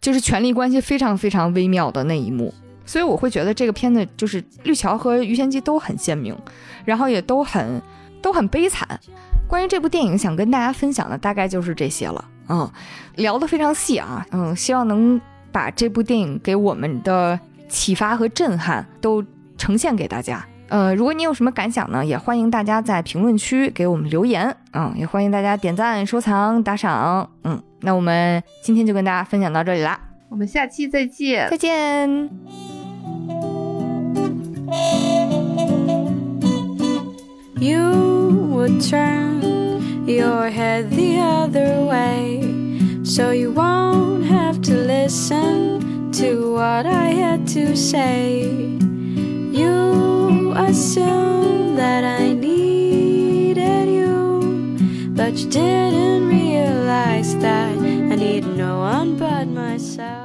就是权力关系非常非常微妙的那一幕。所以我会觉得这个片子就是绿桥和于仙姬都很鲜明，然后也都很都很悲惨。关于这部电影，想跟大家分享的大概就是这些了。嗯，聊得非常细啊。嗯，希望能。把这部电影给我们的启发和震撼都呈现给大家。呃，如果你有什么感想呢，也欢迎大家在评论区给我们留言。嗯，也欢迎大家点赞、收藏、打赏。嗯，那我们今天就跟大家分享到这里啦，我们下期再见，再见。You would turn your head the other way. so you won't have to listen to what I had to say. You assumed that I needed you, but you didn't realize that I need no one but myself.